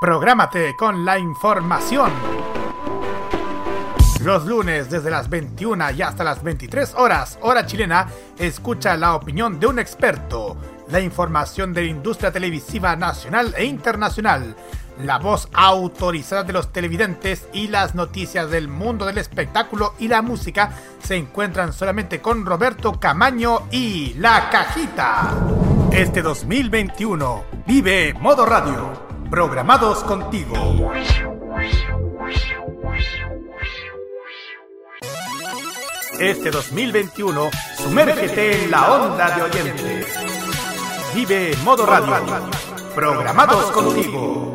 Prográmate con la información. Los lunes desde las 21 y hasta las 23 horas, hora chilena, escucha la opinión de un experto, la información de la industria televisiva nacional e internacional, la voz autorizada de los televidentes y las noticias del mundo del espectáculo y la música se encuentran solamente con Roberto Camaño y La Cajita. Este 2021 vive Modo Radio programados contigo. Este 2021, sumérgete en la onda de oyentes. Vive Modo Radio, programados contigo.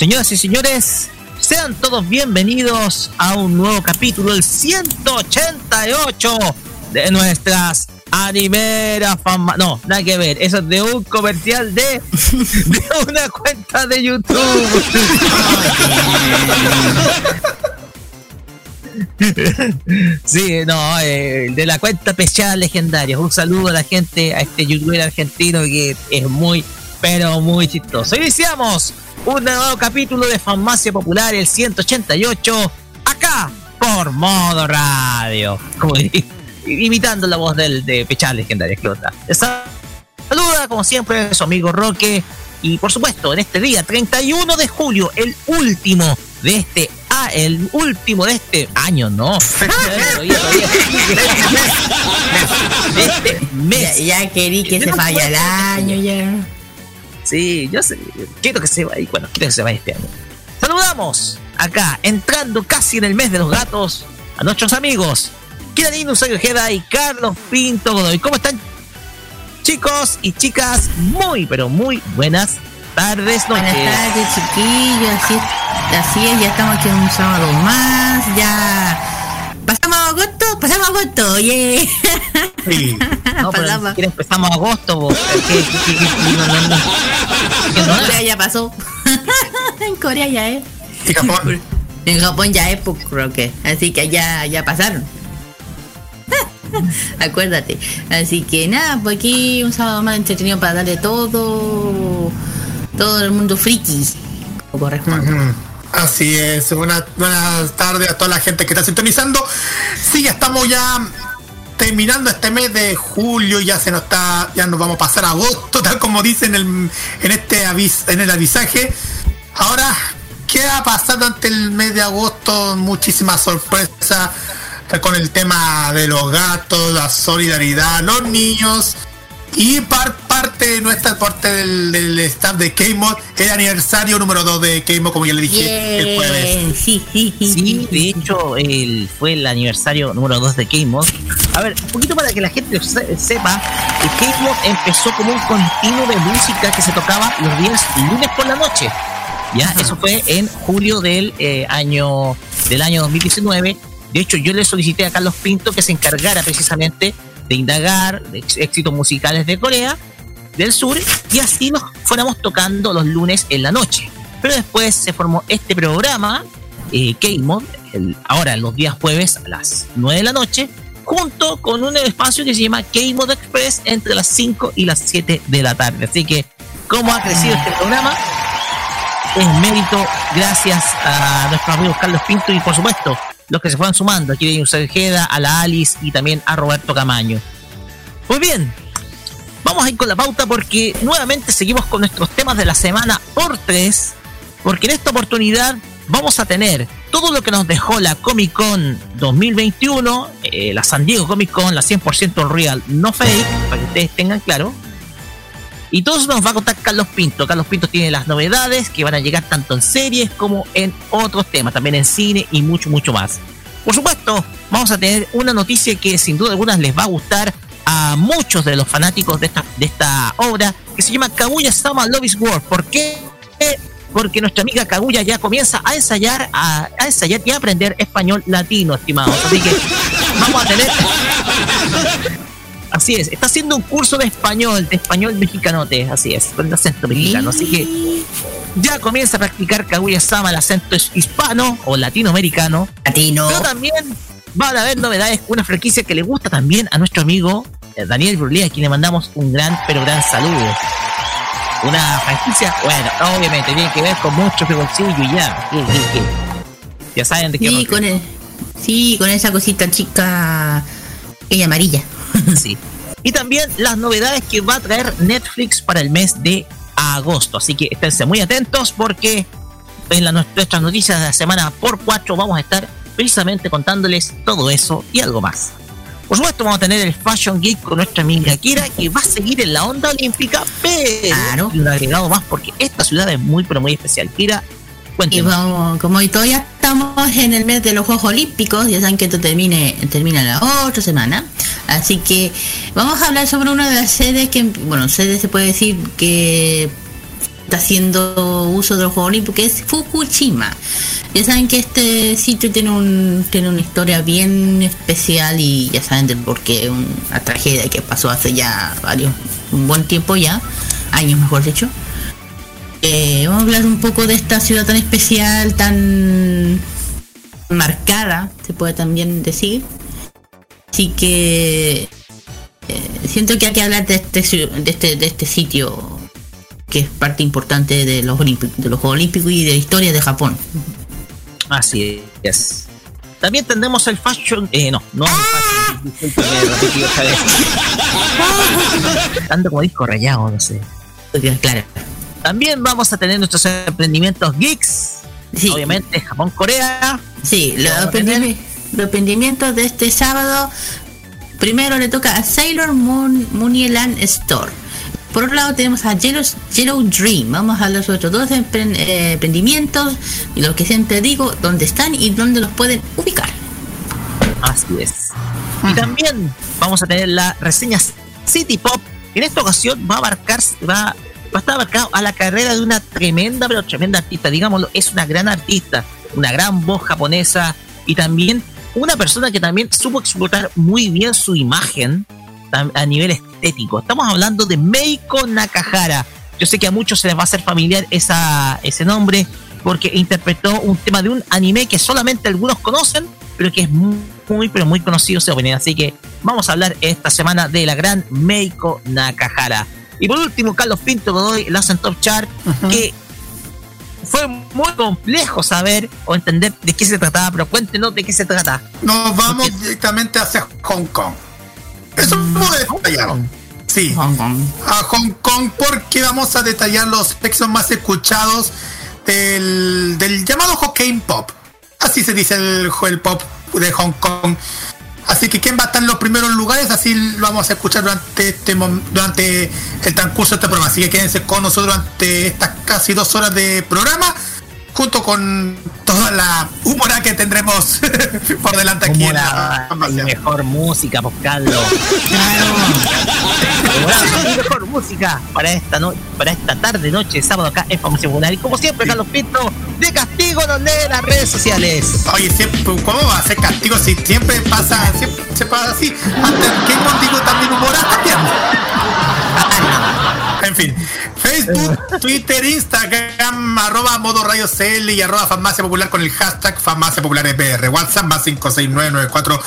Señoras y señores, sean todos bienvenidos a un nuevo capítulo, el 188 de nuestras animeras fama. No, nada que ver, eso es de un comercial de, de una cuenta de YouTube. Sí, no, eh, de la cuenta especial legendaria. Un saludo a la gente, a este youtuber argentino que es muy, pero muy chistoso. Iniciamos un nuevo capítulo de Farmacia Popular, el 188, acá por Modo Radio. Como imitando la voz del, de Pechal Legendaria Esclota. Saluda, como siempre, su amigo Roque. Y por supuesto, en este día, 31 de julio, el último de este ah, el último de este año, no. de este mes. Ya, ya querí que se vaya el año ya. Sí, yo sé, quiero que se vaya, bueno, quiero que se vaya este año. Saludamos acá, entrando casi en el mes de los gatos, a nuestros amigos Kiranino Ojeda y Carlos Pinto Godoy. ¿Cómo están, chicos y chicas? Muy, pero muy buenas tardes, noches. Buenas tardes, chiquillos. Así, así es, ya estamos aquí un sábado más. Ya pasamos agosto, pasamos agosto, yeah. Sí. No, pero ni empezamos agosto, vos. ¿Qué, qué, qué, en Corea ya pasó. en Corea ya es. ¿Y Japón? En Japón ya es, creo que. Así que ya, ya pasaron. Acuérdate. Así que nada, pues aquí un sábado más entretenido para darle todo. Todo el mundo friki. Como corresponde. Así es, buenas, buenas tardes a toda la gente que está sintonizando. Sí, ya estamos ya terminando este mes de julio, ya se nos está, ya nos vamos a pasar agosto, tal como dice en el, en este avis, en el avisaje. Ahora, ¿qué ha pasado ante el mes de agosto? Muchísimas sorpresas con el tema de los gatos, la solidaridad, los niños y par- parte de nuestra parte del, del staff de K-Mod, el aniversario número 2 de K-Mod, como ya le dije el jueves. Sí, sí, sí. Sí, de hecho, el, fue el aniversario número 2 de K-Mod. A ver, un poquito para que la gente se- sepa, que K-Mod empezó como un continuo de música que se tocaba los días lunes por la noche. Ya, eso fue en julio del eh, año del año 2019. De hecho, yo le solicité a Carlos Pinto que se encargara precisamente de indagar de éxitos musicales de Corea del Sur y así nos fuéramos tocando los lunes en la noche. Pero después se formó este programa, eh, K-Mod, ahora los días jueves a las 9 de la noche, junto con un espacio que se llama K-Mod Express entre las 5 y las 7 de la tarde. Así que, ¿cómo ha crecido este programa? Es mérito gracias a nuestros amigos Carlos Pinto y por supuesto los que se fueron sumando. Aquí viene Ojeda, a la Alice y también a Roberto Camaño. Pues bien, vamos a ir con la pauta porque nuevamente seguimos con nuestros temas de la semana por tres. Porque en esta oportunidad vamos a tener todo lo que nos dejó la Comic Con 2021, eh, la San Diego Comic Con, la 100% real, no fake, para que ustedes tengan claro. Y todo eso nos va a contar Carlos Pinto. Carlos Pinto tiene las novedades que van a llegar tanto en series como en otros temas, también en cine y mucho, mucho más. Por supuesto, vamos a tener una noticia que sin duda alguna les va a gustar a muchos de los fanáticos de esta, de esta obra, que se llama Kaguya Sama Love is War. ¿Por qué? Porque nuestra amiga Kaguya ya comienza a ensayar, a, a ensayar y a aprender español latino, estimados. Así que vamos a tener Así es, está haciendo un curso de español, de español mexicanote, así es, con el acento mexicano. Así que ya comienza a practicar Kaguya-sama el acento hispano o latinoamericano. Latino. Pero también van a haber novedades una franquicia que le gusta también a nuestro amigo eh, Daniel Brulé, a quien le mandamos un gran, pero gran saludo. Una franquicia, bueno, obviamente tiene que ver con mucho bolsillo y ya. Ya saben de qué sí, con el, sí, con esa cosita chica, ella amarilla. sí. Y también las novedades que va a traer Netflix para el mes de agosto. Así que esténse muy atentos porque en la, nuestras noticias de la semana por cuatro vamos a estar precisamente contándoles todo eso y algo más. Por supuesto, vamos a tener el Fashion Geek con nuestra amiga Kira, que va a seguir en la onda olímpica, pero y un agregado más porque esta ciudad es muy, pero muy especial. Kira, y como hoy todavía estamos en el mes de los Juegos Olímpicos, ya saben que esto termine, termina la otra semana. Así que vamos a hablar sobre una de las sedes que, bueno, sedes se puede decir que está haciendo uso de los Juegos Olímpicos, que es Fukushima. Ya saben que este sitio tiene un tiene una historia bien especial y ya saben del por qué, una tragedia que pasó hace ya varios, un buen tiempo ya, años mejor dicho. Eh, vamos a hablar un poco de esta ciudad tan especial, tan marcada, se puede también decir. Así que eh, siento que hay que hablar de este, de este, de este sitio que es parte importante de los, de los Juegos Olímpicos y de la historia de Japón. Así es. También tendremos el fashion. Eh, no, no el fashion. Tanto como disco rayado, no sé. Claro. También vamos a tener nuestros emprendimientos geeks. Obviamente, Japón-Corea. Sí, los, emprendimientos de este sábado. Primero le toca a Sailor Moon Munieland Store. Por otro lado tenemos a Yellow, Dream. Vamos a sobre estos dos eh, emprendimientos y lo que siempre digo, dónde están y dónde los pueden ubicar. Así es. Y también vamos a tener la reseña City Pop. En esta ocasión va a abarcar, va va a estar abarcado a la carrera de una tremenda, pero tremenda artista, digámoslo, es una gran artista, una gran voz japonesa y también una persona que también supo explotar muy bien su imagen a nivel estético. Estamos hablando de Meiko Nakahara. Yo sé que a muchos se les va a hacer familiar esa, ese nombre porque interpretó un tema de un anime que solamente algunos conocen, pero que es muy, pero muy conocido se Así que vamos a hablar esta semana de la gran Meiko Nakahara. Y por último, Carlos Pinto Godoy, el en Top Chart, que fue muy complejo saber o entender de qué se trataba, pero cuéntenos de qué se trata. Nos vamos directamente hacia Hong Kong. Eso no es detallado. Sí, Hong Kong. a Hong Kong porque vamos a detallar los textos más escuchados del, del llamado hockey pop. Así se dice el, el pop de Hong Kong. Así que quién va a estar en los primeros lugares, así lo vamos a escuchar durante este durante el transcurso de este programa. Así que quédense con nosotros durante estas casi dos horas de programa, junto con toda la humora que tendremos por delante aquí en la, mejor música, pues Carlos. mejor música para esta noche, para esta tarde, noche, sábado acá en Famoso. Y como siempre, Carlos Pinto, de castigo nos lee las redes sociales. Oye, siempre, ¿cómo va a ser castigo si siempre pasa, siempre se pasa así? Antes que contigo también humora también. En fin, Facebook, Twitter, Instagram, arroba modo radio CL y arroba farmacia popular con el hashtag farmacia popular EPR. WhatsApp más 56994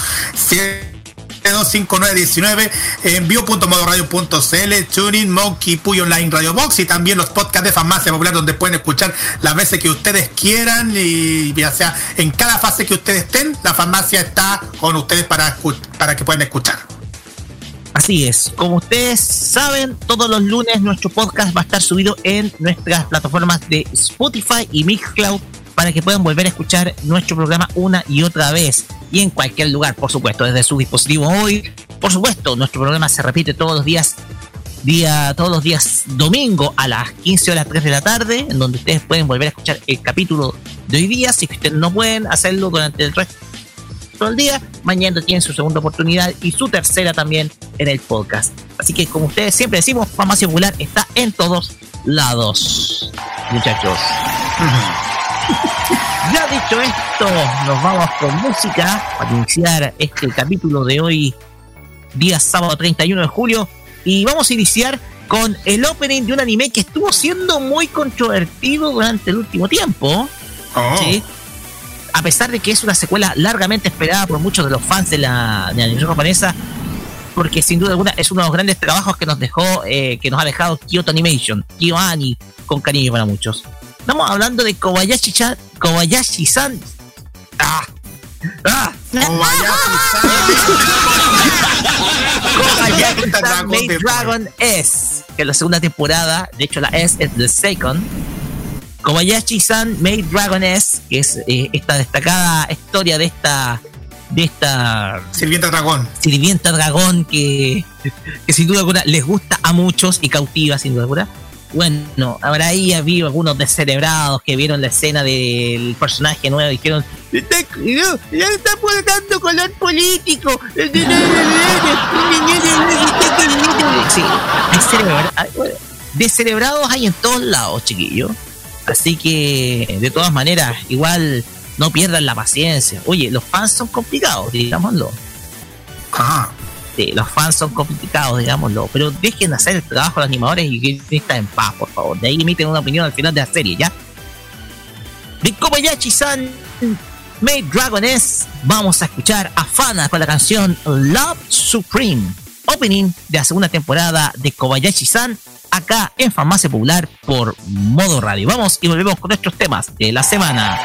25919 envío.modoradio.cl Tuning, Monkey, Puy Online Radio Box y también los podcasts de Farmacia Popular donde pueden escuchar las veces que ustedes quieran y ya sea en cada fase que ustedes estén, la farmacia está con ustedes para, para que puedan escuchar. Así es, como ustedes saben, todos los lunes nuestro podcast va a estar subido en nuestras plataformas de Spotify y Mixcloud para que puedan volver a escuchar nuestro programa una y otra vez y en cualquier lugar, por supuesto, desde su dispositivo hoy. Por supuesto, nuestro programa se repite todos los días día todos los días domingo a las 15 horas 3 de la tarde, en donde ustedes pueden volver a escuchar el capítulo de hoy día, si ustedes no pueden hacerlo durante el resto del día, mañana tienen su segunda oportunidad y su tercera también en el podcast. Así que como ustedes siempre decimos, Farmacia Popular está en todos lados, muchachos. Ya dicho esto, nos vamos con música para iniciar este capítulo de hoy, día sábado 31 de julio. Y vamos a iniciar con el opening de un anime que estuvo siendo muy controvertido durante el último tiempo. Oh. A pesar de que es una secuela largamente esperada por muchos de los fans de la, de la animación japonesa, porque sin duda alguna es uno de los grandes trabajos que nos dejó, eh, que nos ha dejado Kyoto Animation, KyoAni, con cariño para muchos. Estamos hablando de Kobayashi-san. Kobayashi-san. ¡Ah! ¡Ah! Kobayashi-san. Made Dragon S. Que la segunda temporada. De hecho, la S es the second. Kobayashi-san Made Dragon S. Que es eh, esta destacada historia de esta de esta sirvienta dragón sirvienta dragón que, que sin duda alguna les gusta a muchos y cautiva sin duda alguna bueno, habrá ahí habido algunos descerebrados que vieron la escena del personaje nuevo y dijeron, ya está dando color político. Sí, descerebrados hay en todos lados, chiquillos. Así que, de todas maneras, igual no pierdan la paciencia. Oye, los fans son complicados, digámoslo. Ah los fans son complicados, digámoslo, pero dejen de hacer el trabajo los animadores y que estén en paz, por favor. De ahí emiten una opinión al final de la serie, ¿ya? De Kobayashi-san Made Dragon S, vamos a escuchar a Fana con la canción Love Supreme, opening de la segunda temporada de Kobayashi-san, acá en Farmacia Popular por Modo Radio. Vamos y volvemos con nuestros temas de la semana.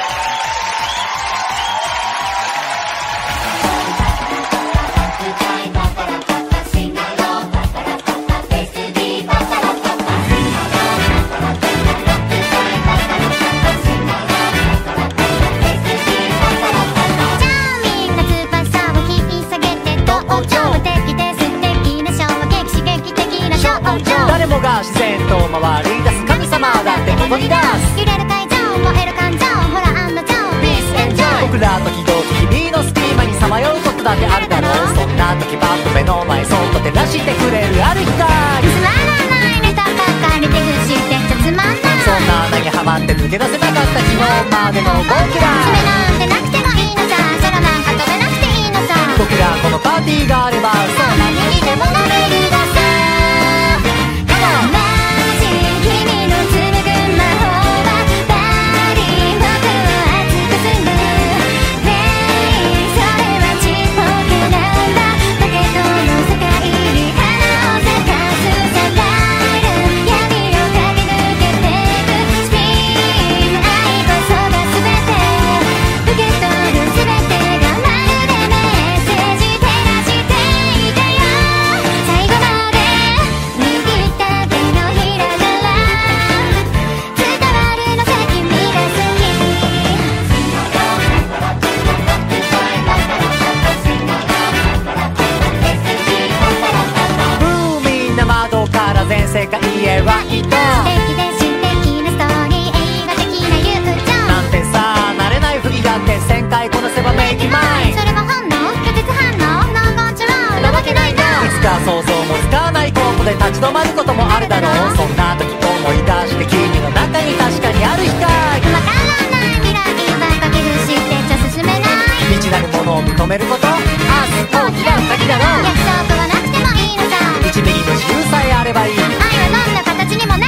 だってあるだろうそんな時バッと目の前そっと照らしてくれるある光つまらないネタばっかり手口ってちゃつまんないそんな穴にはまって抜け出せなかった昨日までの僕ら爪なんてなくてもいいのさ空なんか飛べなくていいのさ僕らこのパーティーがあればそんなにでもないゃ想像もつかないここで立ち止まることもあるだろう。そんな時思い出して君の中に確かにある光。わからない未来に奪いかけるしってちゃ進めない未知なるものを認めること。あす大きな鍵だろう。約束はなくてもいいのさ。1ミリの自由さえあればいい。愛はどんな形にもね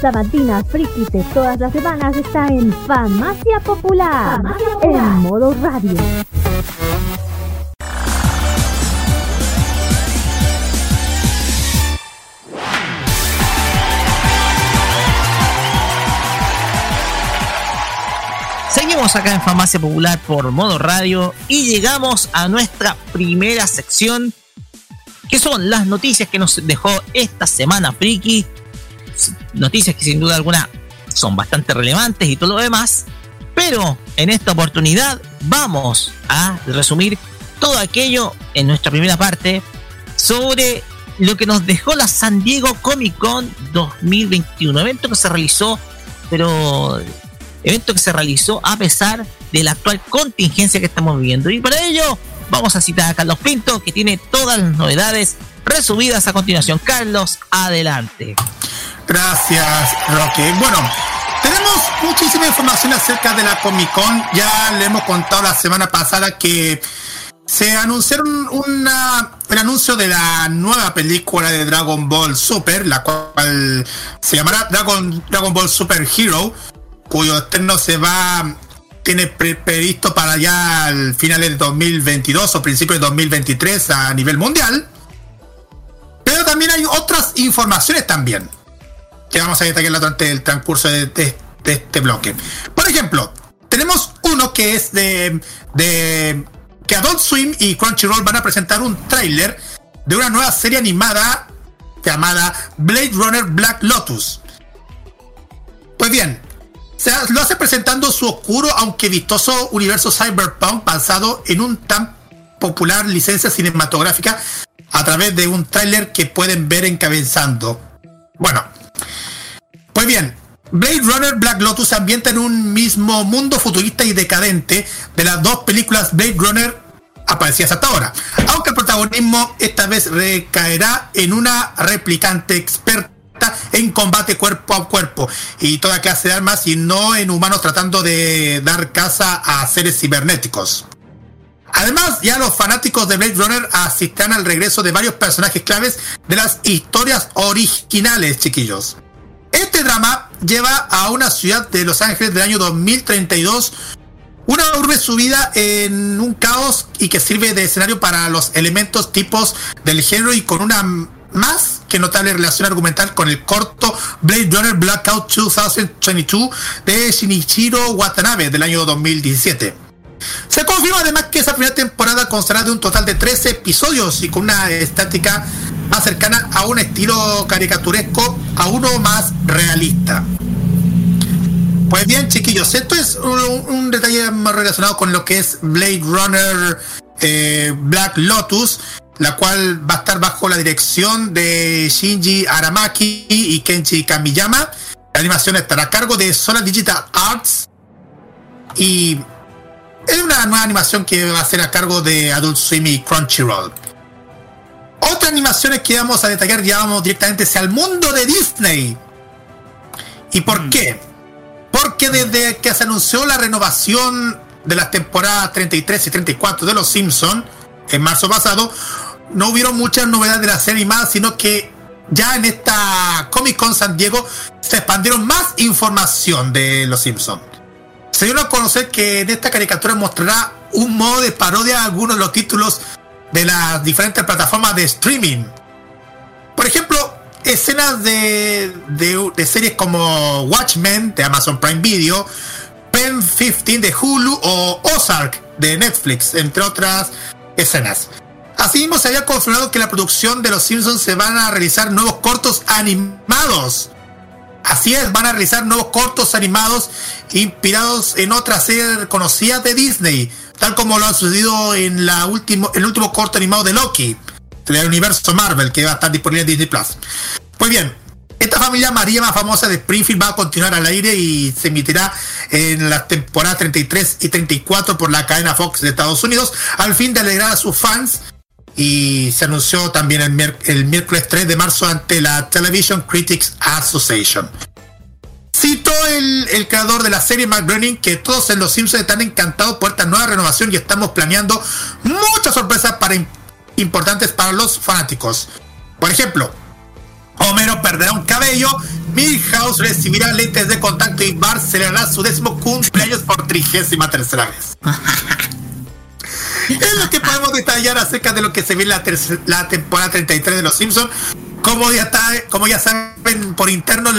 sabatina friki de todas las semanas está en Famacia Popular, en modo radio. Seguimos acá en Famacia Popular por modo radio y llegamos a nuestra primera sección que son las noticias que nos dejó esta semana Friki. Noticias que sin duda alguna son bastante relevantes y todo lo demás. Pero en esta oportunidad vamos a resumir todo aquello en nuestra primera parte sobre lo que nos dejó la San Diego Comic Con 2021, evento que se realizó, pero evento que se realizó a pesar de la actual contingencia que estamos viviendo. Y para ello vamos a citar a Carlos Pinto, que tiene todas las novedades resumidas a continuación. Carlos, adelante. Gracias, Roque. Bueno, tenemos muchísima información acerca de la Comic Con. Ya le hemos contado la semana pasada que se anunciaron una, el anuncio de la nueva película de Dragon Ball Super, la cual se llamará Dragon, Dragon Ball Super Hero, cuyo estreno se va tiene previsto para ya al finales de 2022 o principios de 2023 a nivel mundial. Pero también hay otras informaciones también que vamos a detallar durante el transcurso de, este bloque. Por ejemplo, tenemos uno que es de, de que Adult Swim y Crunchyroll van a presentar un tráiler de una nueva serie animada llamada Blade Runner Black Lotus. Pues bien, se lo hace presentando su oscuro aunque vistoso universo cyberpunk basado en un tan popular licencia cinematográfica a través de un tráiler que pueden ver encabezando. Bueno, pues bien, Blade Runner Black Lotus ambienta en un mismo mundo futurista y decadente de las dos películas Blade Runner aparecidas hasta ahora, aunque el protagonismo esta vez recaerá en una replicante experta en combate cuerpo a cuerpo y toda clase de armas y no en humanos tratando de dar caza a seres cibernéticos. Además, ya los fanáticos de Blade Runner asistirán al regreso de varios personajes claves de las historias originales, chiquillos. Este drama lleva a una ciudad de Los Ángeles del año 2032, una urbe subida en un caos y que sirve de escenario para los elementos tipos del género y con una más que notable relación argumental con el corto Blade Runner Blackout 2022 de Shinichiro Watanabe del año 2017. Se confirma además que esa primera temporada constará de un total de 13 episodios y con una estática más cercana a un estilo caricaturesco a uno más realista. Pues bien, chiquillos, esto es un, detalle más relacionado con lo que es Blade Runner eh, Black Lotus la cual va a estar bajo la dirección de Shinji Aramaki y Kenji Kamiyama. La animación estará a cargo de Solar Digital Arts y es una nueva animación que va a ser a cargo de Adult Swim y Crunchyroll. Otras animaciones que vamos a detallar ya vamos directamente hacia el mundo de Disney. ¿Y por mm. qué? Porque desde que se anunció la renovación de las temporadas 33 y 34 de Los Simpsons en marzo pasado, no hubieron muchas novedades de la serie animada, sino que ya en esta Comic Con San Diego se expandieron más información de Los Simpsons. Se dio a conocer que en esta caricatura mostrará un modo de parodia a algunos de los títulos de las diferentes plataformas de streaming. Por ejemplo, escenas de, de, series como Watchmen de Amazon Prime Video, Pen 15 de Hulu o Ozark de Netflix, entre otras escenas. Asimismo, se había confirmado que la producción de Los Simpsons se van a realizar nuevos cortos animados. Así es, van a realizar nuevos cortos animados inspirados en otras series conocidas de Disney, tal como lo ha sucedido en la último, el último corto animado de Loki, del universo Marvel, que va a estar disponible en Disney Plus. Pues bien, esta familia María más famosa de Springfield va a continuar al aire y se emitirá en las temporadas 33 y 34 por la cadena Fox de Estados Unidos, al fin de alegrar a sus fans y se anunció también el, miércoles 3 de marzo ante la Television Critics Association. Citó el, creador de la serie Mark Groening que todos en Los Simpsons están encantados por esta nueva renovación y estamos planeando muchas sorpresas para importantes para los fanáticos. Por ejemplo, Homero perderá un cabello, Milhouse recibirá lentes de contacto y Bart celebrará su décimo cumpleaños por trigésima tercera vez. es lo que podemos detallar acerca de lo que se ve en la, la temporada 33 de Los Simpsons. Como ya, está, como ya saben por interno,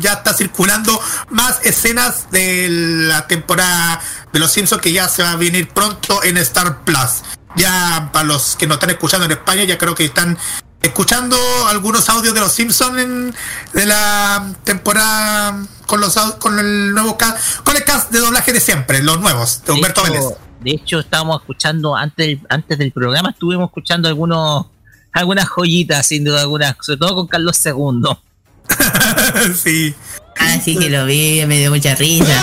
ya está circulando más escenas de la temporada de Los Simpsons que ya se va a venir pronto en Star Plus. Ya para los que no están escuchando en España, ya creo que están escuchando algunos audios de los Simpsons de la temporada con los con el nuevo cast, con el cast de doblaje de siempre, los nuevos, de Humberto Vélez. De hecho, estábamos escuchando antes del, antes del programa, estuvimos escuchando algunos algunas joyitas, sin duda algunas, sobre todo con Carlos II. sí. Ah, sí que lo vi, me dio mucha risa.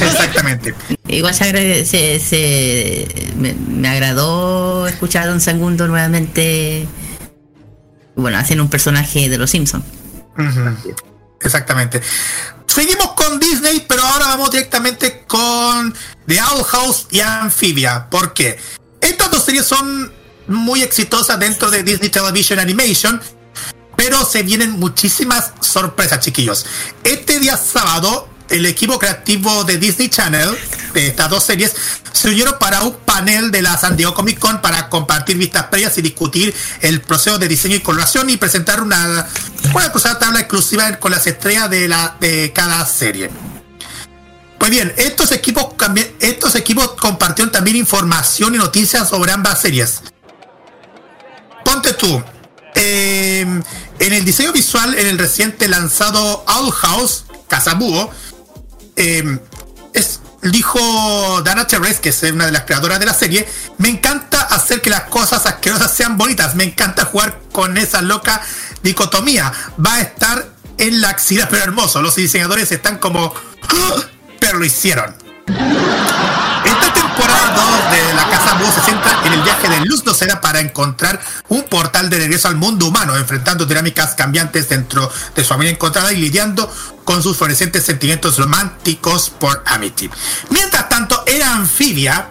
Exactamente. Igual se, se, me, agradó escuchar a Don Segundo nuevamente. Bueno, haciendo un personaje de los Simpsons. Exactamente. Seguimos con Disney, pero ahora vamos directamente con The Owl House y Amphibia. ¿Por qué? Estas dos series son muy exitosas dentro de Disney Television Animation, pero se vienen muchísimas sorpresas, chiquillos. Este día sábado el equipo creativo de Disney Channel, de estas dos series, se unieron para un panel de la San Diego Comic Con para compartir vistas previas y discutir el proceso de diseño y coloración y presentar una, una tabla exclusiva con las estrellas de, la, de cada serie. Pues bien, estos equipos, estos equipos compartieron también información y noticias sobre ambas series. Ponte tú, eh, en el diseño visual, en el reciente lanzado Owl House, Casa Em, es, dijo Dana Terres, que es una de las creadoras de la serie, me encanta hacer que las cosas asquerosas sean bonitas, me encanta jugar con esa loca dicotomía. Va a estar en la axila, pero hermoso. Los diseñadores están como, ¡Ah! pero lo hicieron. Esta temporada 2 de La Casa se centra en el viaje de Luz Docera para encontrar un portal de regreso al mundo humano, enfrentando dinámicas cambiantes dentro de su familia encontrada y lidiando con sus fluorescentes sentimientos románticos por Amity. Mientras tanto, Era Anfibia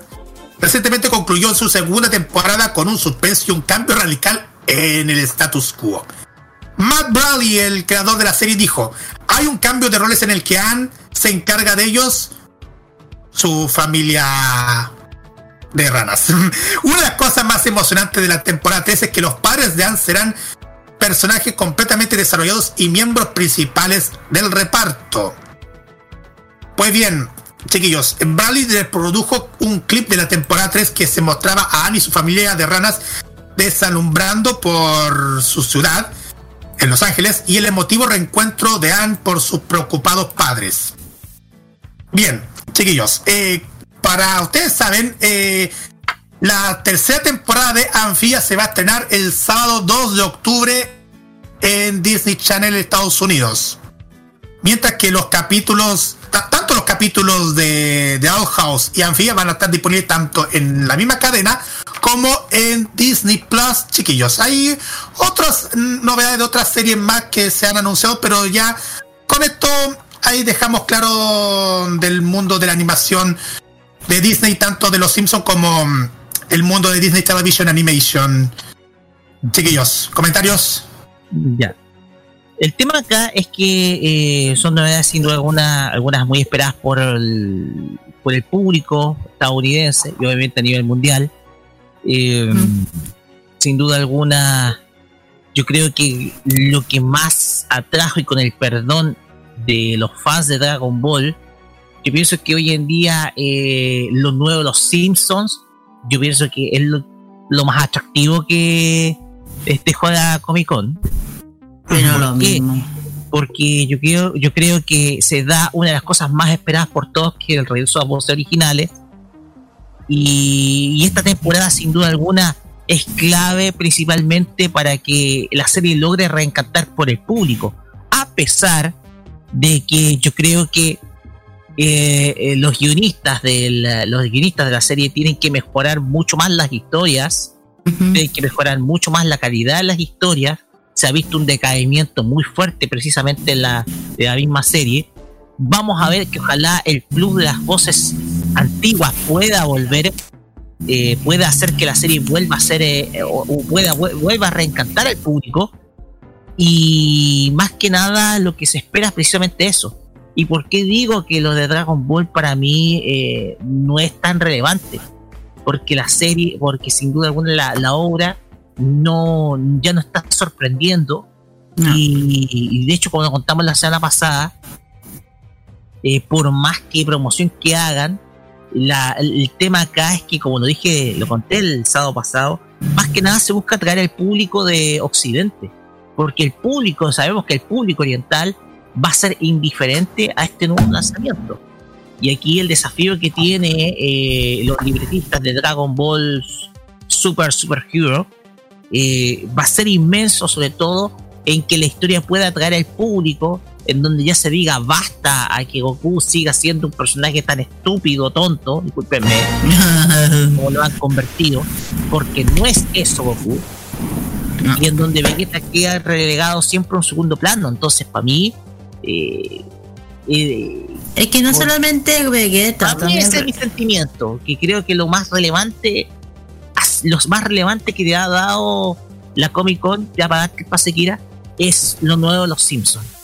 recientemente concluyó su segunda temporada con un suspenso y un cambio radical en el status quo. Matt Bradley, el creador de la serie, dijo, hay un cambio de roles en el que Anne se encarga de ellos su familia de ranas. Una de las cosas más emocionantes de la temporada 3 es que los padres de Anne serán personajes completamente desarrollados y miembros principales del reparto. Pues bien, chiquillos, Bradley produjo un clip de la temporada 3 que se mostraba a Anne y su familia de ranas desalumbrando por su ciudad en Los Ángeles y el emotivo reencuentro de Anne por sus preocupados padres. Bien, chiquillos, eh, para ustedes saben, eh, la tercera temporada de Anfia se va a estrenar el sábado 2 de octubre en Disney Channel Estados Unidos. Mientras que los capítulos, tanto los capítulos de, de House y Anfia van a estar disponibles tanto en la misma cadena como en Disney Plus, chiquillos. Hay otras novedades de otras series más que se han anunciado, pero ya con esto ahí dejamos claro del mundo de la animación de Disney, tanto de los Simpsons como mm, el mundo de Disney Television Animation. Chiquillos, comentarios. Ya. El tema acá es que eh, son novedades sin duda alguna, algunas muy esperadas por el, por el público estadounidense y obviamente a nivel mundial. Eh, sin duda alguna, yo creo que lo que más atrajo y con el perdón de los fans de Dragon Ball, yo pienso que hoy en día eh, los nuevos, los Simpsons, yo pienso que es lo, más atractivo que este juega Comic Con. Pero lo mismo. Porque yo creo, yo creo que se da una de las cosas más esperadas por todos, que el regreso a voces originales. Y, y esta temporada, sin duda alguna, es clave principalmente para que la serie logre reencantar por el público. A pesar de que yo creo que eh, eh, los guionistas de la, los guionistas de la serie tienen que mejorar mucho más las historias, tienen que mejorar mucho más la calidad de las historias. Se ha visto un decaimiento muy fuerte precisamente en la, de la misma serie. Vamos a ver que ojalá el club de las voces antiguas pueda volver eh, puede hacer que la serie vuelva a ser eh, o, pueda vuelva a reencantar al público y más que nada lo que se espera es precisamente eso y por qué digo que lo de Dragon Ball para mí eh, no es tan relevante porque la serie porque sin duda alguna la, obra no ya no está sorprendiendo. Y, de hecho como contamos la semana pasada por más que promoción que hagan el tema acá es que, como lo dije, lo conté el sábado pasado, más que nada se busca atraer al público de Occidente, porque el público, sabemos que el público oriental va a ser indiferente a este nuevo lanzamiento. Y aquí el desafío que tiene eh, los libretistas de Dragon Ball Super Super Hero eh, va a ser inmenso, sobre todo en que la historia pueda atraer al público en donde ya se diga basta a que Goku siga siendo un personaje tan estúpido, tonto, discúlpenme, como lo han convertido, porque no es eso Goku, y en donde Vegeta queda relegado siempre a un segundo plano. Entonces, para mí, eh, eh, es que no solamente Vegeta, también ese es mi sentimiento, que creo que lo más relevante, los más relevante que te ha dado la Comic Con, ya para el pase Kira, es lo nuevo de los Simpsons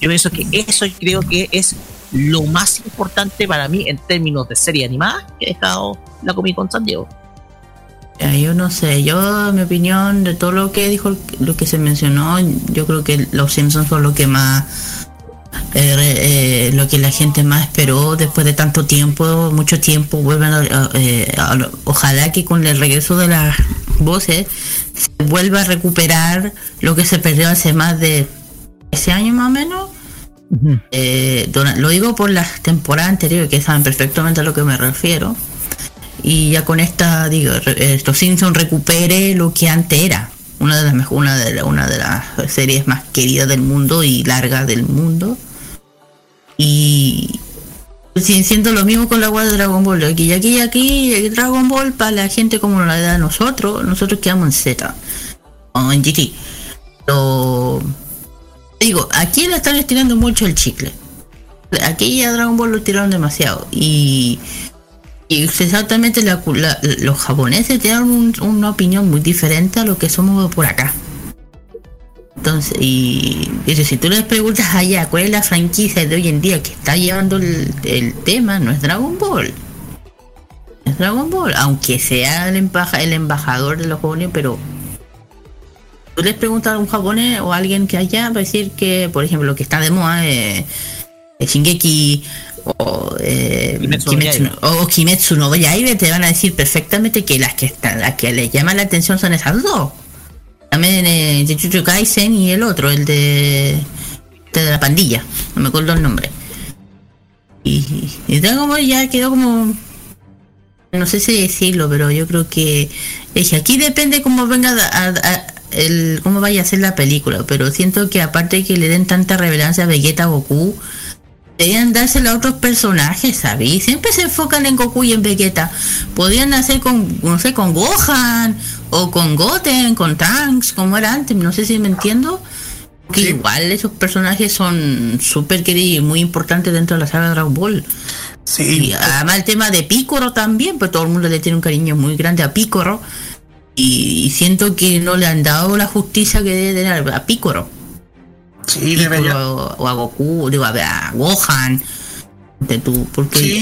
yo pienso que eso creo que es lo más importante para mí en términos de serie animada que ha dejado la Comic Con San Diego. Yo no sé, yo mi opinión de todo lo que dijo, lo que se mencionó, yo creo que los Simpsons son lo que más, eh, eh, lo que la gente más esperó después de tanto tiempo, mucho tiempo, vuelvan a, eh, ojalá que con el regreso de las voces se vuelva a recuperar lo que se perdió hace más de ese año más o menos. Eh, lo digo por las temporadas anteriores que saben perfectamente a lo que me refiero. Y ya con esta, digo, estos Simpsons recupere lo que antes era. Una de las una de, una de las series más queridas del mundo y largas del mundo. Y siento lo mismo con la web de Dragon Ball. Aquí, aquí, aquí, Dragon Ball para la gente como la edad de nosotros, nosotros quedamos en Z o en GT. Lo, digo, aquí le están estirando mucho el chicle. Aquí ya Dragon Ball lo tiraron demasiado. Y, exactamente los japoneses tienen una opinión muy diferente a lo que somos por acá. Entonces, y si tú les preguntas allá cuál es la franquicia de hoy en día que está llevando el, tema, no es Dragon Ball. Es Dragon Ball, aunque sea el, el embajador de los jóvenes, pero tú les preguntas a un japonés o a alguien que haya, va a decir que, por ejemplo, lo que está de moda es, Shingeki o, eh, Kimetsu, o Kimetsu no Yaibe, te van a decir perfectamente que las que están, las que les llaman la atención son esas dos. También eh, Jujutsu Kaisen y el otro, el de, de la pandilla, no me acuerdo el nombre. Y, y como ya quedó como no sé si decirlo, pero yo creo que es aquí depende cómo venga a, el cómo vaya a ser la película, pero siento que aparte que le den tanta revelancia a Vegeta Goku, deberían dársela a otros personajes, ¿sabes? Siempre se enfocan en Goku y en Vegeta. Podrían hacer con, no sé, con Gohan, o con Goten, con Trunks, como era antes, no sé si me entiendo. Que igual esos personajes son súper queridos y muy importantes dentro de la saga de Dragon Ball. Sí. Y además el tema de Picoro también, pues todo el mundo le tiene un cariño muy grande a Picoro y, siento que no le han dado la justicia que debe tener a Picoro. Sí, o, a Goku, digo, a, Gohan. De tu, porque,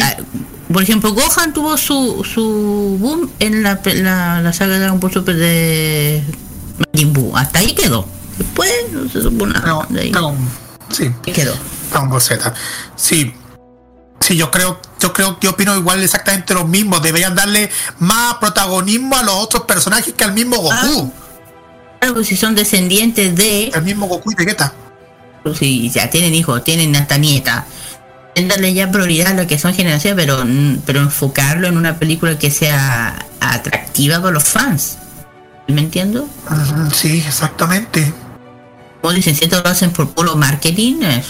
por ejemplo, Gohan tuvo su, su boom en la, la, saga de Dragon Ball Super de Majin Buu. Hasta ahí quedó. Después no se supo nada. No, de ahí. sí. quedó. Dragon Ball Z. Sí, Sí, yo creo, yo creo que opino igual exactamente lo mismo. Deberían darle más protagonismo a los otros personajes que al mismo Goku. Ah, claro, si son descendientes de. El mismo Goku y Vegeta. Sí, ya tienen hijos, tienen hasta nieta. Darle ya prioridad a lo que son generaciones, pero, pero enfocarlo en una película que sea atractiva para los fans. ¿Me entiendo? Sí, exactamente. Como dicen, si lo hacen por puro marketing. Es,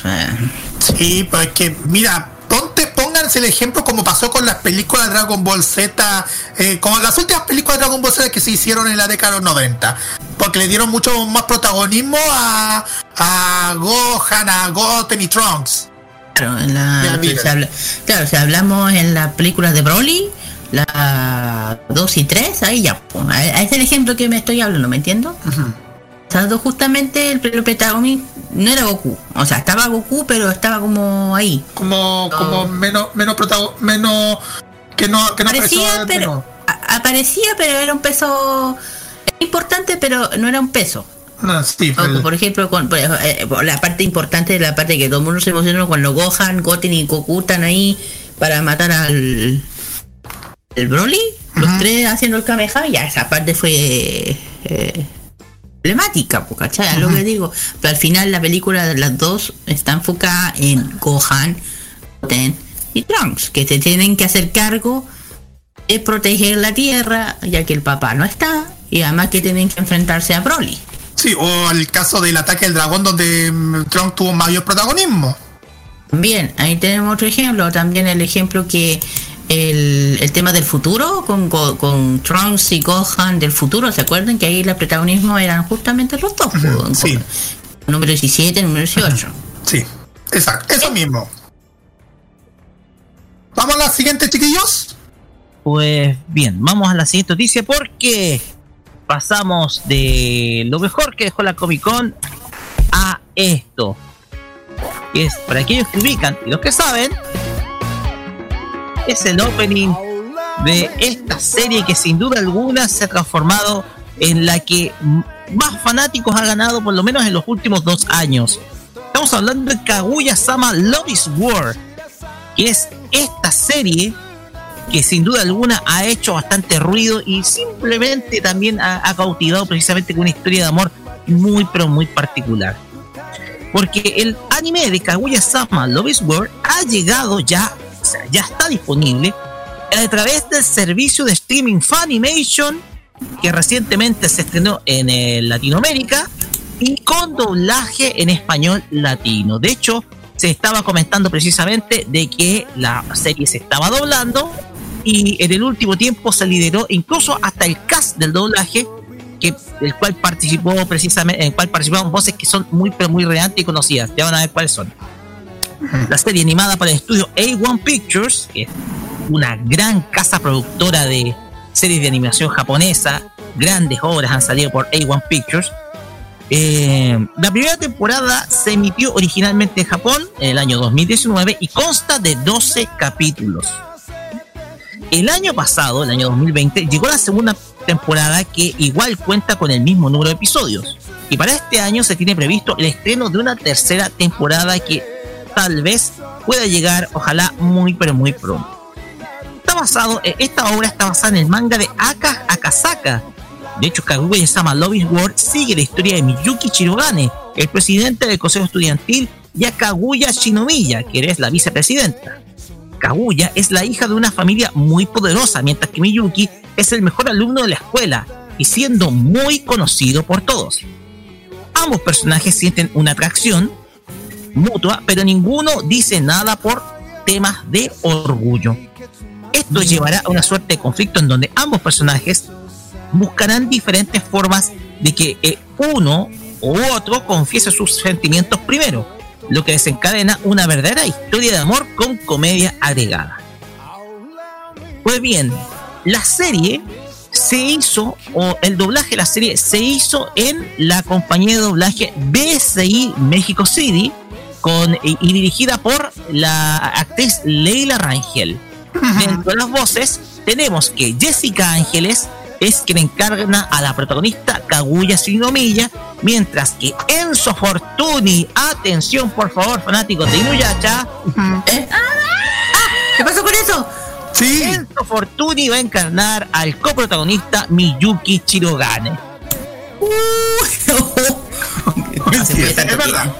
Sí, pues que, mira, ponte, pónganse el ejemplo como pasó con las películas de Dragon Ball Z, eh, como las últimas películas de Dragon Ball Z que se hicieron en la década de los 90, porque le dieron mucho más protagonismo a, a Gohan, a Goten y Trunks. Claro, en la, claro, si hablamos en las películas de Broly, la 2 y 3, ahí ya, pues, es el ejemplo que me estoy hablando, ¿me entiendo? justamente el, protagonista no era Goku, o sea, estaba Goku, pero estaba como ahí. Como, como menos, menos protagonista, menos que no, que no aparecía, pero aparecía, pero era un peso importante, pero no era un peso. No, sí, por ejemplo, con, eh, la parte importante de la parte que todo el mundo se emocionó cuando Gohan, Goten y Goku están ahí para matar al el Broly, los tres haciendo el Kamehameha, ya esa parte fue eh, emblemática, ¿cachai? Lo que digo. Pero al final la película de las dos está enfocada en Gohan, Goten y Trunks, que se tienen que hacer cargo de proteger la Tierra, ya que el papá no está, y además que tienen que enfrentarse a Broly. Sí, o el caso del ataque del dragón donde mm, Trunks tuvo mayor protagonismo. Bien, ahí tenemos otro ejemplo. También el ejemplo que el, el tema del futuro con, con, Trunks y Gohan del futuro. ¿Se acuerdan que ahí el protagonismo eran justamente los dos? sí. Número 17 y número 18. Sí, exacto. Eso mismo. ¿Vamos a la siguiente, chiquillos? Pues bien, vamos a la siguiente noticia porque pasamos de lo mejor que dejó la Comic Con a esto. Que es para aquellos que ubican y los que saben, es el opening de esta serie que sin duda alguna se ha transformado en la que más fanáticos ha ganado por lo menos en los últimos dos años. Estamos hablando de Kaguya Sama Love is War, que es esta serie que sin duda alguna ha hecho bastante ruido y simplemente también ha, cautivado precisamente con una historia de amor muy pero muy particular. Porque el anime de Kaguya Sama Love is War ha llegado ya ya está disponible a través del servicio de streaming Funimation que recientemente se estrenó en eh, Latinoamérica y con doblaje en español latino. De hecho, se estaba comentando precisamente de que la serie se estaba doblando y en el último tiempo se lideró incluso hasta el cast del doblaje que el cual participó precisamente en el cual participaron voces que son muy pero muy relevantes y conocidas. Ya van a ver cuáles son la serie animada para el estudio A1 Pictures, que es una gran casa productora de series de animación japonesa. Grandes obras han salido por A1 Pictures. Eh, la primera temporada se emitió originalmente en Japón en el año 2019 y consta de 12 capítulos. El año pasado, el año 2020, llegó la segunda temporada que igual cuenta con el mismo número de episodios. Y para este año se tiene previsto el estreno de una tercera temporada que tal vez pueda llegar, ojalá muy pero muy pronto. Está basado, eh, esta obra está basada en el manga de Aka Akasaka. De hecho, Kaguya-sama Love is War sigue la historia de Miyuki Chirogane, el presidente del Consejo Estudiantil, y a Kaguya Shinomiya, que es la vicepresidenta. Kaguya es la hija de una familia muy poderosa, mientras que Miyuki es el mejor alumno de la escuela y siendo muy conocido por todos. Ambos personajes sienten una atracción, mutua, pero ninguno dice nada por temas de orgullo. Esto llevará a una suerte de conflicto en donde ambos personajes buscarán diferentes formas de que eh, uno u otro confiese sus sentimientos primero, lo que desencadena una verdadera historia de amor con comedia agregada. Pues bien, la serie se hizo, o el doblaje de la serie se hizo en la compañía de doblaje BSI México City, con, y, dirigida por la actriz Leila Rangel. Dentro de las voces tenemos que Jessica Ángeles es quien encarna a la protagonista Kaguya Shinomiya, mientras que Enzo Fortuni, atención por favor fanáticos de Inuyasha, ¿Eh? ¿qué pasó con eso? Sí. Enzo Fortuni va a encarnar al coprotagonista Miyuki Chirogane. es verdad.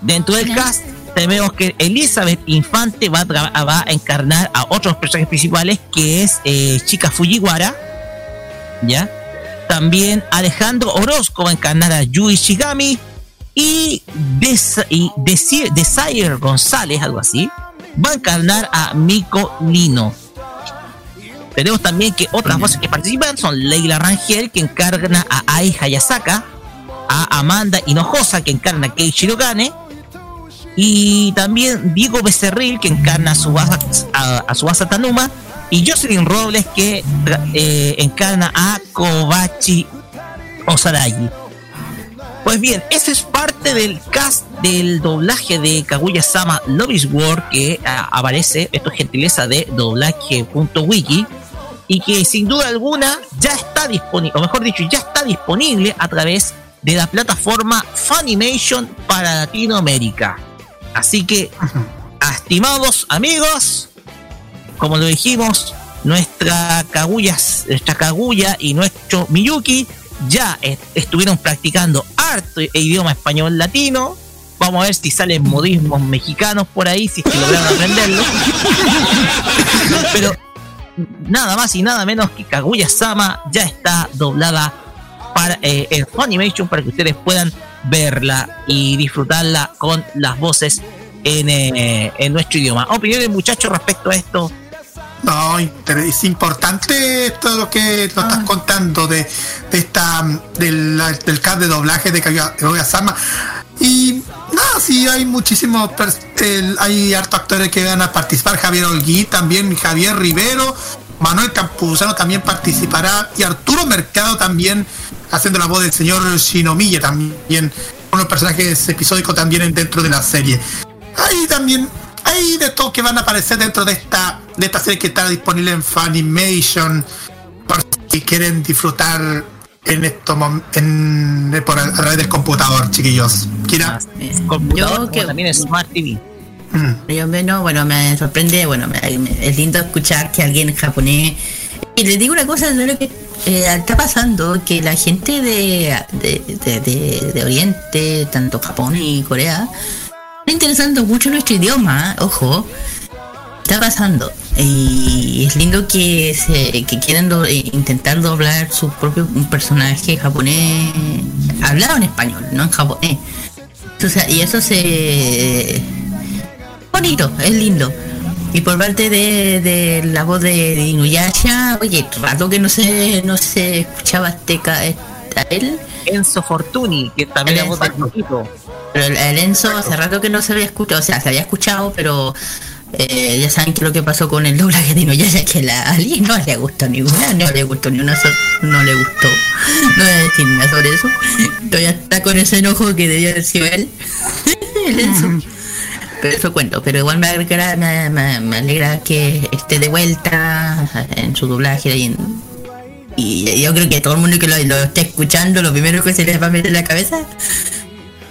Dentro del cast tenemos que Elizabeth Infante va a, va a encarnar a otros personajes principales que es eh, Chica Fujiwara, ¿ya? También Alejandro Orozco va a encarnar a Yui Shigami y, Desire González, algo así, va a encarnar a Miko Lino. Tenemos también que otras voces que participan son Leila Rangel, que encarna a Ai Hayasaka, a Amanda Hinojosa, que encarna a Kei Shirogane, y también Diego Becerril, que encarna a su a, a Tanuma, y Jocelyn Robles que eh, encarna a Kobachi Osaragi. Pues bien, ese es parte del cast del doblaje de Kaguya Sama Love War que aparece, esto es gentileza de doblaje.wiki y que sin duda alguna ya está disponible, o mejor dicho, ya está disponible a través de la plataforma Funimation para Latinoamérica. Así que, estimados amigos, como lo dijimos, nuestra Kaguya, nuestra Kaguya y nuestro Miyuki ya estuvieron practicando arte e idioma español latino. Vamos a ver si salen modismos mexicanos por ahí, si es que lograron aprenderlo. Pero nada más y nada menos que Kaguya Sama ya está doblada para, eh, en Funimation para que ustedes puedan verla y disfrutarla con las voces en, eh, en nuestro idioma. Opiniones, muchachos, respecto a esto. No, es importante todo lo que nos estás ah. contando de, esta del, del cast de doblaje de Kaguya Sama. Y no, sí, hay muchísimos, hay hartos actores que van a participar. Javier Olguí, también Javier Rivero, Manuel Campuzano también participará y Arturo Mercado también haciendo la voz del señor Shinomiya también, unos personajes episódicos también dentro de la serie. Hay también hay de todo que van a aparecer dentro de esta, de esta serie que está disponible en Funimation. Por si quieren disfrutar en esto en, por, a través del computador, chiquillos. Kira. Computador que, también es Smart TV. Mm. Yo menos, bueno, me sorprende, bueno, es lindo escuchar que alguien japonés. Y les digo una cosa, lo que eh, está pasando, que la gente de, de, de, Oriente, tanto Japón y Corea, interesando mucho nuestro idioma, ojo. Está pasando. Y es lindo que se que quieran eh, intentar doblar su propio personaje japonés hablado en español, no en japonés. y eso se bonito, es lindo. Y por parte de, de la voz de, Inuyasha, oye, rato que no se no se escuchaba este él. Enzo Fortuni, que también es voz del pero el, Enzo hace rato que no se había escuchado, o sea, se había escuchado, pero eh, ya saben que lo que pasó con el doblaje de ya que la Ali no le gustó ninguna, no le gustó ni una, no le gustó. No voy a decir nada sobre eso. Todavía está con ese enojo que debía haber sido él. el Enzo. Pero eso cuento, pero igual me alegra, me, alegra que esté de vuelta en su doblaje y, y yo creo que todo el mundo que lo, lo esté escuchando, lo primero que se les va a meter en la cabeza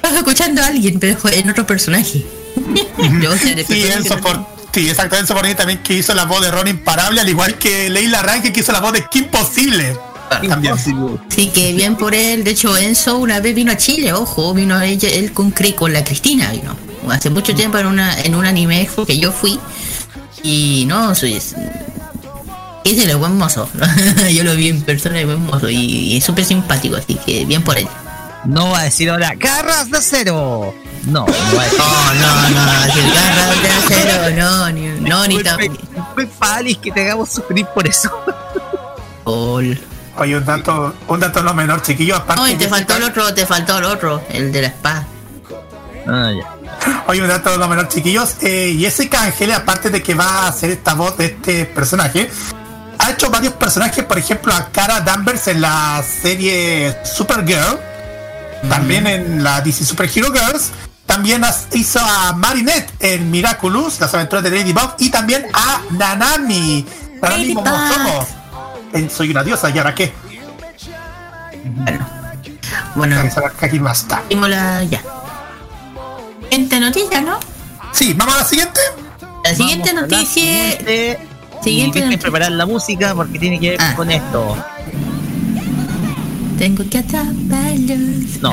Estás escuchando a alguien, pero en otro personaje. sí, Enzo por, sí, exactamente, por también que hizo la voz de Ron Imparable, al igual que Leila Rankin que hizo la voz de Kim Possible. También. Sí, que bien por él. De hecho, Enzo una vez vino a Chile, ojo, vino ella, él con, con la Cristina, vino. Hace mucho tiempo en una en un anime que yo fui. Y no, soy es el buen mozo. yo lo vi en persona y buen mozo. Y, y es súper simpático, así que bien por él. No va a decir ahora garras de acero. No, no va a decir. No, no, no, decir garras de acero, no, ni, no, ni tampoco. Alice que te hagamos sufrir por eso. Oye, un dato, un dato no menor, chiquillo. Aparte no, te faltó el otro, te faltó el otro, el de la espada. Ah, ya. Oye, un dato no menor, chiquillos. Eh, Jessica Angele, aparte de que va a hacer esta voz de este personaje, ha hecho varios personajes, por ejemplo, a Cara Danvers en la serie Supergirl también en la DC Super Hero Girls. También hizo a Marinette en Miraculous, las aventuras de Ladybug. Y también a Nanami. Nanami Momotomo. En Soy una diosa, ¿y ahora qué? Bueno. Bueno. Aquí más está. La, ya. Siguiente noticia, ¿no? Sí, vamos a la siguiente. La siguiente noticia. siguiente, que preparar la música porque tiene que ver ah. con esto. Tengo que atraparlos. No.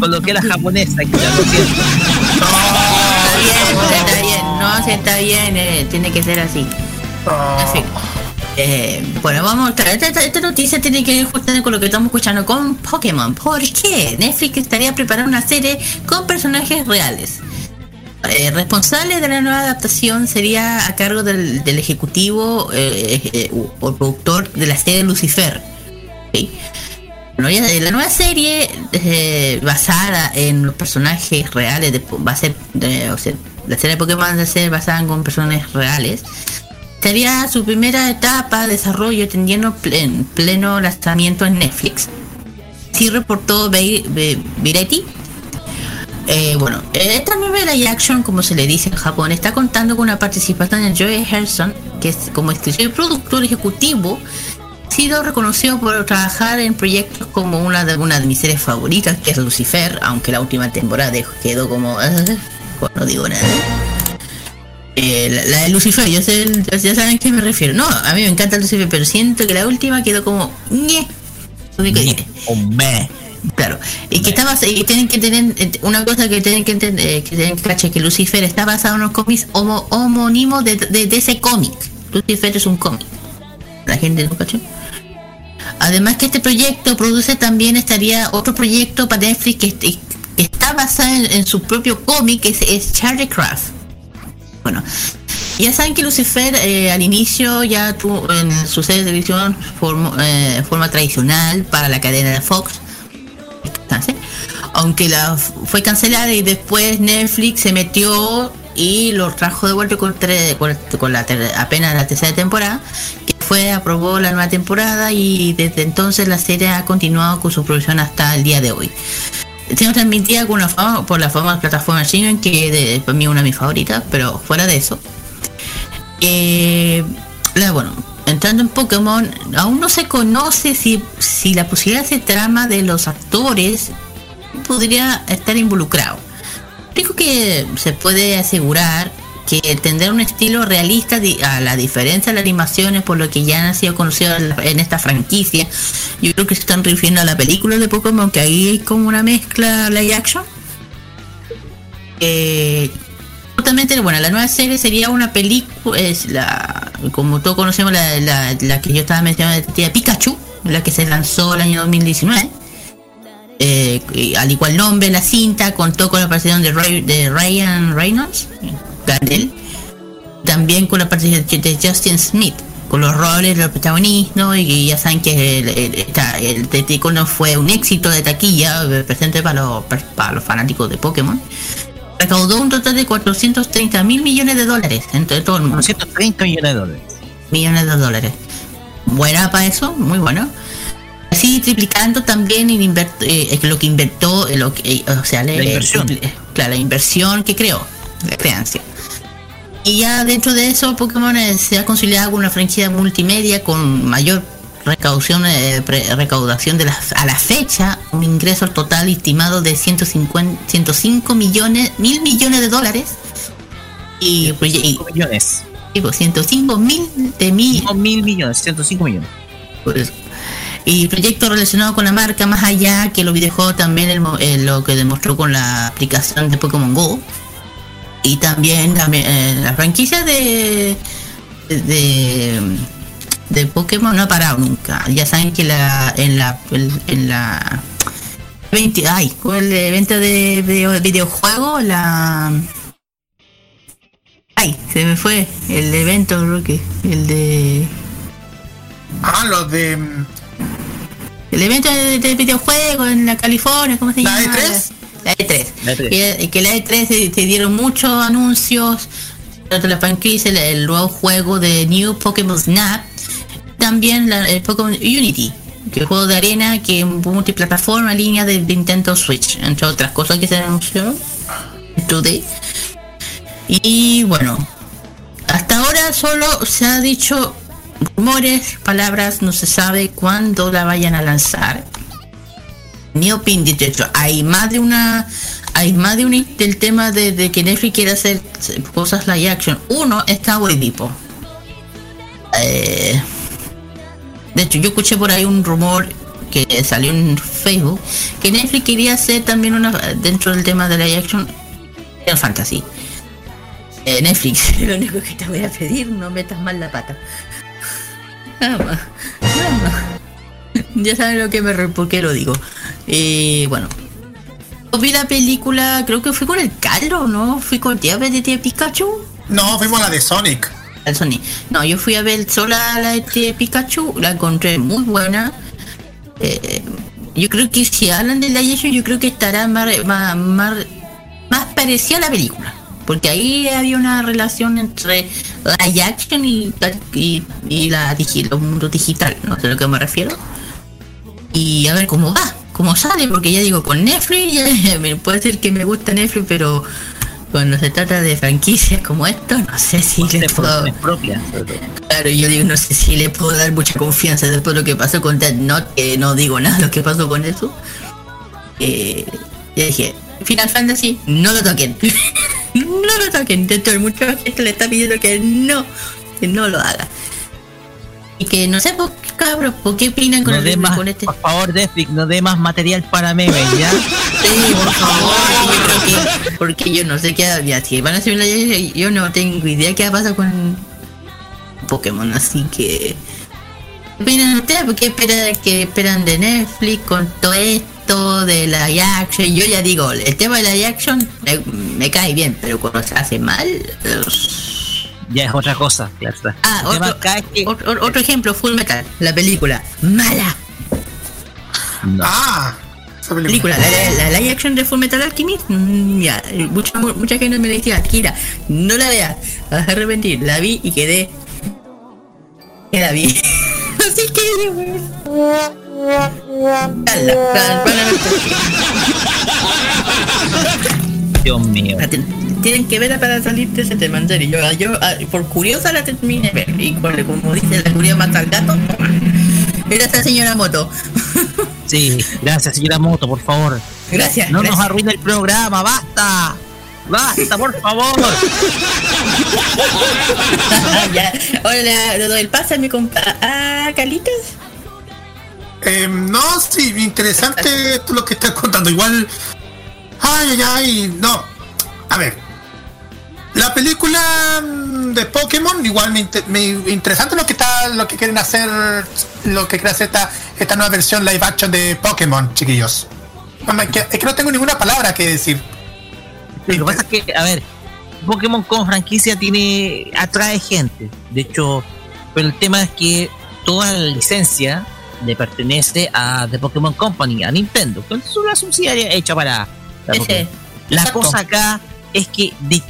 Con que la japonesa. Que ya lo siento. No, está bien, está bien. No, si está bien. Eh, tiene que ser así. Así. Eh, bueno, vamos a. Esta, esta, noticia tiene que ver justamente con lo que estamos escuchando con Pokémon. ¿Por qué? Netflix estaría preparando una serie con personajes reales. Eh, responsable de la nueva adaptación sería a cargo del, ejecutivo eh, eh o productor de la serie Lucifer. ¿sí? la nueva serie basada en los personajes reales, va a ser, o sea, la serie de Pokémon va a ser basada en personajes reales. Estaría su primera etapa de desarrollo teniendo en pleno lanzamiento en Netflix. Sí reportó Viretti. Eh, bueno, esta novela y action, como se le dice en Japón, está contando con una participación de Joey Herson, que es como escritor y productor ejecutivo, ha sido reconocido por trabajar en proyectos como una de, una de mis series favoritas, que es Lucifer, aunque la última temporada quedó como... Eh, no digo nada. Eh, la, de Lucifer, yo sé, ya saben a qué me refiero. No, a mí me encanta Lucifer, pero siento que la última quedó como... ñe. Claro, y que está y tienen que tener una cosa que tienen que entender, eh, que tienen que que Lucifer está basado en unos cómics homo, homónimos de, de, ese cómic. Lucifer es un cómic. La gente no cachó. Además que este proyecto produce también estaría otro proyecto para Netflix que, está basado en, su propio cómic, que es, es Charlie Craft. Bueno, ya saben que Lucifer eh, al inicio ya tuvo en su serie de televisión forma, eh, forma tradicional para la cadena de Fox aunque la fue cancelada y después Netflix se metió y lo trajo de vuelta con, con, la apenas la tercera temporada, que fue, aprobó la nueva temporada y desde entonces la serie ha continuado con su producción hasta el día de hoy. Se transmitida con fama, por la famosa plataforma Shingen, que de, para mí es una de mis favoritas, pero fuera de eso. Eh, bueno, entrando en Pokémon, aún no se conoce si, si la posibilidad de trama de los actores podría estar involucrado. Digo que se puede asegurar que tendrá un estilo realista a la diferencia de las animaciones por lo que ya han sido conocidos en esta franquicia. Yo creo que se están refiriendo a la película de Pokémon, que ahí hay como una mezcla live action. Eh, justamente, bueno, la nueva serie sería una película, es la, como todos conocemos, la, la, que yo estaba mencionando de Pikachu, la que se lanzó el año 2019 eh, al igual nombre la cinta contó con la participación de, de Ryan Reynolds también con la participación de Justin Smith con los roles de los protagonistas y ya saben que el, el, el, fue un éxito de taquilla eh, presente para los, para los fanáticos de Pokémon. Recaudó un total de 430 mil millones de dólares entre todo el mundo. 430 millones de dólares. Millones de dólares. Buena para eso muy bueno. Sí, triplicando también el eh, lo que invirtió, eh, lo que, eh, o sea, la, inversión. claro, la inversión que creó, la creencia. Y ya dentro de eso, Pokémon se ha consolidado con una franquicia multimedia con mayor recaudación, recaudación de las, a la fecha, un ingreso total estimado de 150, 105 millones, mil millones de dólares. Y, millones. 105 pues, mil de mil. mil millones, 105 millones. Pues, y proyectos relacionados con la marca más allá que los videojuegos también eh, lo que demostró con la aplicación de Pokémon Go y también la, eh, franquicia de, de de Pokémon no ha parado nunca. Ya saben que la en la en la 20 ay con el evento de, de videojuego la ay se me fue el evento creo que el de ah los de el evento de, videojuegos en la California, ¿cómo se llama? ¿La E3? La E3. Y, que la E3 se, dieron muchos anuncios, tanto la franquicia, el, el, nuevo juego de New Pokémon Snap, también el Pokémon Unity, que es un juego de arena que es multiplataforma, línea de, Nintendo Switch, entre otras cosas que se anunció today. Y bueno, hasta ahora solo se ha dicho rumores, palabras, no se sabe cuándo la vayan a lanzar. Mi opinión, de hecho, hay más de una, hay más de un del tema de, que Netflix quiere hacer cosas live action. Uno está Bipo. Eh, de hecho, yo escuché por ahí un rumor que salió en Facebook que Netflix quería hacer también una dentro del tema de la action el fantasy. Eh, Netflix, lo único que te voy a pedir, no metas mal la pata. Ya saben lo que me por qué lo digo. Eh, bueno. Vi la película, creo que fui con el Carlos, ¿no? Fui con tía de Pikachu. No, fuimos a la de Sonic. El Sonic. No, yo fui a ver sola la de Pikachu, la encontré muy buena. Eh, yo creo que si hablan de la yo creo que estará más, más, más, parecida a la película. porque ahí había una relación entre la action y, y, y la mundo digital, no sé a lo que me refiero. Y a ver cómo va, cómo sale, porque ya digo, con Netflix, ya, me puede ser que me gusta Netflix, pero cuando se trata de franquicias como esto, no sé si le de puedo... todo. Claro, yo digo, no sé si le puedo dar mucha confianza después de lo que pasó con Dead Note, que no digo nada de lo que pasó con eso. Eh, ya dije, Final Fantasy, no lo toquen. no lo toquen. De hecho, mucha gente le está pidiendo que no, que no lo haga. Y que no sé, pues, cabros, ¿por qué opinan con, No el- más, con este? por favor, Netflix, no dé más material para memes, ¿ya? Sí, por favor, porque yo no sé qué ya, si van a hacer una yo no tengo idea qué va a pasar con Pokémon, así que ¿qué opinan ustedes? ¿Por qué esperan, que esperan de Netflix con todo esto de la action? Yo ya digo, el tema de la action me, me cae bien, pero cuando se hace mal. Ya es otra cosa, claro. está. Ah, otro, acá es que- otro, otro ejemplo, Full Metal, la película, mala. No. Ah, esa película. película, la, la, la live action de Full Metal Alchemist, mm, ya, mucha, mu- mucha gente me decía, Kira, no la veas, vas a arrepentir, la vi y quedé, que la vi, así que. Dios mío. La tienen que verla para salir de ese tema, en serio, yo, yo ah, por curiosa la terminé ver, y como dice la curiosa mata al gato, era esta señora Moto, Sí, gracias, señora Moto, por favor. gracias, No nos gracias. arruine el programa, basta. Basta, por favor. ya, ahora le, doy el pase a mi compa, ah, Calitas. Eh, no, sí, interesante esto lo que estás contando. Igual. Ay, ay, ay. No. A ver. La película mm, de Pokémon, igual me, inte- me- interesante lo que está, lo que quieren hacer, lo que quiere esta, esta nueva versión live action de Pokémon, chiquillos. Que- es que no tengo ninguna palabra que decir. Lo que pasa es que, a ver, Pokémon como franquicia tiene atrae gente. De hecho, pero el tema es que toda la licencia le pertenece a The Pokémon Company, a Nintendo, que es una subsidiaria hecha para, La Exacto. cosa acá es que de-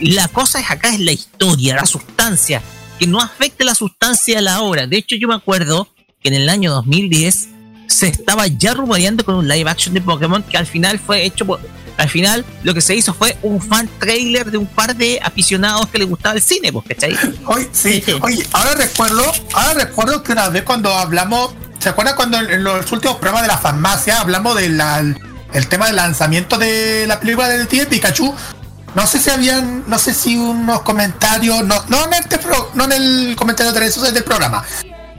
la cosa es acá es la historia, la sustancia, que no afecte la sustancia de la obra. De hecho, yo me acuerdo que en el año 2010 se estaba ya rumoreando con un live action de Pokémon que al final fue hecho por, al final lo que se hizo fue un fan trailer de un par de aficionados que les gustaba el cine, pues, ¿cachai? Oye, sí, oye, ahora recuerdo, ahora recuerdo que una vez cuando hablamos, ¿se acuerdan cuando en, los últimos programas de la farmacia hablamos del el tema del lanzamiento de la película de Detective Pikachu? No sé si habían, no sé si unos comentarios, no, no en pro- no en el comentario de redes sociales del programa.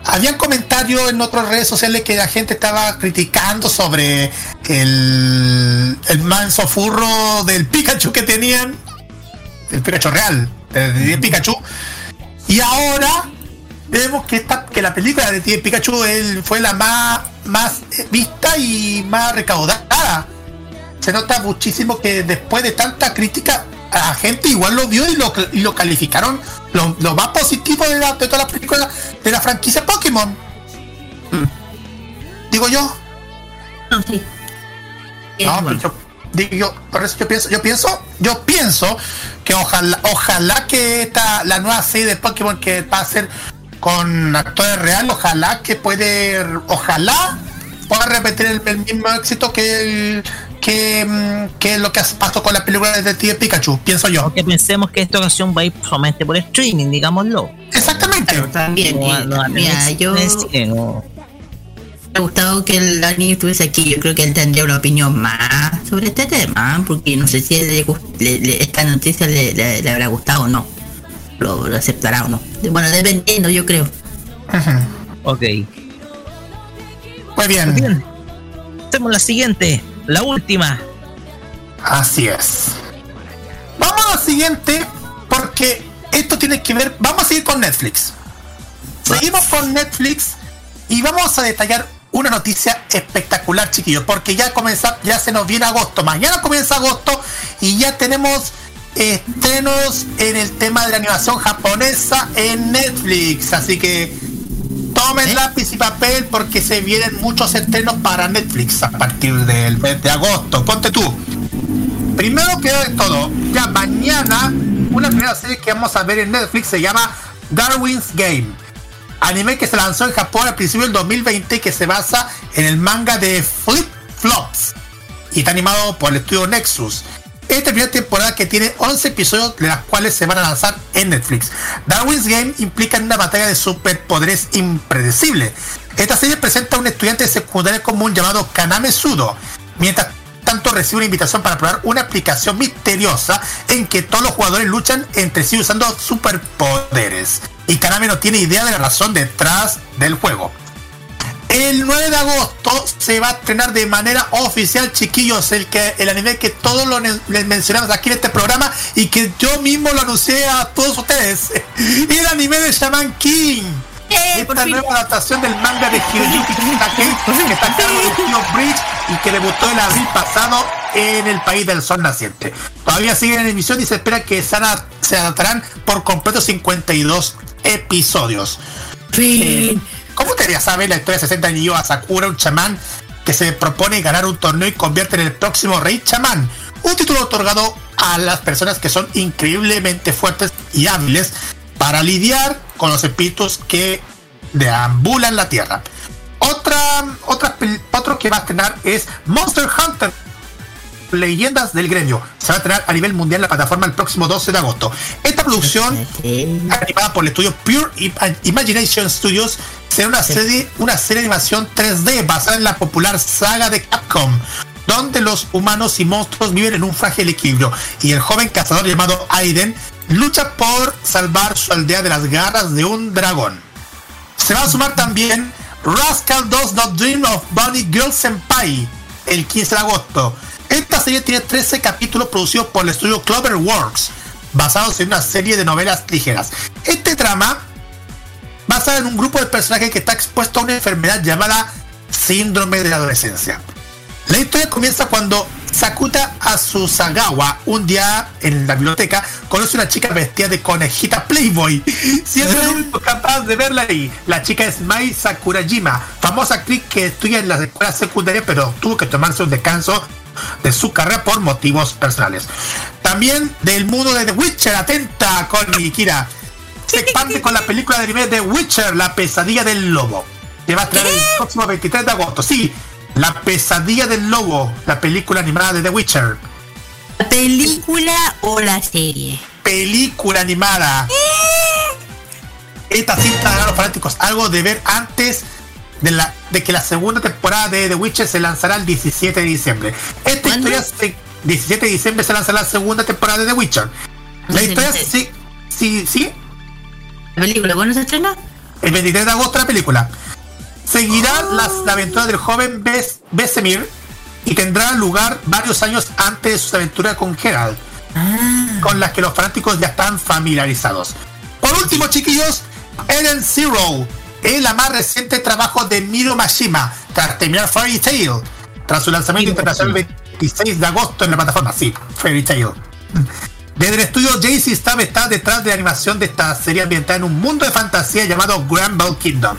Habían comentarios en otras redes sociales que la gente estaba criticando sobre el, el manso furro del Pikachu que tenían el Pikachu real, de, de Pikachu. Y ahora vemos que esta, que la película de Detective Pikachu él, fue la más, más vista y más recaudada. Se nota muchísimo que después de tanta crítica, la gente igual lo vio y lo, y lo calificaron lo, lo más positivo de, la- de todas las películas de la franquicia Pokémon. Digo yo. No, sí. No, bueno. pero yo, digo por eso yo pienso, yo pienso, yo pienso que ojalá, ojalá que esta, la nueva serie de Pokémon que va a ser con actores reales, ojalá que puede, ojalá pueda repetir el, el mismo éxito que el, que, mm, que lo que pasó con la película de Detective Pikachu, pienso yo. Aunque pensemos que esta ocasión va a ir solamente por streaming, digámoslo. Exactamente. Claro, también. No, eh, no, no, mira, es- yo me ha gustado que el Dani estuviese aquí. Yo creo que él tendría una opinión más sobre este tema, porque no sé si le, le- le- esta noticia le, le- le habrá gustado o no. Lo, lo aceptará o no. Bueno, dependiendo, yo creo. Ujú. Ok. Muy bien. Bien. Hacemos la siguiente, la última. Así es. Vamos a la siguiente, porque esto tiene que ver. Vamos a seguir con Netflix. Seguimos con Netflix y vamos a detallar una noticia espectacular, chiquillos, porque ya comienza, ya se nos viene agosto. Mañana comienza agosto y ya tenemos estrenos en el tema de la animación japonesa en Netflix. Así que tomen ¿Eh? lápiz y papel porque se vienen muchos estrenos para Netflix a partir del mes de agosto. Ponte tú. primero que todo, ya mañana, una primera serie que vamos a ver en Netflix se llama Darwin's Game. Anime que se lanzó en Japón al principio del 2020 y que se basa en el manga de Flip Flops. Y está animado por el estudio Nexus. Esta primera temporada que tiene 11 episodios de las cuales se van a lanzar en Netflix. Darwin's Game implica una batalla de superpoderes impredecible. Esta serie presenta a un estudiante de secundaria común llamado Kaname Sudo, mientras tanto recibe una invitación para probar una aplicación misteriosa en que todos los jugadores luchan entre sí usando superpoderes. Y Kaname no tiene idea de la razón detrás del juego. El 9 de agosto se va a estrenar de manera oficial, chiquillos, el que el anime que todos lo les mencionamos aquí en este programa y que yo mismo lo anuncié a todos ustedes. El anime de Shaman King. Eh, Esta nueva adaptación del manga de Hiroyuki Kitake, que está a cargo de Tio Bridge y que debutó el abril pasado en el país del sol naciente. Todavía siguen en emisión y se espera que se ana- se adaptarán por completo 52 episodios. Eh, ¿Cómo te saber la historia de 60 niños a Sakura, un chamán que se propone ganar un torneo y convierte en el próximo rey chamán? Un título otorgado a las personas que son increíblemente fuertes y hábiles para lidiar con los espíritus que deambulan la tierra. Otra, otra, otro que va a estrenar es Monster Hunter. Leyendas del gremio. Se va a estrenar a nivel mundial en la plataforma el próximo 12 de agosto. Esta producción animada por el estudio Pure Im- Imagination Studios, será una serie, una serie de animación 3D basada en la popular saga de Capcom, donde los humanos y monstruos viven en un frágil equilibrio y el joven cazador llamado Aiden lucha por salvar su aldea de las garras de un dragón. Se va a sumar también Rascal Does Not Dream of Bunny Girl Senpai el 15 de agosto. Esta serie tiene 13 capítulos producidos por el estudio Cloverworks, basados en una serie de novelas ligeras. Este trama basada en un grupo de personajes que está expuesto a una enfermedad llamada síndrome de la adolescencia. La historia comienza cuando Sakuta Asusagawa, un día en la biblioteca, conoce una chica vestida de conejita Playboy, siendo el único capaz de verla ahí. La chica es Mai Sakurajima, famosa actriz que estudia en la escuela secundaria, pero tuvo que tomarse un descanso de su carrera por motivos personales. También del mundo de The Witcher, atenta con Kira. Se expande con la película de anime The Witcher, La pesadilla del lobo. Que va a traer el próximo 23 de agosto. Sí, La pesadilla del lobo, la película animada de The Witcher. ¿La película o la serie? Película animada. Esta cinta a los fanáticos algo de ver antes de, la, de que la segunda temporada de The Witcher se lanzará el 17 de diciembre. Esta ¿Cuándo? historia se, 17 de diciembre se lanzará la segunda temporada de The Witcher. La historia sí, sí, sí, ¿La película cuándo se estrena? el 23 de agosto la película. Seguirá las la aventura del joven Bes- Besemir y tendrá lugar varios años antes de sus aventuras con Geralt, con las que los fanáticos ya están familiarizados. Por último, chiquillos, Eden Zero es la más reciente trabajo de Miro Mashima tras terminar Fairy Tail, tras su lanzamiento internacional el 26 de agosto en la plataforma, sí, Fairy Tail. Desde el estudio JC Stab está detrás de la animación de esta serie ambientada en un mundo de fantasía llamado Granville Kingdom.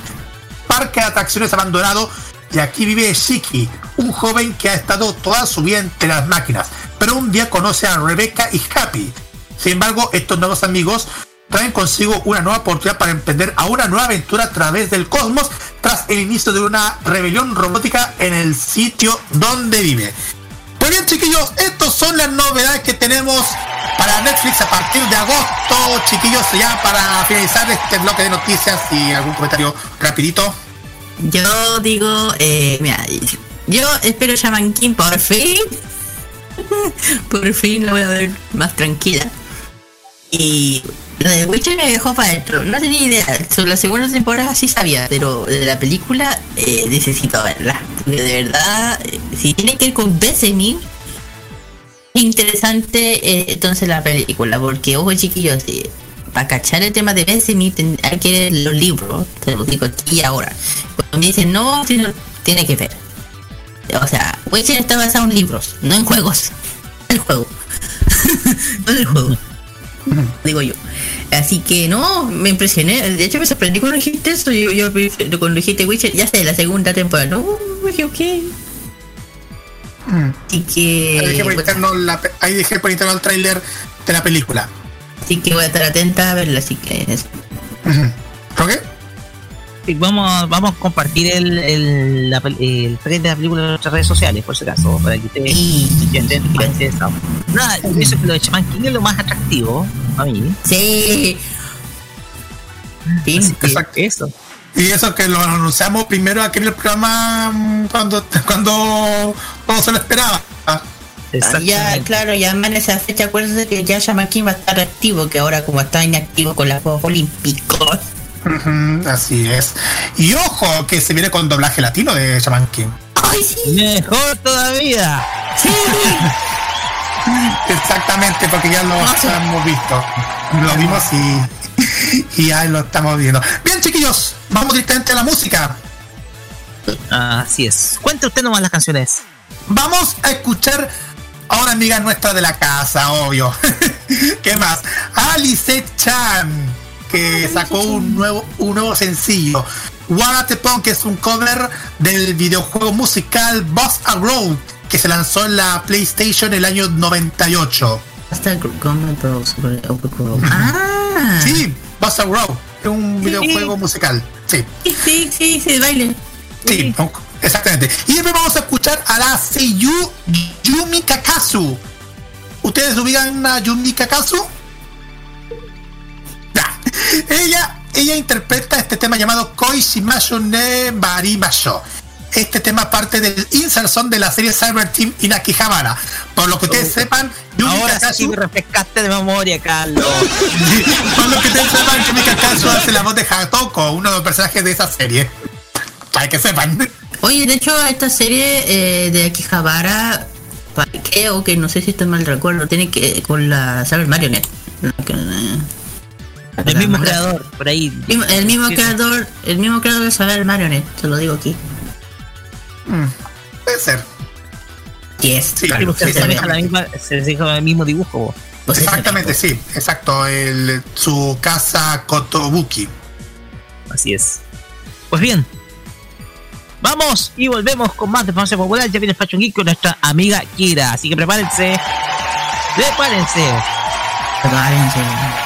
Parque de atracciones abandonado y aquí vive Shiki, un joven que ha estado toda su vida entre las máquinas, pero un día conoce a Rebecca y Happy. Sin embargo, estos nuevos amigos traen consigo una nueva oportunidad para emprender a una nueva aventura a través del cosmos tras el inicio de una rebelión robótica en el sitio donde vive. Pues bien, chiquillos, estas son las novedades que tenemos para Netflix a partir de agosto, chiquillos, ya para finalizar este bloque de noticias y algún comentario rapidito. Yo digo, eh, mira, yo espero Shaman King por fin. por fin lo voy a ver más tranquila. Y lo de Witcher me dejó para adentro. No tenía idea. Sobre la segunda temporada sí sabía, pero de la película eh, necesito verla. Porque de verdad, eh, si tiene que ir con Besemir, interesante eh, entonces la película. Porque, ojo chiquillos, para cachar el tema de ten- hay que leer los libros. Te lo digo aquí y ahora. Cuando me dicen no, tiene, tiene que ver. O sea, Witcher está basado en libros, no en juegos. El juego. no en el juego. Digo yo. Así que no, me impresioné. De hecho me sorprendí cuando dijiste eso. Yo, yo cuando dijiste Witcher, ya sé, la segunda temporada. No, dije, ok. Mm. Así que. Ahí dejé por bueno, la ahí dejé el tráiler de la película. así que voy a estar atenta a verla, así que eso. ¿Ok? Y vamos, vamos a compartir el, el, la el trailer de la película en nuestras redes sociales, por si acaso, para que ustedes que interesados. Nada, yo pienso que lo de Shaman King es lo más atractivo a mí. Sí. Sí, Exacto. eso. Y eso que lo anunciamos primero aquí en el programa mm, cuando, cuando no se lo esperaba. Ya, claro, ya en esa fecha, acuérdense que ya Shaman King va a estar activo, que ahora como está inactivo con los Juegos Olímpicos. Así es. Y ojo que se viene con doblaje latino de Shaman King. ¡Ay, sí! Mejor todavía. ¡Sí! Exactamente, porque ya lo hemos visto. Lo vimos y, y ya lo estamos viendo. Bien, chiquillos, vamos directamente a la música. Así es. Cuente usted nomás las canciones. Vamos a escuchar a una amiga nuestra de la casa, obvio. ¿Qué más? Alice Chan, que sacó un nuevo, un nuevo sencillo. Te Pon, que es un cover del videojuego musical Boss a Road, que se lanzó en la PlayStation el año 98. Hasta Gone Bros. Ah, Sí, Boss a Road, es un videojuego musical. Sí. sí, sí, sí, sí, baile. Sí, exactamente. Y después vamos a escuchar a la Seiyu Yumi Kakazu. ¿Ustedes ubican a Yumi Kakazu? Ella, ella interpreta este tema llamado Koi Shimashu ne Barimasho. Este tema parte del insert song de la serie Cyber Team Inakihabara. Por lo que ustedes sepan, Yumi Ahora sí Kakazu, me refrescaste de memoria, Carlos. por lo que ustedes sepan, Yumi Kakazu hace la voz de Hatoko, uno de los personajes de esa serie. Para que sepan. Oye, de hecho, esta serie eh, de Akihabara, creo que no sé si estoy mal recuerdo, tiene que con la Saber Marionette. El mismo creador, por ahí. Mismo- El mismo creador, el mismo creador de Saber Marionette, te lo digo aquí. Mm, puede ser. Yes, Sí, Claro, sí, se, sí, maneja sí. la misma, se maneja el mismo dibujo. vos. Pues Exactamente, sí, exacto. El, su casa Kotobuki. Así es. Pues bien. Vamos y volvemos con más de Información Popular. Ya viene Fashion Geek con nuestra amiga Kira. Así que prepárense. Prepárense. Prepárense.「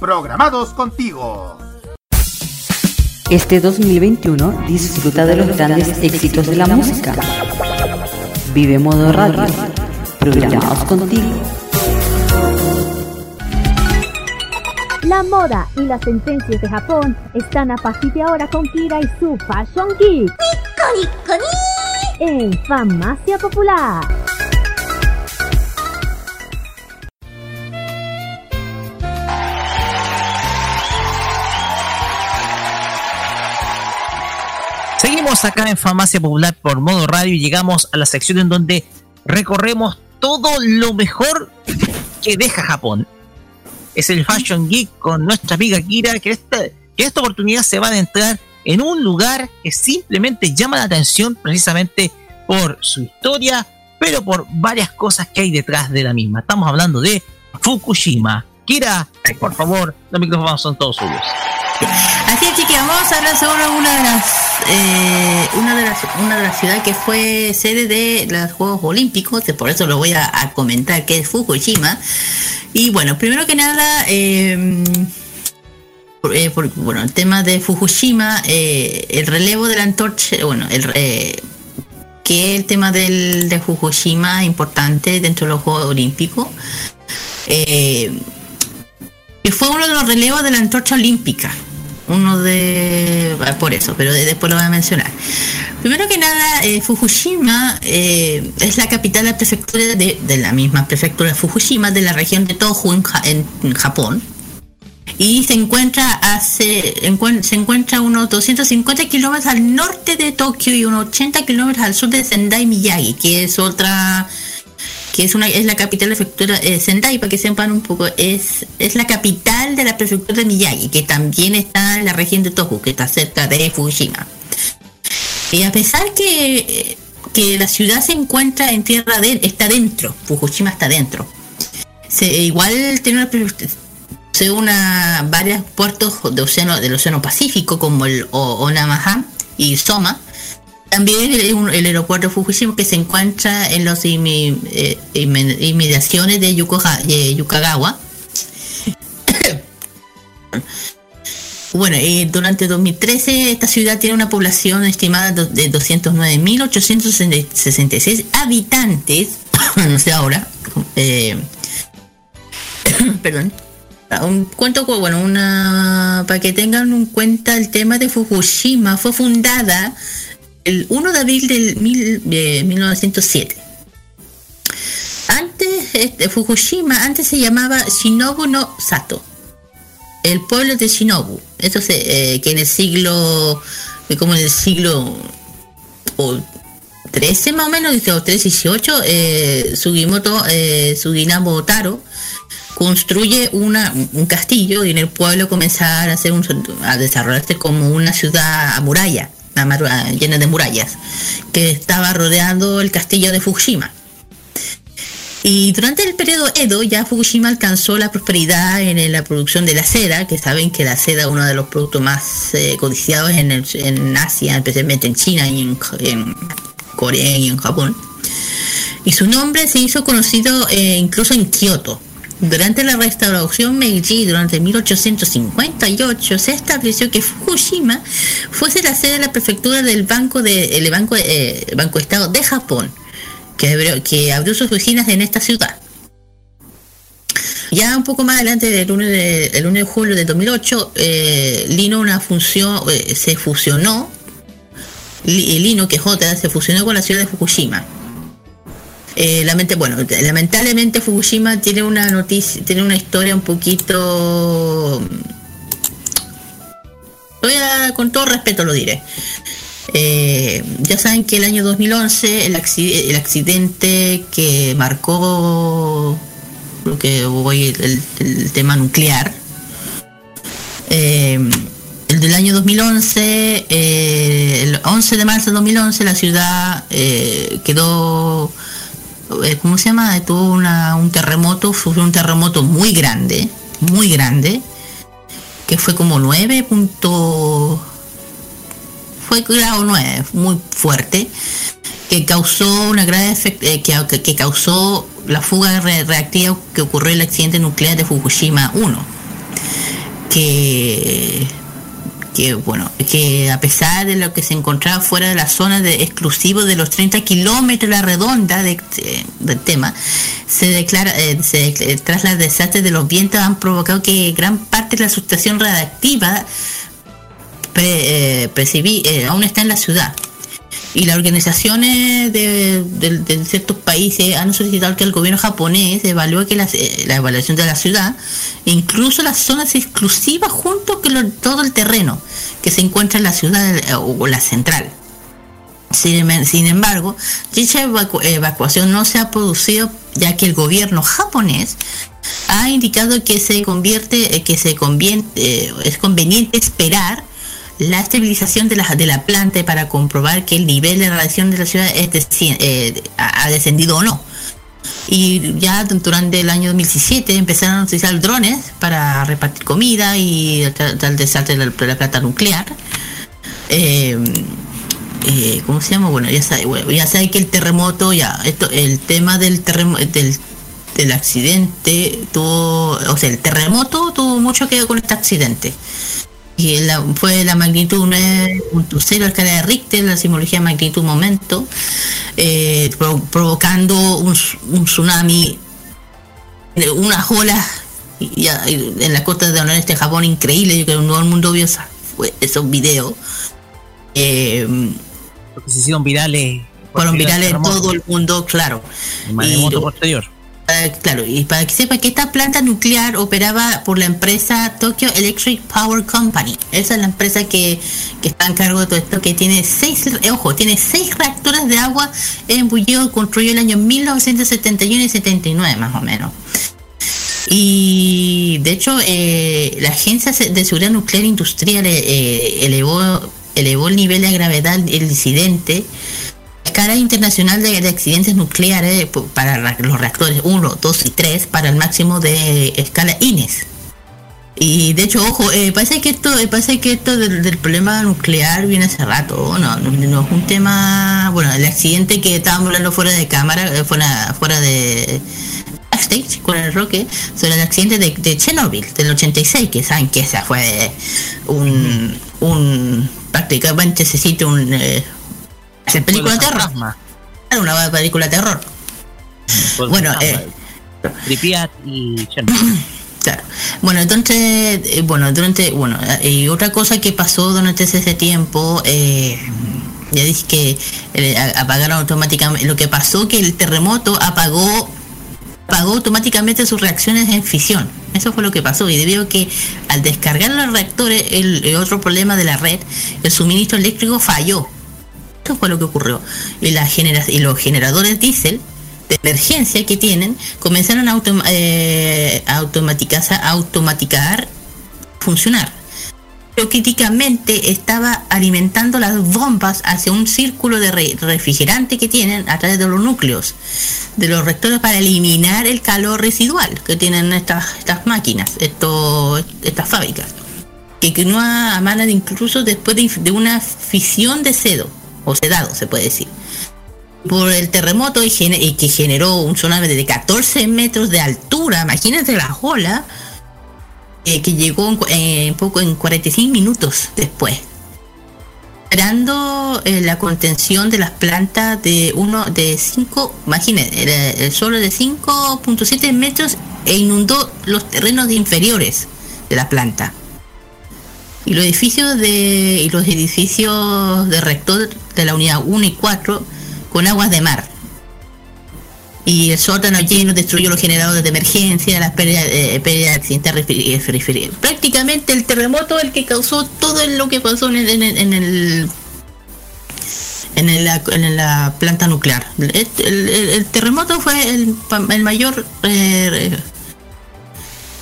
programados contigo. Este 2021 disfruta de los grandes éxitos de la música. Vive Modo Radio, programados contigo. La moda y las tendencias de Japón están a partir de ahora con Kira y su Fashion Geek. En Farmacia Popular. Seguimos acá en Farmacia Popular por modo radio y llegamos a la sección en donde recorremos todo lo mejor que deja Japón. Es el Fashion Geek con nuestra amiga Kira, que esta, que esta oportunidad se va a adentrar en un lugar que simplemente llama la atención precisamente por su historia, pero por varias cosas que hay detrás de la misma. Estamos hablando de Fukushima. Kira, por favor, los micrófonos son todos suyos. Así es, chiquillos, vamos a hablar sobre una de las, eh, una de las, una de las ciudades que fue sede de los Juegos Olímpicos, por eso lo voy a, comentar, que es Fukushima. Y bueno, primero que nada, por- eh, bueno, el tema de Fukushima, eh, el relevo de la antorcha, bueno, el, que el tema del, de Fukushima importante dentro de los Juegos Olímpicos. Eh, que fue uno de los relevos de la antorcha olímpica. Uno de. ah, Por eso, pero de- después lo voy a mencionar. Primero que nada, eh, Fukushima eh, es la capital de la prefectura de, de la misma prefectura Fukushima, de la región de Tohoku en, Ja- en- en Japón. Y se encuentra, hace, encuen- se encuentra unos 250 kilómetros al norte de Tokio y unos 80 kilómetros al sur de Sendai Miyagi, que es otra que es una es la capital de la prefectura eh, Sendai para que sepan un poco es es la capital de la prefectura de Miyagi que también está en la región de Tohoku que está cerca de Fukushima y a pesar que que la ciudad se encuentra en tierra de está dentro Fukushima está dentro. Igual tiene una una varios puertos de océano del océano Pacífico como el O- Onamaha y Soma también el, aeropuerto de Fukushima que se encuentra en las inmediaciones de Yukoha- eh, Yukagawa. Bueno, y durante 2013 esta ciudad tiene una población estimada de 209.866 habitantes, no sé ahora, eh, perdón, un cuento, bueno, una para que tengan en cuenta el tema de Fukushima, fue fundada el 1 de abril del mil- de 1907. Antes, este, Fukushima antes se llamaba Shinobu no Sato, el pueblo de Shinobu. Esto se, eh, que en el siglo, eh, como en el siglo o 13 más o menos, dice, o 13, 18, eh, Sugimoto, eh, Suginamo Taro construye una, un castillo y en el pueblo comenzar a, hacer un, a desarrollarse como una ciudad a muralla, llena de murallas, que estaba rodeando el castillo de Fukushima. Y durante el periodo Edo ya Fukushima alcanzó la prosperidad en la producción de la seda, que saben que la seda es uno de los productos más eh, codiciados en, el- en Asia, especialmente en China y en, en Corea y en Japón. Y su nombre se hizo conocido eh, incluso en Kioto. Durante la restauración Meiji, durante 1858, se estableció que Fukushima fuese la sede de la prefectura del Banco de Banco, eh, Estado de Japón, que abrió, que abrió sus oficinas en esta ciudad. Ya un poco más adelante, el 1 de, el 1 de julio de 2008, eh, Lino una función, eh, se fusionó, Li- Lino, que J, se fusionó con la ciudad de Fukushima. Eh, lamentablemente Fukushima tiene una noticia, tiene una historia un poquito. Voy a, con todo respeto lo diré. Eh, ya saben que el año 2011 el, acci- el accidente que marcó lo que voy el, tema nuclear eh, el del año 2011 eh, el 11 de marzo de 2011 la ciudad quedó ¿cómo se llama? Tuvo una, un terremoto, sufrió un terremoto muy grande, muy grande, que fue como 9 punto... Fue grado 9, muy fuerte, que causó una grave eh, que- que causó la fuga re- reactiva que ocurrió en el accidente nuclear de Fukushima 1 que que bueno que a pesar de lo que se encontraba fuera de la zona de exclusivo de los 30 kilómetros la redonda de- de- del tema se declara eh, se, eh, tras los desastres de los vientos han provocado que gran parte de la sustracción radiactiva eh, eh, aún está en la ciudad y las organizaciones de, ciertos países han solicitado que el gobierno japonés evalúe que las- eh, la evaluación de la ciudad, incluso las zonas exclusivas junto con todo el terreno que se encuentra en la ciudad eh, o la central. Sin, em- sin embargo, dicha evacu- evacuación no se ha producido ya que el gobierno japonés ha indicado que se convierte, eh, que se convierte, eh, es conveniente esperar la estabilización de la, de la planta para comprobar que el nivel de radiación de la ciudad es eh, ha descendido o no. Y ya durante el año 2017 empezaron a utilizar drones para repartir comida y tal el desastre de la, planta nuclear. Eh, eh, ¿Cómo se llama? Bueno, ya sabe, ya sabe que el terremoto, ya, esto, el tema del terremoto, del, del accidente tuvo, o sea, el terremoto tuvo mucho que ver con este accidente. La- fue la magnitud 9.0 escala de Richter, la simbología de magnitud momento, eh, pro- provocando un, tsunami, unas olas y- y- y en la costa de noroeste de Japón increíble. Yo creo que todo el mundo vio esa- fue- esos videos. Eh, Porque se hicieron virales. fueron virales en todo el mundo, claro. el Y- posterior. Para- claro, y para que sepa que esta planta nuclear operaba por la empresa Tokyo Electric Power Company. Esa es la empresa que, que está en cargo de todo esto, que tiene seis, eh, ojo, tiene seis reactores de agua en Bullido, construyó el año 1971 y 79 más o menos. Y de hecho, eh, la Agencia de Seguridad Nuclear Industrial eh, eh, elevó, elevó el nivel de gravedad del incidente escala internacional de, de accidentes nucleares para ra- los reactores 1, 2 y 3 para el máximo de escala INES. Y de hecho, ojo, eh, parece que esto, eh, parece que esto del, problema nuclear viene hace rato, no, no, no es un tema, bueno, el accidente que estábamos hablando fuera de cámara, eh, fuera, fuera de backstage con el Roque, sobre el accidente de, de Chernobyl del 86, que saben que esa fue un, un prácticamente se cita un eh, hacer película de terror, era una película de terror. Pueblo Bueno, eh, Pripyat y. Claro. Bueno, entonces, eh, bueno, durante, bueno, eh, y otra cosa que pasó durante ese tiempo, eh, ya dije que eh, apagaron automáticamente, lo que pasó que el terremoto apagó, apagó automáticamente sus reacciones en fisión. Eso fue lo que pasó y debido a que al descargar los reactores, el, el otro problema de la red, el suministro eléctrico falló. Eso fue lo que ocurrió. Y, los generadores diésel de emergencia que tienen comenzaron a, autom- eh, a automatizar, funcionar. Pero críticamente estaba alimentando las bombas hacia un círculo de re- refrigerante que tienen a través de los núcleos de los reactores para eliminar el calor residual que tienen estas, máquinas, estas fábricas que continúa a mano de incluso después de, de una fisión de cedo o sedado se puede decir. Por el terremoto y, que generó un tsunami de 14 metros de altura imagínate la ola eh, que llegó en, en poco en 45 minutos después. Esperando eh, la contención de las plantas de uno de 5 imagínense era el suelo de 5.7 metros e inundó los terrenos inferiores de la planta. Y los edificios de y los edificios de rector de la unidad 1 y 4 con aguas de mar y el sótano lleno destruyó los generadores de emergencia las pérdidas, eh, pérdidas accidentales eh, prácticamente el terremoto el que causó todo lo que pasó en el en la, en la planta nuclear. El, terremoto fue el, el mayor, eh,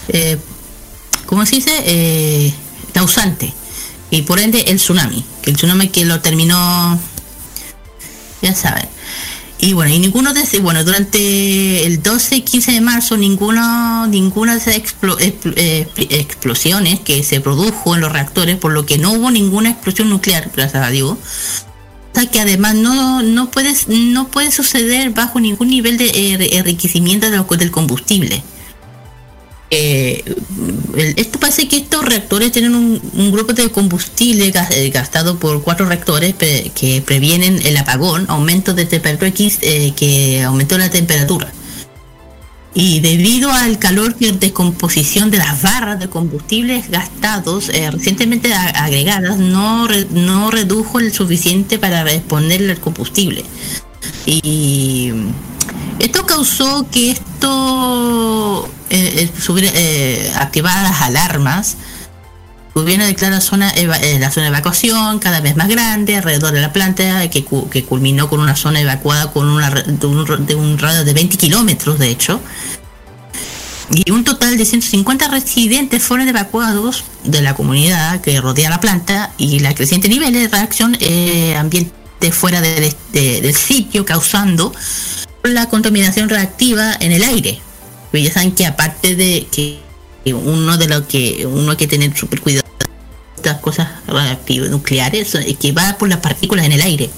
eh, ¿cómo se dice? Eh, causante. Y por ende el tsunami, que el tsunami que lo terminó, ya saben. y bueno, y ninguno de ese- bueno, durante el 12 y 15 de marzo, ninguno, ninguna de esas eh, explosiones que se produjo en los reactores, por lo que no hubo ninguna explosión nuclear, gracias a Dios. Que además no, no, puede, no puede suceder bajo ningún nivel de eh, enriquecimiento del combustible. Eh, el- esto parece que estos reactores tienen un, grupo de combustible eh, gastado por cuatro reactores que previenen el apagón, aumento de temperatura X eh, que aumentó la temperatura. Y debido al calor y descomposición de las barras de combustibles gastados eh, recientemente agregadas, no, no redujo el suficiente para responder al combustible. Y esto causó que esto eh, eh, eh, activara las alarmas. Gobierno declara zona eh, la zona de evacuación cada vez más grande alrededor de la planta, que, cu- que culminó con una zona evacuada con una, de, un, radio de 20 kilómetros, de hecho. Y un total de 150 residentes fueron evacuados de la comunidad que rodea la planta y la creciente nivel de reacción ambiente fuera del- de- del sitio causando la contaminación reactiva en el aire. Pues ya saben que aparte de que uno de lo que uno hay que tener súper cuidado estas cosas reactivas nucleares es que va por las partículas en el aire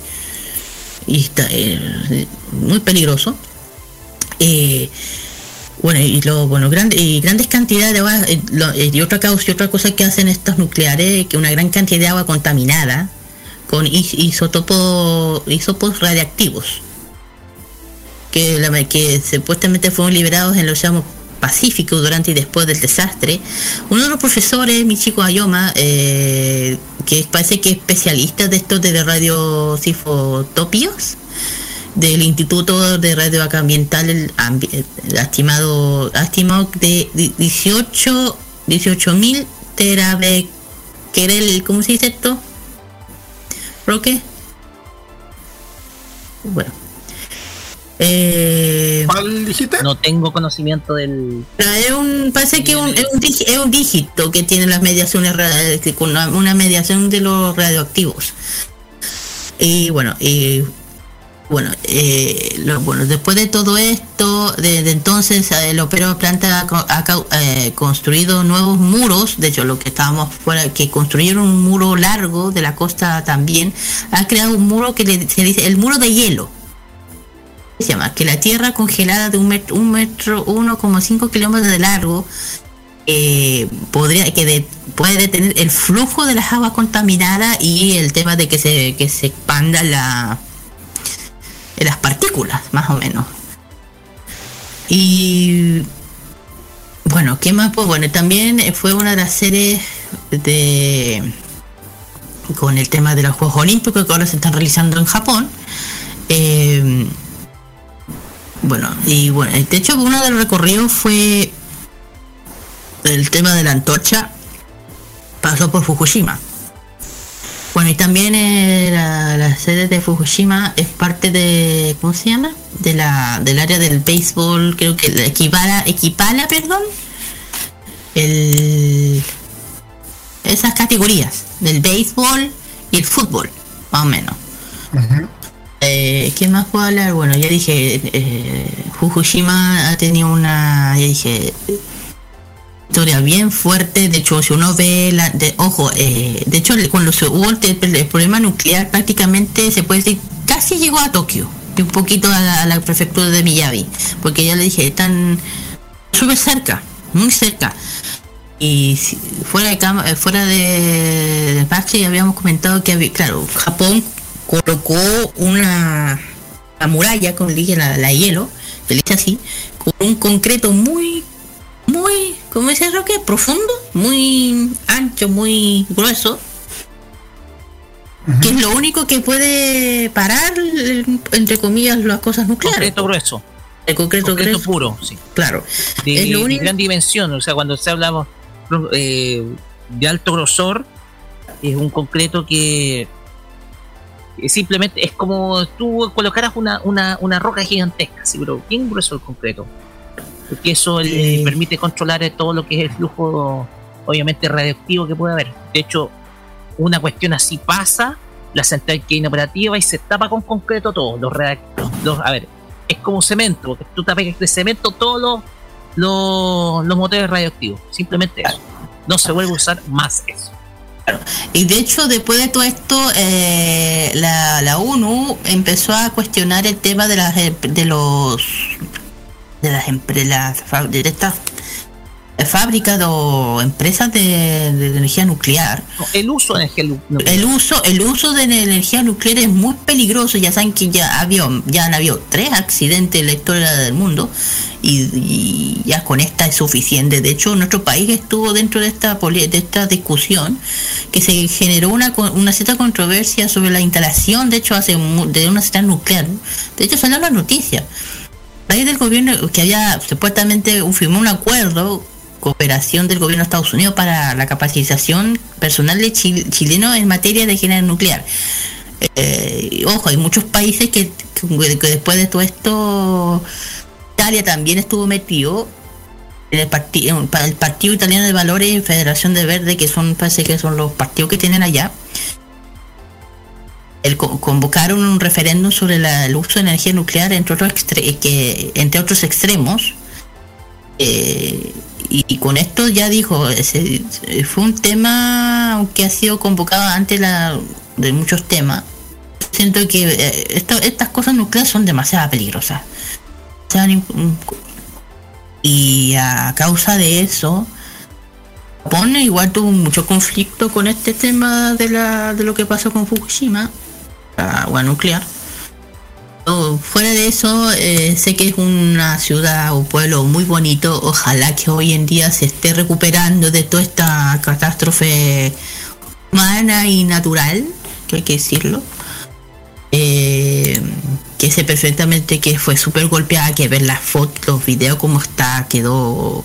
y está eh, muy peligroso. Eh, bueno, y lo bueno, grande, y grandes cantidades de agua, eh, y otra causa, y otra cosa que hacen estos nucleares, que una gran cantidad de agua contaminada con is- isótopos, isótopos radiactivos que, la- que supuestamente fueron liberados en el Océano Pacífico durante y después del desastre. Uno de los profesores, Michiko Ayoma, eh, que parece que es especialista de estos de radiosifotopios, del Instituto de Radioambiental, el, ambi- el estimado, de 18 18.000 terabequerel, ¿cómo se dice esto? Roque. Bueno. Eh, ¿Cuál dijiste? No tengo conocimiento del. pero es un, parece que un- es, un, es un dígito que tiene las mediaciones, con una, una mediación de los radioactivos. Y bueno, y bueno, eh, lo- bueno, después de todo esto, desde entonces eh, el operador planta ha, co- ha cau- eh, construido nuevos muros, de hecho lo que estábamos fuera, que construyeron un muro largo de la costa también, ha creado un muro que le- se dice el muro de hielo se llama que la tierra congelada de un metro, un metro 1,5 kilómetros de largo eh, podría que de- puede detener el flujo de las aguas contaminadas y el tema de que se que se expanda la las partículas más o menos. Y bueno qué más pues bueno también fue una de las series de con el tema de los Juegos Olímpicos que ahora se están realizando en Japón. Eh, bueno, y bueno, de hecho uno de los recorridos fue el tema de la antorcha, pasó por Fukushima. Bueno, y también eh, la, sede de Fukushima es parte de, ¿cómo se llama? De la, del área del béisbol, creo que equipara, equipala, perdón, el, esas categorías del béisbol y el fútbol, más o menos. Eh, ¿Qué más puedo hablar? Bueno, ya dije, eh, Fukushima ha tenido una, dije, historia bien fuerte. De hecho, si uno ve, la, de, ojo, eh, de hecho, cuando se hubo el, problema nuclear, prácticamente se puede decir, casi llegó a Tokio, y un poquito a la, prefectura de Miyabi, porque ya le dije, están súper cerca, muy cerca. Y fuera de eh, fuera de, de habíamos comentado que había, claro, Japón colocó una, una muralla, como le dije, la, la hielo, le dice así, con un concreto muy, muy, ¿cómo dice Roque? Profundo, muy ancho, muy grueso, que es lo único que puede parar, entre comillas, las cosas nucleares. Concreto grueso. El concreto, Concreto grueso, puro, sí. claro. De, Es lo de único- gran dimensión. O sea, cuando se hablaba eh, de alto grosor, es un concreto que simplemente es como tú colocaras una, una, una roca gigantesca, sí, pero bien grueso el concreto. Porque eso le Eh. permite controlar todo lo que es el flujo, obviamente, radioactivo que puede haber. De hecho, una cuestión así pasa la central queda inoperativa y se tapa con concreto todo. Los los, a ver, es como cemento, porque tú tapas de cemento todos los, los, los motores radioactivos. Simplemente eso. No se vuelve a usar más eso. Y de hecho, después de todo esto, eh, la, la ONU empezó a cuestionar el tema de las de los de las empresas de fábricas o empresas de, de energía nuclear. No, el uso de energía nu- nuclear. El uso, el uso de energía nuclear es muy peligroso. Ya saben que ya había, ya han habido tres accidentes en la historia del mundo y, y ya con esta es suficiente. De hecho, nuestro país estuvo dentro de esta de esta discusión que se generó una con- una cierta controversia sobre la instalación, de hecho, hace de una central nuclear. De hecho, salió la noticia. Raíz del gobierno que había supuestamente firmó un acuerdo cooperación del gobierno de Estados Unidos para la capacitación personal de chil- chilenos en materia de género nuclear. Eh, ojo, hay muchos países que, que- después de todo esto, Italia también estuvo metido en el, partido el Partido Italiano de Valores y Federación de Verde, que son, parece que son los partidos que tienen allá. El, co- convocaron un referéndum sobre el uso de energía nuclear, entre otros, entre otros extremos, eh, y, con esto ya dijo, ese- fue un tema aunque ha sido convocado antes de muchos temas. Siento que eh, estas cosas nucleares son demasiado peligrosas. Y a causa de eso, Japón igual tuvo mucho conflicto con este tema de, la, de lo que pasó con Fukushima, la agua nuclear. Fuera de eso, eh, sé que es una ciudad o pueblo muy bonito. Ojalá que hoy en día se esté recuperando de toda esta catástrofe humana y natural, que hay que decirlo. Eh, que sé perfectamente que fue súper golpeada, que ver las fotos, los videos, cómo está, quedó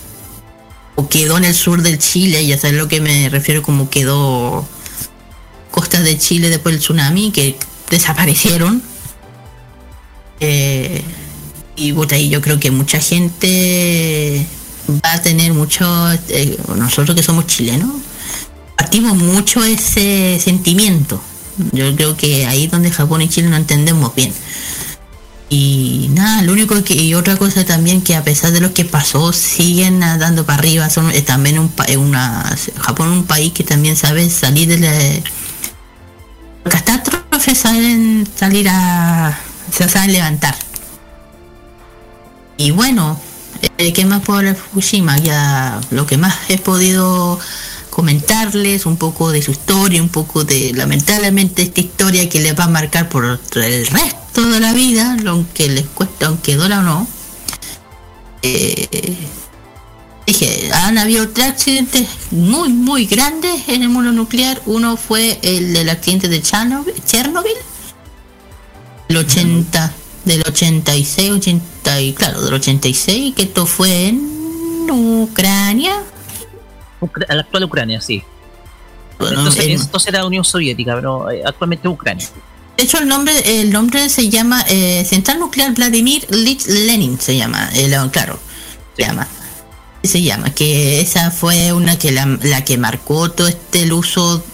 o quedó en el sur del Chile, ya sabes lo que me refiero como quedó costas de Chile después del tsunami, que desaparecieron. Eh, y puta, y yo creo que mucha gente va a tener mucho, eh, nosotros que somos chilenos, partimos mucho ese sentimiento. Yo creo que ahí donde Japón y Chile no entendemos bien. Y nada, lo único que, y otra cosa también que a pesar de lo que pasó, siguen dando para arriba, son es también un, una, Japón un país que también sabe salir de la catástrofes, saben salir a, se saben levantar. Y bueno, ¿qué más puedo hablar Fukushima? Ya lo que más he podido comentarles, un poco de su historia, un poco de lamentablemente esta historia que les va a marcar por el resto de la vida, aunque les cuesta, aunque duela o no. Eh, dije, han habido tres accidentes muy, muy grandes en el mundo nuclear. Uno fue el del accidente de Chernobyl, Chernobyl el 80, del 86, 80, y claro, del 86, que esto fue en Ucrania. Ucra- la actual Ucrania, sí. Bueno, entonces, en- entonces era Unión Soviética, pero eh, actualmente Ucrania. De hecho, el nombre, el nombre se llama eh, Central Nuclear Vladimir Lich Lenin, se llama, eh, claro, se llama. Se llama, que esa fue una que la, la que marcó todo este el uso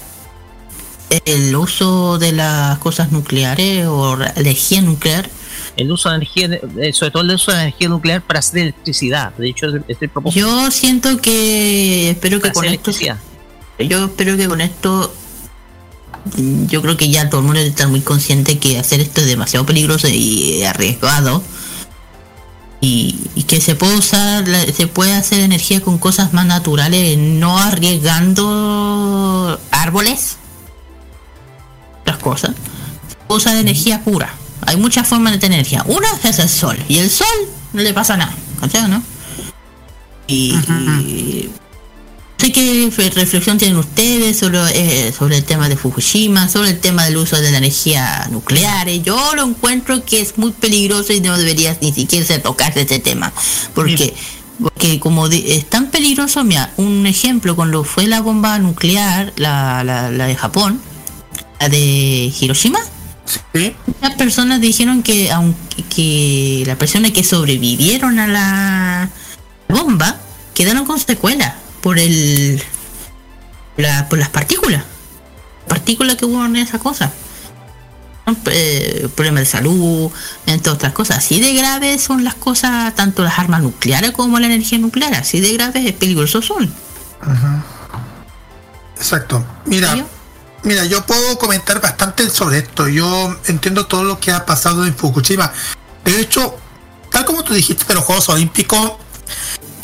el uso de las cosas nucleares o la energía nuclear El uso de energía, sobre todo el uso de energía nuclear para hacer electricidad. De hecho, es el propósito. yo siento que espero que para con esto yo espero que con esto yo creo que ya todo el mundo estar muy consciente que hacer esto es demasiado peligroso y arriesgado. Y, y que se puede usar se puede hacer energía con cosas más naturales no arriesgando árboles otras cosas se puede usar energía pura hay muchas formas de tener energía una es el sol y el sol no le pasa nada ¿cachai, no? y, y sé qué reflexión tienen ustedes sobre, eh, sobre el tema de Fukushima, sobre el tema del uso de la energía nuclear. Yo lo encuentro que es muy peligroso y no debería ni siquiera se tocarse este tema. Porque, porque como de- es tan peligroso, mira, un ejemplo, cuando fue la bomba nuclear, la, la, la de Japón, de Hiroshima, ¿Sí? las personas dijeron que aunque que las personas que sobrevivieron a la bomba quedaron con secuelas por el la, por las partículas partículas que hubo en esa cosa eh, problemas de salud, entre otras cosas. Así de graves son las cosas, tanto las armas nucleares como la energía nuclear. Así de graves y peligrosos son. Exacto. Mira. Mira, yo puedo comentar bastante sobre esto. Yo entiendo todo lo que ha pasado en Fukushima. De hecho, tal como tú dijiste de los Juegos Olímpicos,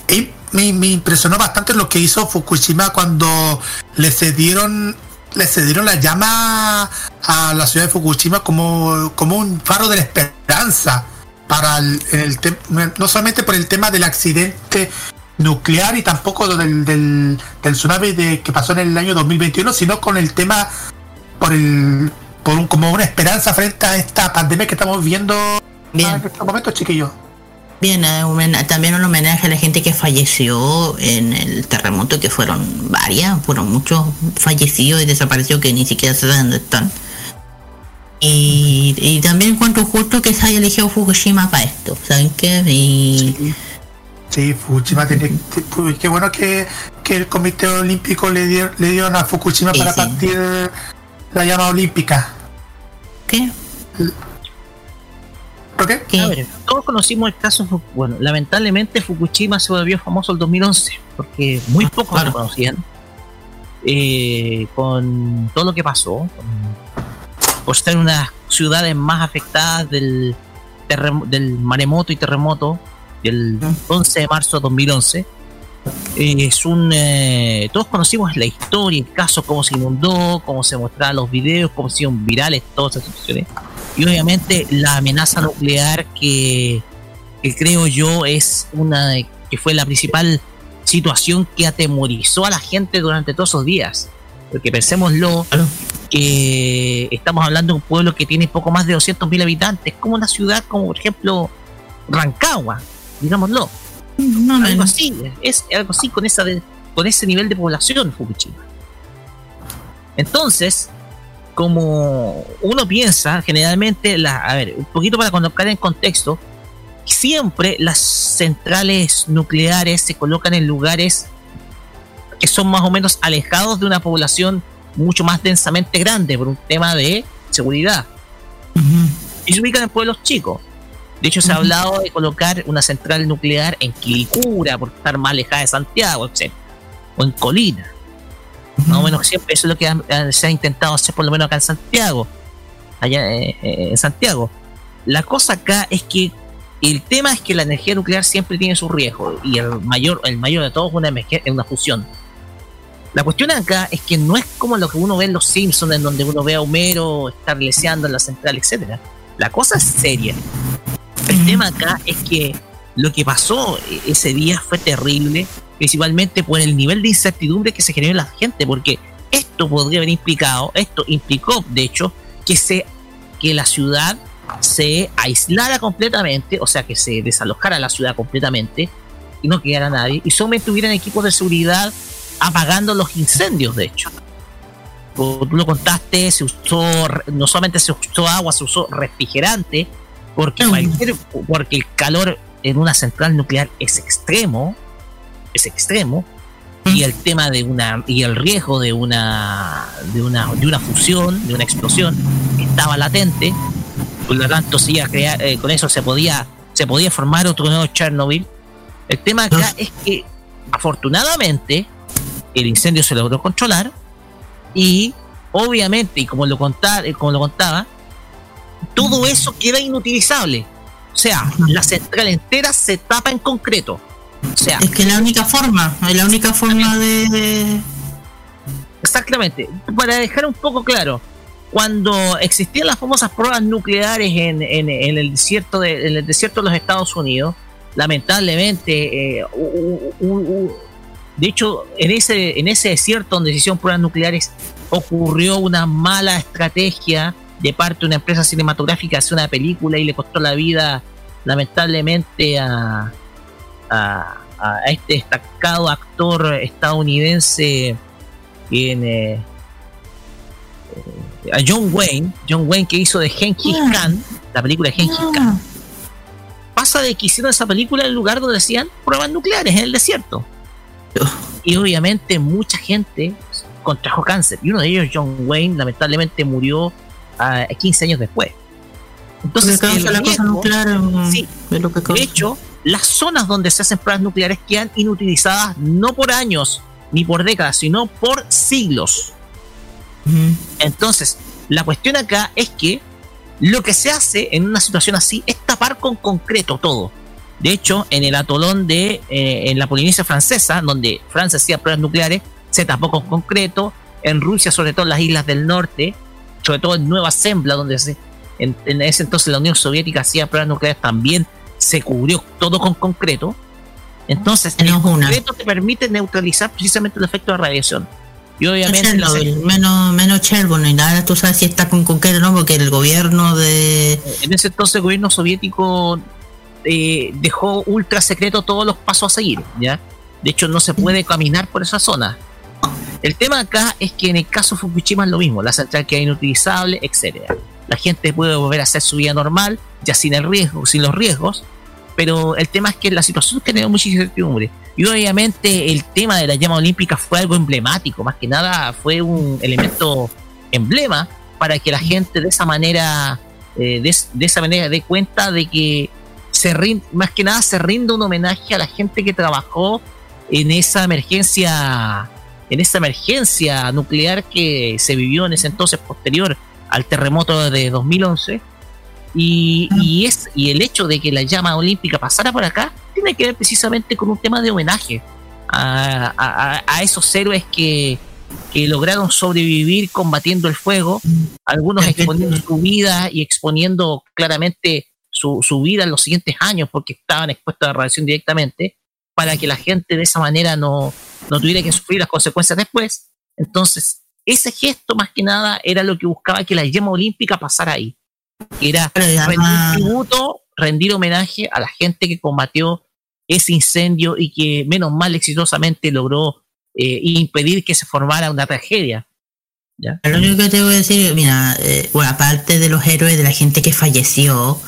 eh, me, impresionó bastante lo que hizo Fukushima cuando le cedieron le cedieron la llama a la ciudad de Fukushima como, como un faro de la esperanza para el, el no solamente por el tema del accidente nuclear y tampoco del, del, del tsunami de, que pasó en el año 2021, sino con el tema por el por un, como una esperanza frente a esta pandemia que estamos viendo Bien. en estos momentos, chiquillos. Bien, eh, también un homenaje a la gente que falleció en el terremoto, que fueron varias, fueron muchos fallecidos y desaparecidos que ni siquiera se saben dónde están. Y, y también encuentro justo que se haya elegido Fukushima para esto, ¿saben qué? Y Sí, Fukushima tiene. pues, Qué bueno que, que el Comité Olímpico le, dio, le dieron a Fukushima Sí, para sí. partir la llama olímpica. ¿qué? ¿Por qué? ¿Qué? A ver, todos conocimos el caso, bueno, lamentablemente Fukushima se volvió famoso el 2011, porque muy pocos claro. lo conocían, eh, con todo lo que pasó, con- por ser una de las ciudades más afectadas del, del maremoto y terremoto del 11 de marzo de 2011. Eh, es un eh, todos conocimos la historia, el caso, cómo se inundó, cómo se mostraban los videos, cómo se hicieron virales todas esas situaciones. Y obviamente la amenaza nuclear que, que creo yo es una que fue la principal situación que atemorizó a la gente durante todos esos días. Porque pensémoslo que estamos hablando de un pueblo que tiene poco más de 200.000 habitantes como una ciudad como por ejemplo Rancagua digámoslo. No, no, algo así es algo así con esa de- con ese nivel de población Fukushima. Entonces como uno piensa generalmente la, a ver un poquito para colocar en contexto siempre las centrales nucleares se colocan en lugares que son más o menos alejados de una población mucho más densamente grande por un tema de seguridad. Y se ubican en pueblos chicos. De hecho, se ha hablado de colocar una central nuclear en Quilicura, por estar más alejada de Santiago, etc. O en Colina. Más o menos siempre eso es lo que han- se ha intentado hacer, por lo menos acá en Santiago. Allá eh, eh, en Santiago. La cosa acá es que el tema es que la energía nuclear siempre tiene su riesgo. Y el mayor, el mayor de todos es una, una fusión. La cuestión acá es que no es como lo que uno ve en los Simpsons, en donde uno ve a Homero estar leseando en la central, etcétera. La cosa es seria. El tema acá es que lo que pasó e- ese día fue terrible, principalmente por el nivel de incertidumbre que se generó en la gente, porque esto podría haber implicado, esto implicó, de hecho, que se que la ciudad se aislara completamente, o sea, que se desalojara la ciudad completamente y no quedara nadie, y solamente hubieran equipos de seguridad apagando los incendios, de hecho. Como tú lo contaste, se usó, no solamente se usó agua, se usó refrigerante, porque, Mm. cualquier- porque el calor en una central nuclear es extremo, es extremo, y el tema de una, y el riesgo de una, de una, de una fusión, de una explosión, estaba latente, por lo tanto, a crear, eh, con eso se podía, se podía formar otro nuevo Chernobyl. El tema acá es que, afortunadamente, el incendio se logró controlar y obviamente, y como lo, contar, eh, como lo contaba, todo eso queda inutilizable. O sea, la central entera se tapa en concreto. O sea, Es que la única forma, es la única forma de... exactamente. Para dejar un poco claro, cuando existían las famosas pruebas nucleares en, en- en el desierto de, en el desierto de los Estados Unidos, lamentablemente, eh, de hecho, en ese, en ese desierto donde se hicieron pruebas nucleares, ocurrió una mala estrategia de parte de una empresa cinematográfica hacer una película y le costó la vida, lamentablemente, a, a, a este destacado actor estadounidense en, eh, eh, a John Wayne, John Wayne que hizo de Genghis Ah. Khan, la película de Genghis Khan, pasa de que hicieron esa película en el lugar donde hacían pruebas nucleares, en el desierto. Y obviamente mucha gente contrajo cáncer. Y uno de ellos, John Wayne, lamentablemente murió a 15 años después. Entonces, el la cosa nuclear mm, sí, es lo que de hecho, las zonas donde se hacen pruebas nucleares quedan inutilizadas no por años ni por décadas, sino por siglos. Entonces, la cuestión acá es que lo que se hace en una situación así es tapar con concreto todo. De hecho, en el atolón de eh, en la Polinesia francesa, donde Francia hacía pruebas nucleares, se tapó con concreto. En Rusia, sobre todo en las islas del norte, sobre todo en Nueva Zembla, donde se, en, en ese entonces la Unión Soviética hacía pruebas nucleares, también se cubrió todo con concreto. Entonces, el una. concreto te permite neutralizar precisamente el efecto de radiación. Y obviamente, las- Chernobyl, menos, menos Chernobyl, ahora tú sabes si está con concreto no, porque el gobierno de... en ese entonces el gobierno soviético eh, dejó ultra secreto todos los pasos a seguir, ¿ya? De hecho, no se puede caminar por esa zona. El tema acá es que en el caso de Fukushima es lo mismo, la central queda inutilizable, etcétera. La gente puede volver a hacer su vida normal, ya sin el riesgo, sin los riesgos, pero el tema es que la situación generó mucha incertidumbre. Y obviamente el tema de la llama olímpica fue algo emblemático, más que nada fue un elemento emblema para que la gente de esa manera, eh, de, esa manera dé cuenta de que se rin- más que nada se rinde un homenaje a la gente que trabajó en esa emergencia, en esa emergencia nuclear que se vivió en ese entonces posterior al terremoto de 2011 y, y es y el hecho de que la llama olímpica pasara por acá tiene que ver precisamente con un tema de homenaje a, a- a esos héroes que, que lograron sobrevivir combatiendo el fuego, algunos exponiendo su vida y exponiendo claramente su, su vida en los siguientes años porque estaban expuestos a la radiación directamente, para que la gente de esa manera no, no tuviera que sufrir las consecuencias después. Entonces, ese gesto más que nada era lo que buscaba que la llama olímpica pasara ahí. Que era rendir tributo, rendir homenaje a la gente que combatió ese incendio y que menos mal exitosamente logró eh, impedir que se formara una tragedia. ¿ya? Lo único que te voy a decir, mira, eh, bueno, aparte de los héroes, de la gente que falleció,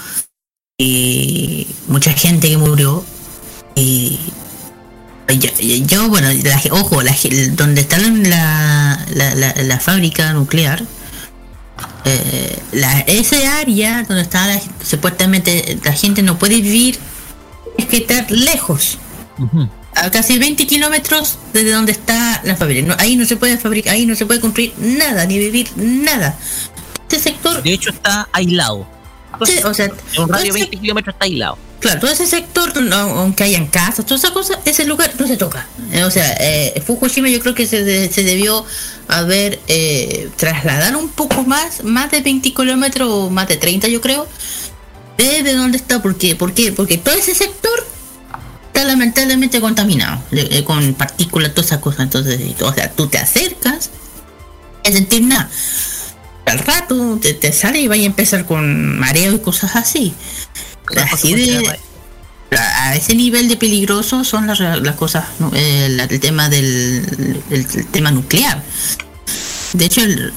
y mucha gente que murió, y yo, yo, bueno, la- ojo, la, donde está la, la, fábrica nuclear, eh, la, ese área donde está la- supuestamente la gente no puede vivir, es que estar lejos a casi 20 kilómetros desde donde está la fábrica. No, ahí no se puede fabricar, ahí no se puede construir nada, ni vivir nada. Este sector, De hecho, está aislado. o sea, un radio de ese- 20 kilómetros está aislado. Claro, todo ese sector, aunque hayan casas, toda esa cosa, ese lugar no se toca. Eh, O sea, eh, Fukushima yo creo que se, se debió haber eh, trasladado un poco más, más de 20 kilómetros más de 30 yo creo, desde donde está. ¿Por qué? ¿Por qué? Porque todo ese sector está lamentablemente contaminado eh, con partículas, todas esas cosas. Entonces, o sea, tú te acercas y sentir nada. Al rato te, te sale y vaya a empezar con mareo y cosas así. Así de, a ese nivel de peligroso son las, las cosas, el tema del el, el tema nuclear. De hecho, el-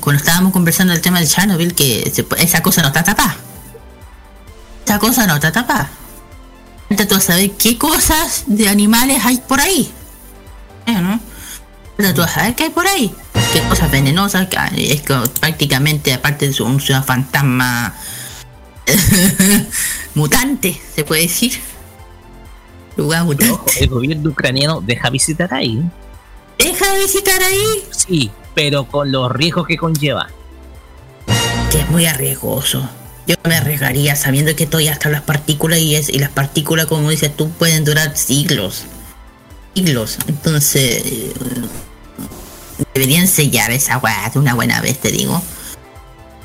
cuando estábamos conversando el tema de Chernobyl, que se esa cosa no está tapada. Esa cosa no está tapada. A saber qué cosas de animales hay por ahí. Eh, ¿no? Falta tú a saber qué hay por ahí. Qué cosas venenosas. que- Es que prácticamente, aparte de un ciudad fantasma mutante, se puede decir. Lugar mutante. Ojo, el gobierno ucraniano deja visitar ahí. Deja de visitar ahí. Sí, pero con los riesgos que conlleva. Que es muy arriesgoso. Yo me arriesgaría sabiendo que todavía están las partículas y, es, y las partículas, como dices tú, pueden durar siglos. Siglos. Entonces, eh, deberían sellar esa weá de una buena vez, te digo.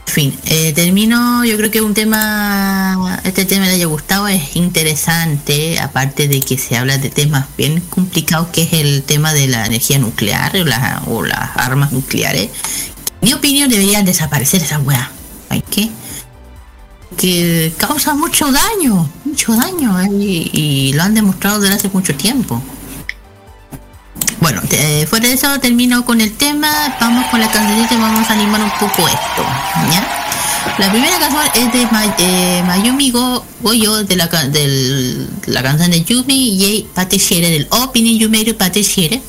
Fin, eh, termino, yo creo que un tema, este tema le haya gustado, es interesante, aparte de que se habla de temas bien complicados, que es el tema de la energía nuclear o, la- o las armas nucleares. Mi opinión deberían desaparecer esas weas. ¿Hay qué? Que causa mucho daño, mucho daño, eh, y lo han demostrado desde hace mucho tiempo. Bueno, te- fuera de eso termino con el tema, vamos con la cancioncita y vamos a animar un poco esto, ¿ya? La primera canción es de eh, Mayumi Go Goyo de la, del- la canción de Yumi Yei Pateshiere, del opening Yumeru Pateshiere.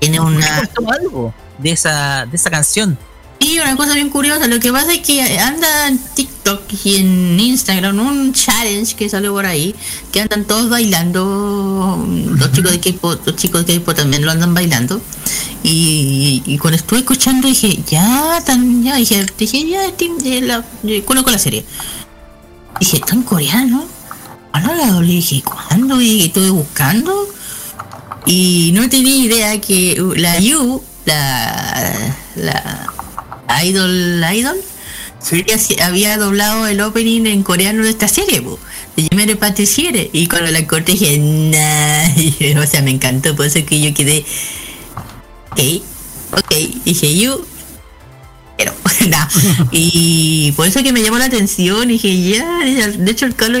Tiene una... Algo de esa, de esa canción. Y una cosa bien curiosa, lo que pasa es que anda en TikTok y en Instagram un challenge que sale por ahí, que andan todos bailando, los chicos de K-pop, los chicos de K-pop también lo andan bailando. Y, cuando estuve escuchando dije, ya, tan, ya, dije, dije ya, eh, la, eh, conozco la serie. Dije, ¿está en coreano? Ahora la dije, ¿cuándo? Y estuve buscando. Y no tenía idea que uh, la Yu, la, la Idol Idol. Había doblado el opening en coreano de esta serie, po, de Yamere Patissiere. Y cuando la corté dije, nah. o sea, me encantó, por eso que yo quedé, ok, ok, dije, yo pero nada. Y por eso que me llamó la atención. Dije, ya, de hecho, el Carlos,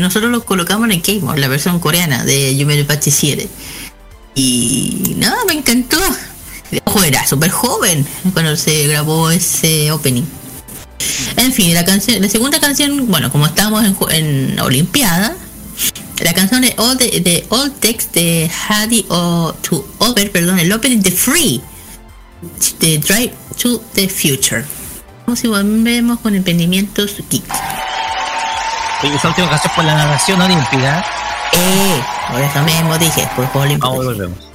nosotros lo colocamos en el K-Mod, la versión coreana de Yumero Pachi Y nada, me encantó. Ojo, era súper joven cuando se grabó ese opening. En fin, la canción, la segunda canción, bueno, como estábamos en, en Olimpiada, la canción de All, de, All Text de Hadi o to Over, perdón, el opening de Free, the Drive to the Future. Vamos y volvemos con emprendimientos geek. esa última canción por la narración olímpica. Eh, por eso mismo dije, por juego. Vamos, volvemos.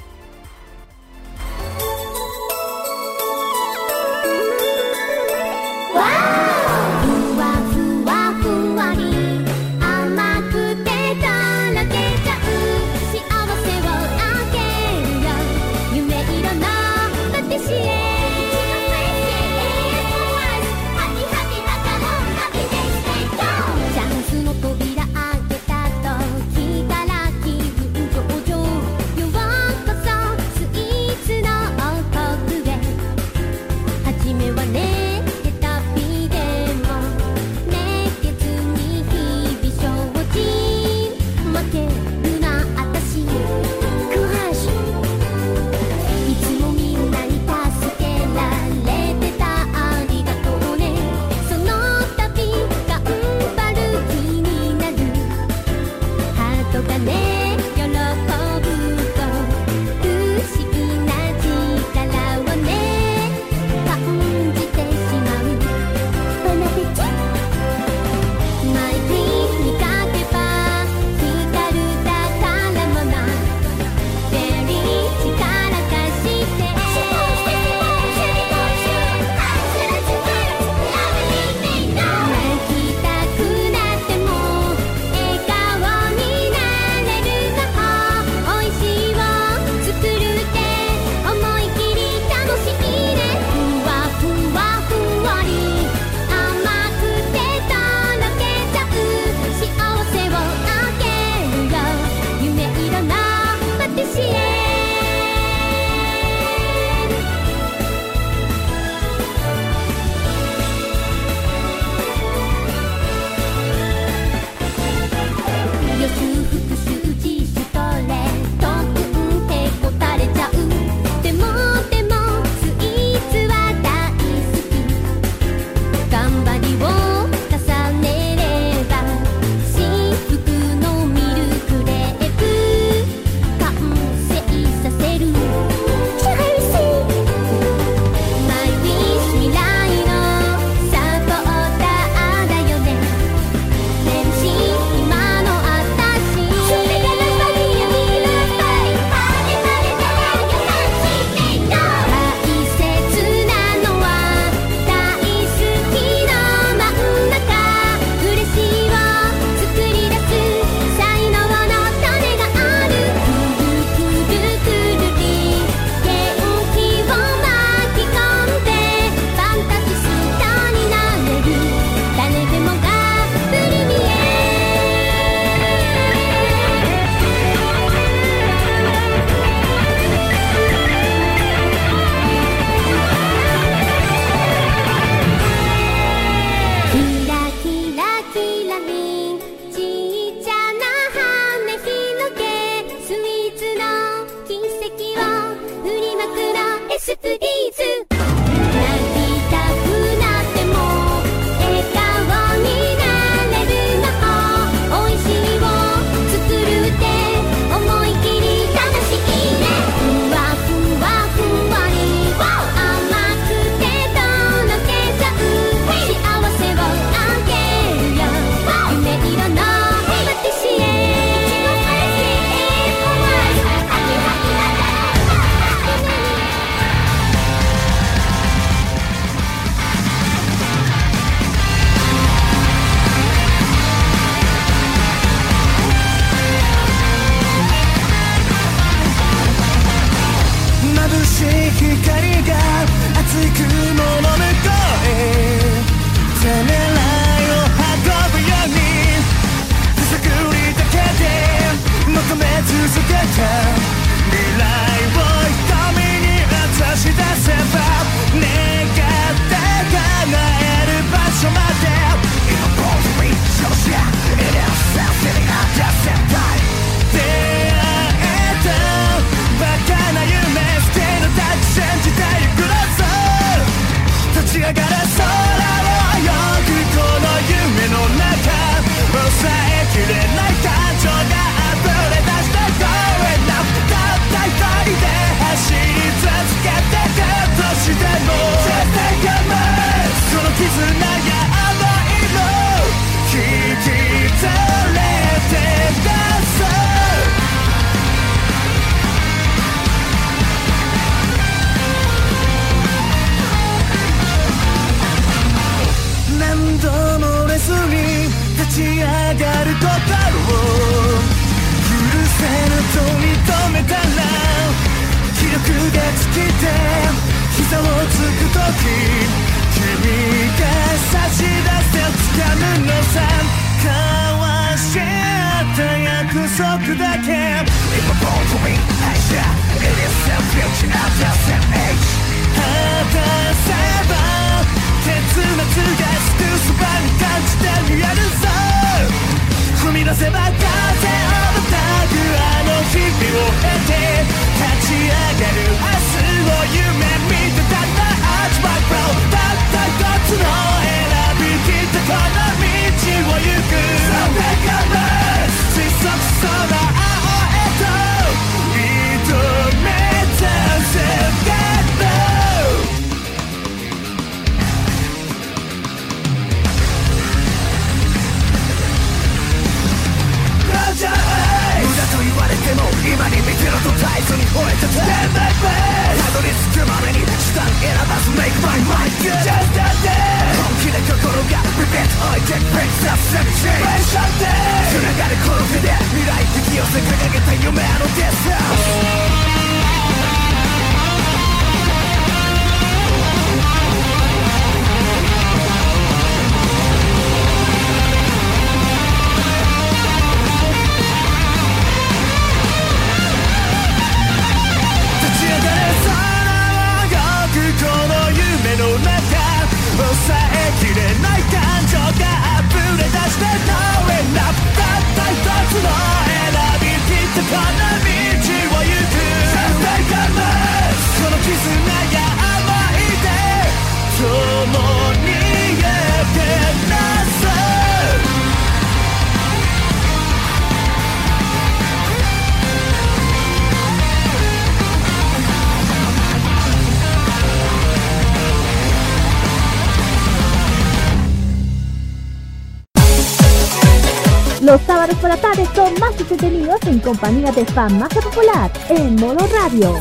Los sábados por la tarde son más entretenidos en compañía de Fan Famasa Popular en Modo Radio.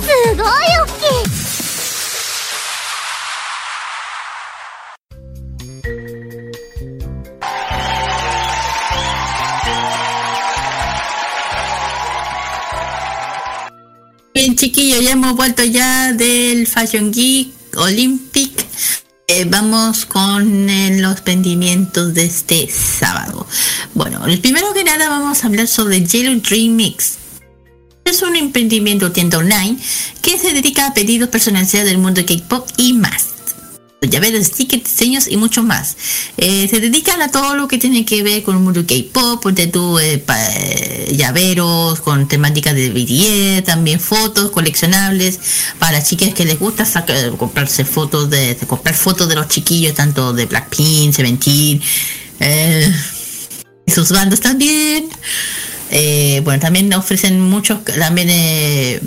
Bien chiquillos, ya hemos vuelto ya del Fashion Geek Olympic eh, vamos con eh, los pendimientos de este sábado. Bueno, el primero que nada vamos a hablar sobre Yellow Dream Mix. Es un emprendimiento tienda online que se dedica a pedidos personalizados del mundo K-pop y más. Llaveros, stickers, diseños y mucho más. Eh, se dedican a todo lo que tiene que ver con el mundo K-pop, ponte tú eh, eh, llaveros con temática de BTS, también fotos coleccionables para chicas que les gusta sacar, comprarse fotos de, de comprar fotos de los chiquillos, tanto de Blackpink, Seventeen, eh, sus bandas también. Eh, bueno, también ofrecen muchos, también, eh,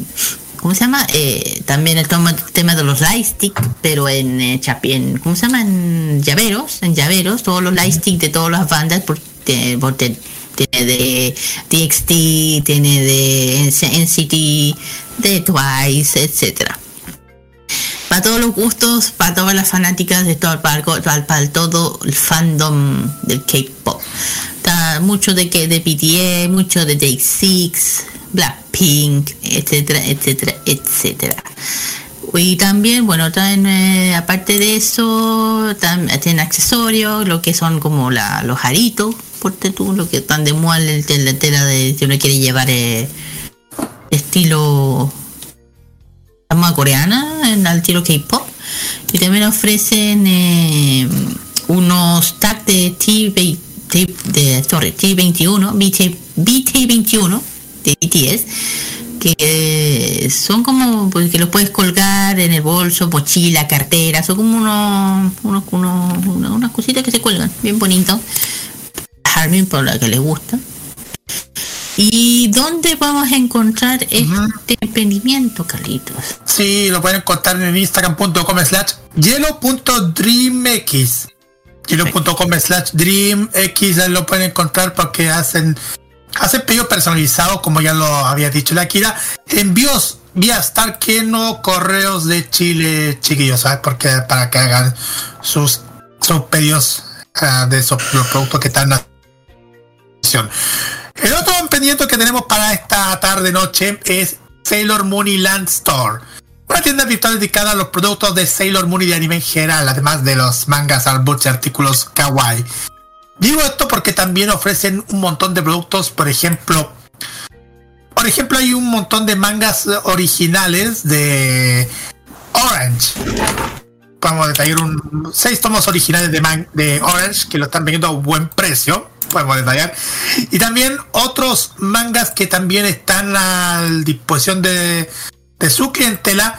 ¿cómo se llama? Eh, también el toma- tema de los light stick, pero en, eh, en, ¿cómo se llama? En llaveros, en llaveros, todos los light stick de todas las bandas, por, te- tiene de TXT, tiene de NCT, de Twice, etcétera para todos los gustos, para todas las fanáticas de todo, para, para- todo el fandom del K-pop. Está mucho de que de BTS, mucho de Day 6 Blackpink, etcétera, etcétera, etcétera. Y también, bueno, también, eh, aparte de eso, tienen accesorios, lo que son como los aritos, porte tú, lo que están de moda en la tela de si uno quiere llevar eh, estilo coreana, en el estilo K-pop. Y también ofrecen eh, unos tags de T, T- de, sorry, T21, BT, BT21 de BTS que son como pues, que los puedes colgar en el bolso, mochila, cartera, son como unos, unos, unos- una- unas cositas que se cuelgan, bien bonitos. Harmin por la que les gusta. ¿Y dónde vamos a encontrar este emprendimiento, Carlitos? Sí, lo pueden encontrar en instagram.com slash hielo.dreamx. Hielo.com slash dreamx lo pueden encontrar porque hacen hacen pedidos personalizados, como ya lo había dicho la Kira. Envíos vía Star Keno, correos de Chile, chiquillos, ¿sabes? Porque para que hagan sus, sus pedidos ah, de esos los productos que están en la. El otro emprendimiento que tenemos para esta tarde noche es Sailor Moon Land Store. Una tienda virtual dedicada a los productos de Sailor Moon y de anime en general, además de los mangas, artbooks y artículos kawaii. Digo esto porque también ofrecen un montón de productos, por ejemplo, por ejemplo hay un montón de mangas originales de Orange. Podemos detallar un seis tomos originales de, man- de Orange que lo están vendiendo a buen precio. Podemos detallar. Y también otros mangas que también están a disposición de, de su clientela.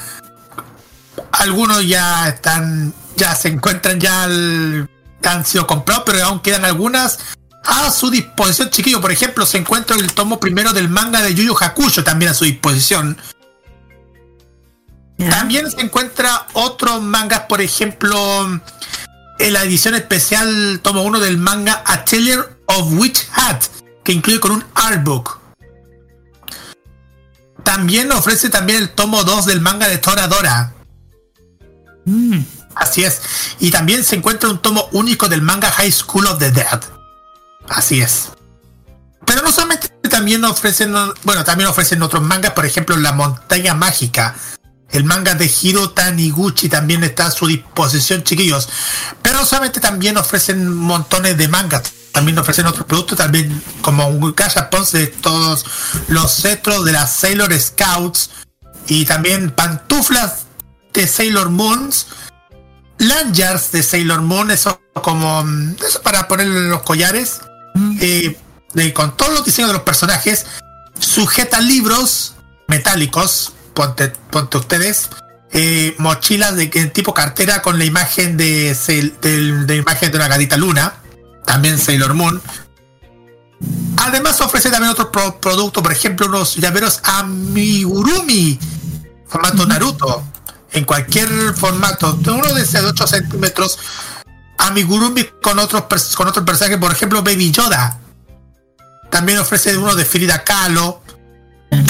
Algunos ya están, ya se encuentran ya al- han sido comprados, pero aún quedan algunas a su disposición, chiquillo. Por ejemplo, se encuentra el tomo primero del manga de Yu Yu Hakusho también a su disposición. También se encuentra otros mangas, por ejemplo, en la edición especial tomo 1 del manga Atelier of Witch Hat, que incluye con un artbook. También ofrece también el tomo 2 del manga de Toradora. Así es. Y también se encuentra un tomo único del manga High School of the Dead. Así es. Pero no solamente también ofrecen, bueno, también ofrecen otros mangas, por ejemplo, La Montaña Mágica. El manga de Hiro Taniguchi también está a su disposición, chiquillos. Pero solamente también ofrecen montones de mangas. También ofrecen otros productos, también como un cachapons de todos los cetros de las Sailor Scouts. Y también pantuflas de Sailor Moons. Lanyards de Sailor Moon, eso como mm, eso para ponerle en los collares. Eh, de- con todos los diseños de los personajes. Sujeta libros metálicos. Ponte, ponte ustedes. eh, mochilas de que- tipo cartera con la imagen de, del- de imagen de una gatita luna. También Sailor Moon. Además ofrece también otros pro- productos, por ejemplo, unos llaveros amigurumi, formato Naruto, en cualquier formato, uno de ese de 8 centímetros, amigurumi con otros con otros personajes, por ejemplo, Baby Yoda. También ofrece uno de Frida Kahlo,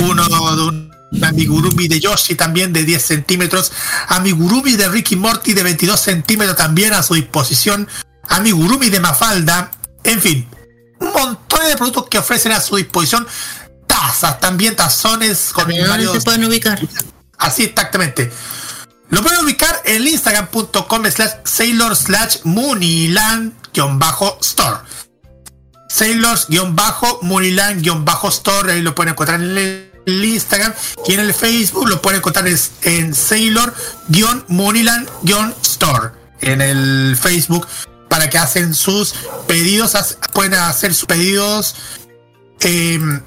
uno de un amigurumi de Yoshi también de 10 centímetros, amigurumi de Ricky Morty de 22 centímetros también a su disposición, amigurumi de Mafalda, en fin, un montón de productos que ofrecen a su disposición, tazas, también tazones con ¿Dónde varios- se pueden ubicar? Así exactamente. Lo pueden ubicar en el instagram.com slash sailor slash muniland-store. Sailors-muniland-store, ahí lo pueden encontrar en el, Instagram y en el Facebook lo pueden encontrar es- en Sailor-muniland-store en el Facebook para que hacen sus pedidos, pueden hacer sus pedidos em,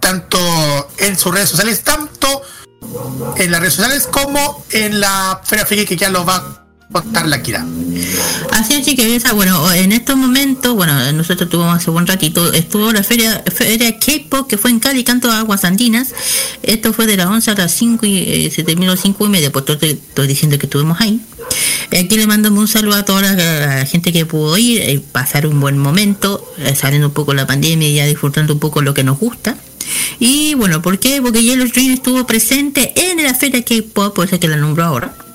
tanto en sus redes sociales, tanto en las redes sociales como en la Feria Friki que ya lo va a contar la Kira. Así es, chiquillos. Bueno, en estos momentos, bueno, nosotros tuvimos hace buen ratito, estuvo la feria, feria K-pop que fue en Cali, Canto Aguas Andinas. Esto fue de las 11 a las 5 y eh, se terminó a las 5 y media, pues estoy, estoy diciendo que estuvimos ahí. Aquí le mandamos un saludo a toda la, gente que pudo ir, eh, pasar un buen momento, eh, saliendo un poco la pandemia y ya disfrutando un poco lo que nos gusta. Y bueno, ¿por qué? Porque Yellow Dream estuvo presente en la feria K-pop, por eso que la nombró ahora.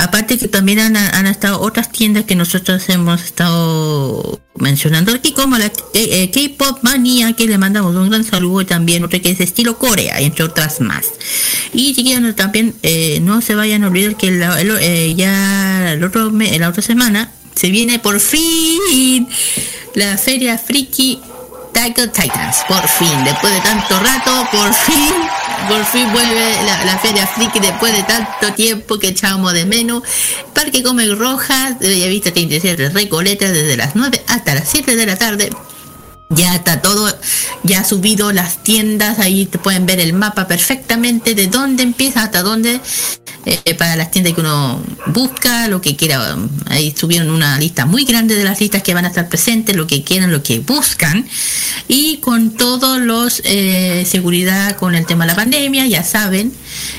Aparte que también han, estado otras tiendas que nosotros hemos estado mencionando aquí, como la eh, eh, K-Pop Mania, que le mandamos un gran saludo, y también otra que es estilo Corea, entre otras más. Y chiquillos, también eh, no se vayan a olvidar que ya la otra semana se viene por fin la feria Friki Tackle Titans. Por fin, después de tanto rato, por fin, por fin vuelve la, feria Friki después de tanto tiempo que echábamos de menos. Parque Come Rojas, de Bellavista 37 Recoleta, desde las 9 hasta las 7 de la tarde. Ya está todo, ya ha subido las tiendas, ahí te pueden ver el mapa perfectamente de dónde empieza hasta dónde, eh, para las tiendas que uno busca, lo que quiera. Ahí subieron una lista muy grande de las listas que van a estar presentes, lo que quieran, lo que buscan, y con todos los eh, seguridad con el tema de la pandemia, ya saben,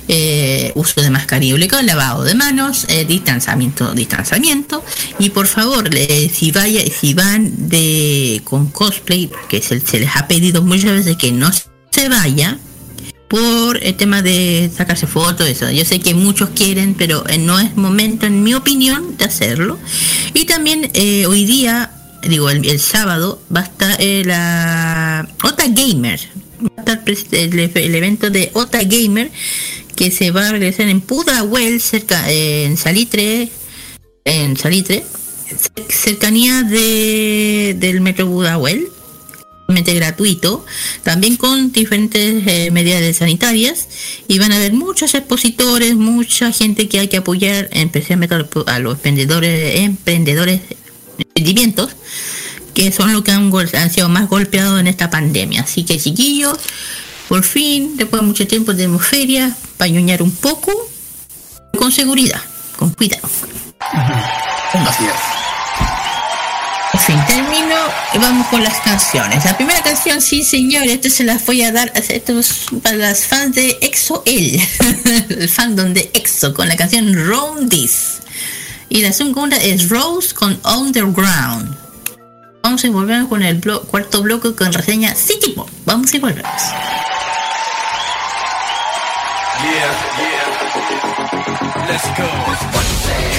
eh, uso de mascarilla obligado, lavado de manos, eh, distanciamiento, distanciamiento, y por favor, eh, si vaya, si van de con cosplay, que se, les ha pedido muchas veces que no se vaya por el tema de sacarse fotos, eso. Yo sé que muchos quieren, pero eh, no es momento, en mi opinión, de hacerlo. Y también hoy día, digo, el, sábado, va a estar la Ota Gamer. Estar el, evento de Ota Gamer que se va a realizar en Pudahuel, cerca, eh, en Salitre, en Salitre, cer- cercanía de, del metro Pudahuel gratuito, también con diferentes eh, medidas sanitarias y van a haber muchos expositores, mucha gente que hay que apoyar, especialmente a los, emprendedores, emprendedores, emprendimientos, que son los que han, sido más golpeados en esta pandemia. Así que chiquillos, por fin, después de mucho tiempo tenemos feria, para ñoñar un poco, con seguridad, con cuidado. Así es. En fin, termino y vamos con las canciones. La primera canción, sí señor, esto se las voy a dar a estos para las fans de EXO L, el fandom de EXO, con la canción Round This. Y la segunda es Rose con Underground. Vamos y volvemos con el blo- cuarto bloque con reseña City Pop. Vamos y volvemos. Let's go.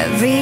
Every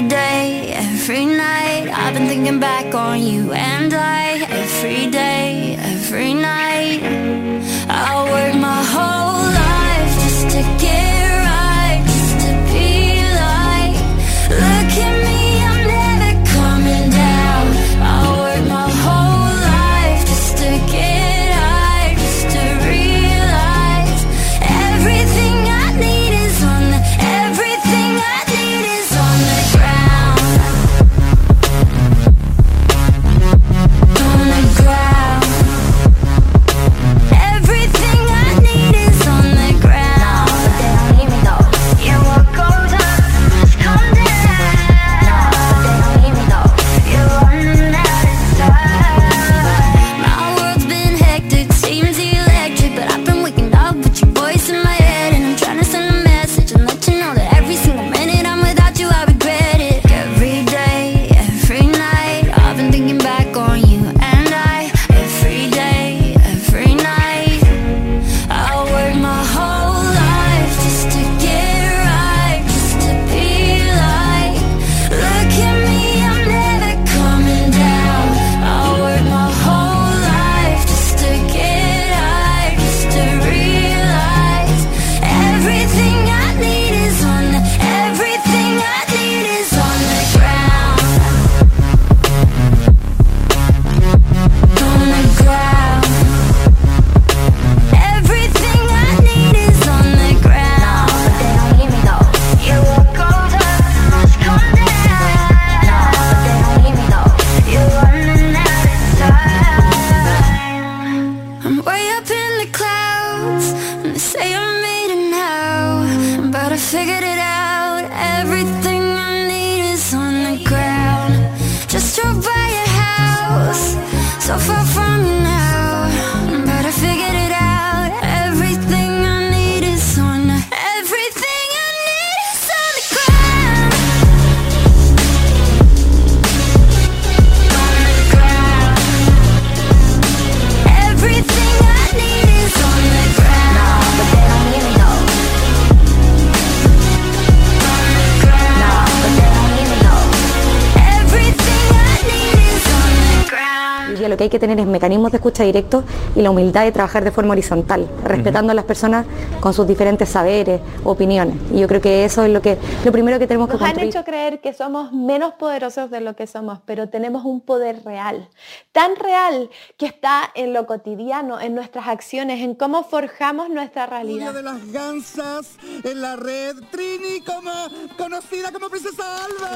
directo y la humildad de trabajar de forma horizontal, respetando a las personas con sus diferentes saberes, opiniones. Y yo creo que eso es lo que lo primero que tenemos que Nos han construir. hecho creer que somos menos poderosos de lo que somos, pero tenemos un poder real, tan real que está en lo cotidiano, en nuestras acciones, en cómo forjamos nuestra realidad. de las gansas en la red. Trini como conocida como Princesa Alba.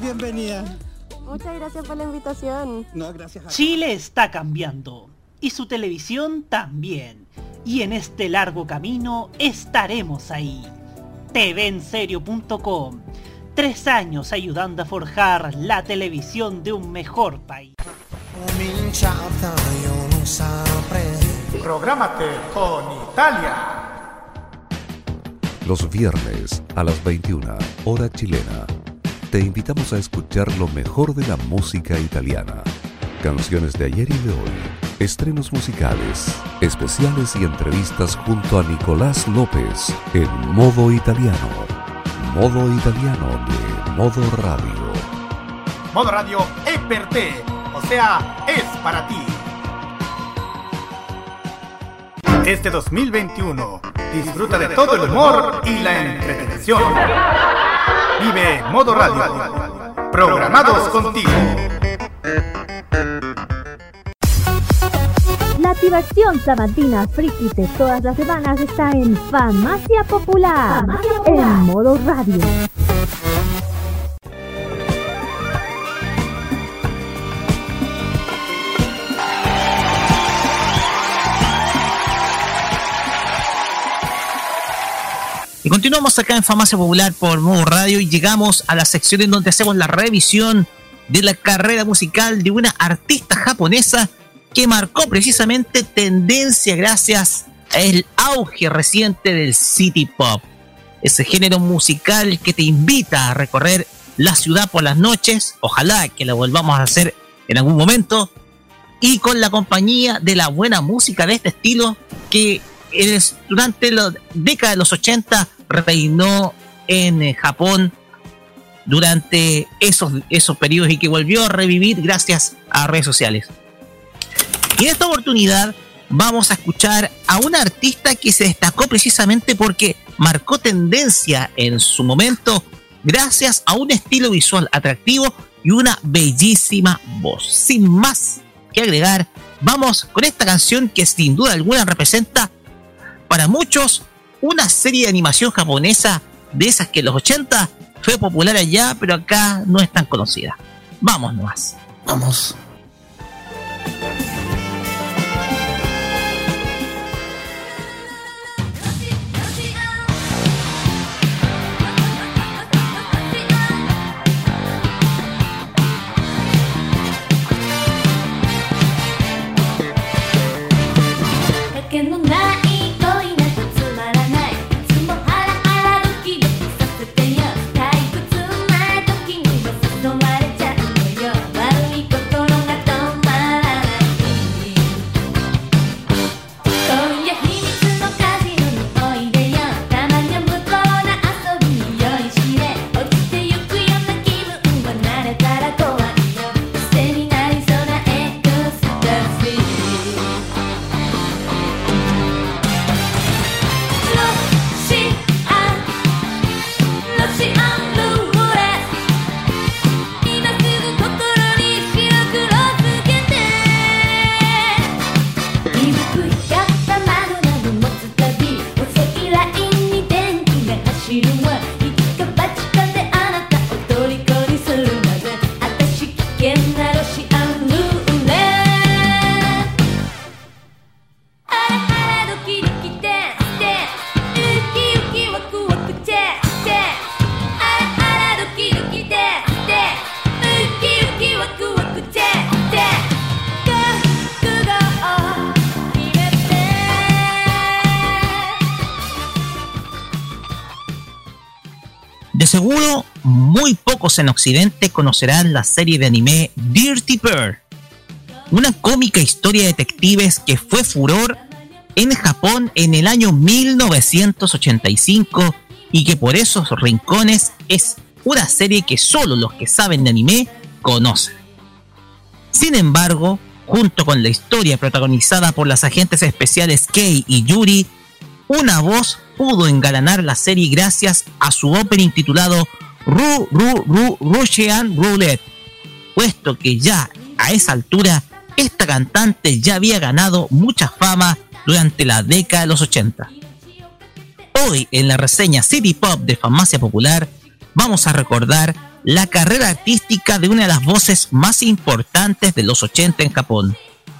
Bienvenida. Muchas gracias por la invitación. No, gracias a Chile está cambiando y su televisión también. Y en este largo camino estaremos ahí. TVenserio.com. Tres años ayudando a forjar la televisión de un mejor país. Prográmate con Italia. Los viernes a las 21, hora chilena, te invitamos a escuchar lo mejor de la música italiana. Canciones de ayer y de hoy, estrenos musicales, especiales y entrevistas junto a Nicolás López en modo italiano. Modo italiano de Modo Radio. Modo Radio es o sea, es para ti. Este 2021, disfruta de todo el humor y la entretención. Vive Modo Radio, programados contigo. La activación sabatina friki de todas las semanas está en Farmacia Popular, en modo radio. Continuamos acá en Farmacia Popular por Modo Radio y llegamos a la sección en donde hacemos la revisión de la carrera musical de una artista japonesa que marcó precisamente tendencia gracias al auge reciente del city pop. Ese género musical que te invita a recorrer la ciudad por las noches, ojalá que lo volvamos a hacer en algún momento, y con la compañía de la buena música de este estilo que durante la década de los 80 reinó en eh, Japón durante esos, esos periodos y que volvió a revivir gracias a redes sociales. Y en esta oportunidad vamos a escuchar a una artista que se destacó precisamente porque marcó tendencia en su momento gracias a un estilo visual atractivo y una bellísima voz. Sin más que agregar, vamos con esta canción que sin duda alguna representa para muchos una serie de animación japonesa de esas que en los 80 fue popular allá, pero acá no es tan conocida. Vamos nomás. Vamos.「seguro, muy pocos en Occidente conocerán la serie de anime Dirty Pearl, una cómica historia de detectives que fue furor en Japón en el año 1985 y que por esos rincones es una serie que solo los que saben de anime conocen. Sin embargo, junto con la historia protagonizada por las agentes especiales Kei y Yuri, una voz pudo engalanar la serie gracias a su opening titulado Ru Ru Ru Russian Roulette, puesto que ya a esa altura esta cantante ya había ganado mucha fama durante la década de los 80. Hoy en la reseña City Pop de Farmacia Popular vamos a recordar la carrera artística de una de las voces más importantes de los 80 en Japón.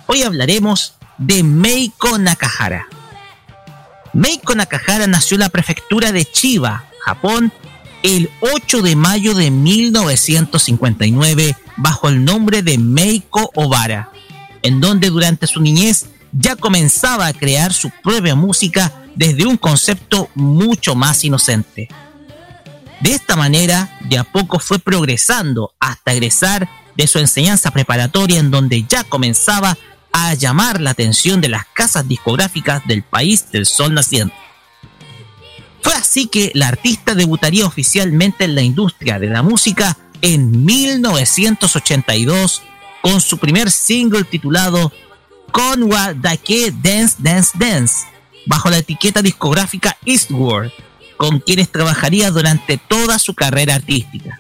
Hoy hablaremos de Meiko Nakahara. Meiko Nakahara nació en la prefectura de Chiba, Japón, el 8 de mayo de 1959 bajo el nombre de Meiko Obara, en donde durante su niñez ya comenzaba a crear su propia música desde un concepto mucho más inocente. De esta manera, de a poco fue progresando hasta egresar de su enseñanza preparatoria en donde ya comenzaba a llamar la atención de las casas discográficas del país del sol naciente. Fue así que la artista debutaría oficialmente en la industria de la música en 1982 con su primer single titulado Konwa Dake Dance Dance Dance, bajo la etiqueta discográfica Eastward, con quienes trabajaría durante toda su carrera artística.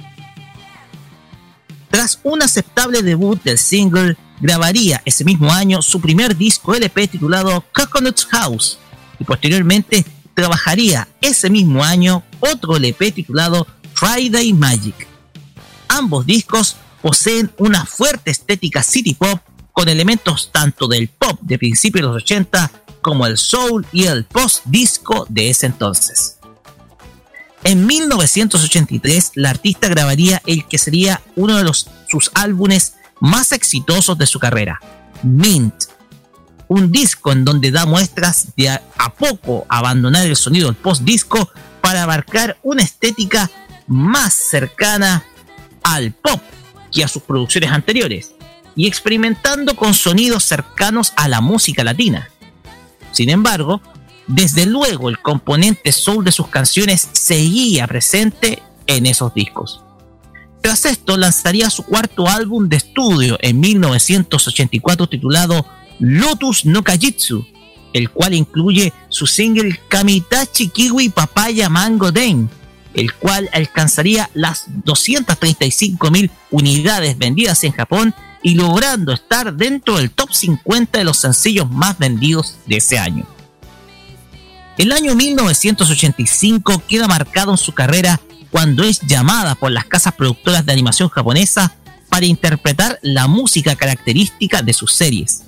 Tras un aceptable debut del single, grabaría ese mismo año su primer disco LP titulado Coconut House y posteriormente trabajaría ese mismo año otro LP titulado Friday Magic. Ambos discos poseen una fuerte estética city pop con elementos tanto del pop de principios de los 80 como el soul y el post-disco de ese entonces. En 1983, la artista grabaría el que sería uno de los, sus álbumes más exitosos de su carrera, Mint, un disco en donde da muestras de a, poco abandonar el sonido del post-disco para abarcar una estética más cercana al pop que a sus producciones anteriores. y experimentando con sonidos cercanos a la música latina. Sin embargo, desde luego el componente soul de sus canciones seguía presente en esos discos. Tras esto lanzaría su cuarto álbum de estudio en 1984 titulado Lotus no Kajitsu, el cual incluye su single Kamitachi Kiwi Papaya Mango Den, el cual alcanzaría las 235.000 unidades vendidas en Japón y logrando estar dentro del top 50 de los sencillos más vendidos de ese año. El año 1985 queda marcado en su carrera cuando es llamada por las casas productoras de animación japonesa para interpretar la música característica de sus series.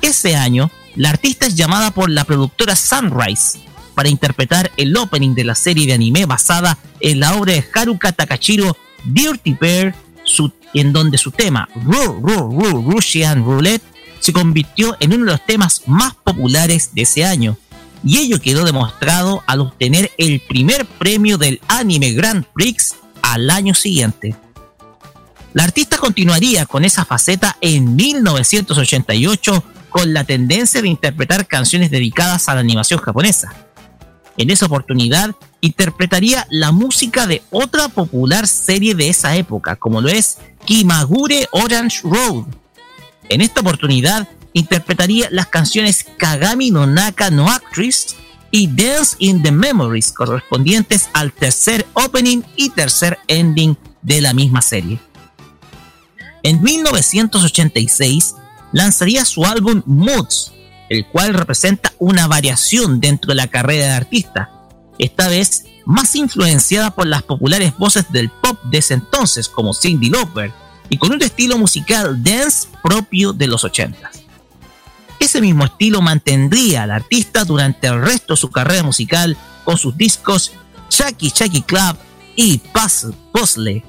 Ese año, la artista es llamada por la productora Sunrise para interpretar el opening de la serie de anime basada en la obra de Haruka Takashiro Dirty Bear, su- en donde su tema Ru- Ru- Ru- Russian Roulette se convirtió en uno de los temas más populares de ese año. Y ello quedó demostrado al obtener el primer premio del Anime Grand Prix al año siguiente. La artista continuaría con esa faceta en 1988 con la tendencia de interpretar canciones dedicadas a la animación japonesa. En esa oportunidad interpretaría la música de otra popular serie de esa época, como lo es Kimagure Orange Road. En esta oportunidad interpretaría las canciones Kagami no Naka no Actress y Dance in the Memories correspondientes al tercer opening y tercer ending de la misma serie. En 1986 lanzaría su álbum Moods, el cual representa una variación dentro de la carrera del artista, esta vez más influenciada por las populares voces del pop de ese entonces como Cindy Lauper y con un estilo musical dance propio de los 80. Ese mismo estilo mantendría al artista durante el resto de su carrera musical con sus discos Chucky Chucky Club y Puzzle Puzzle.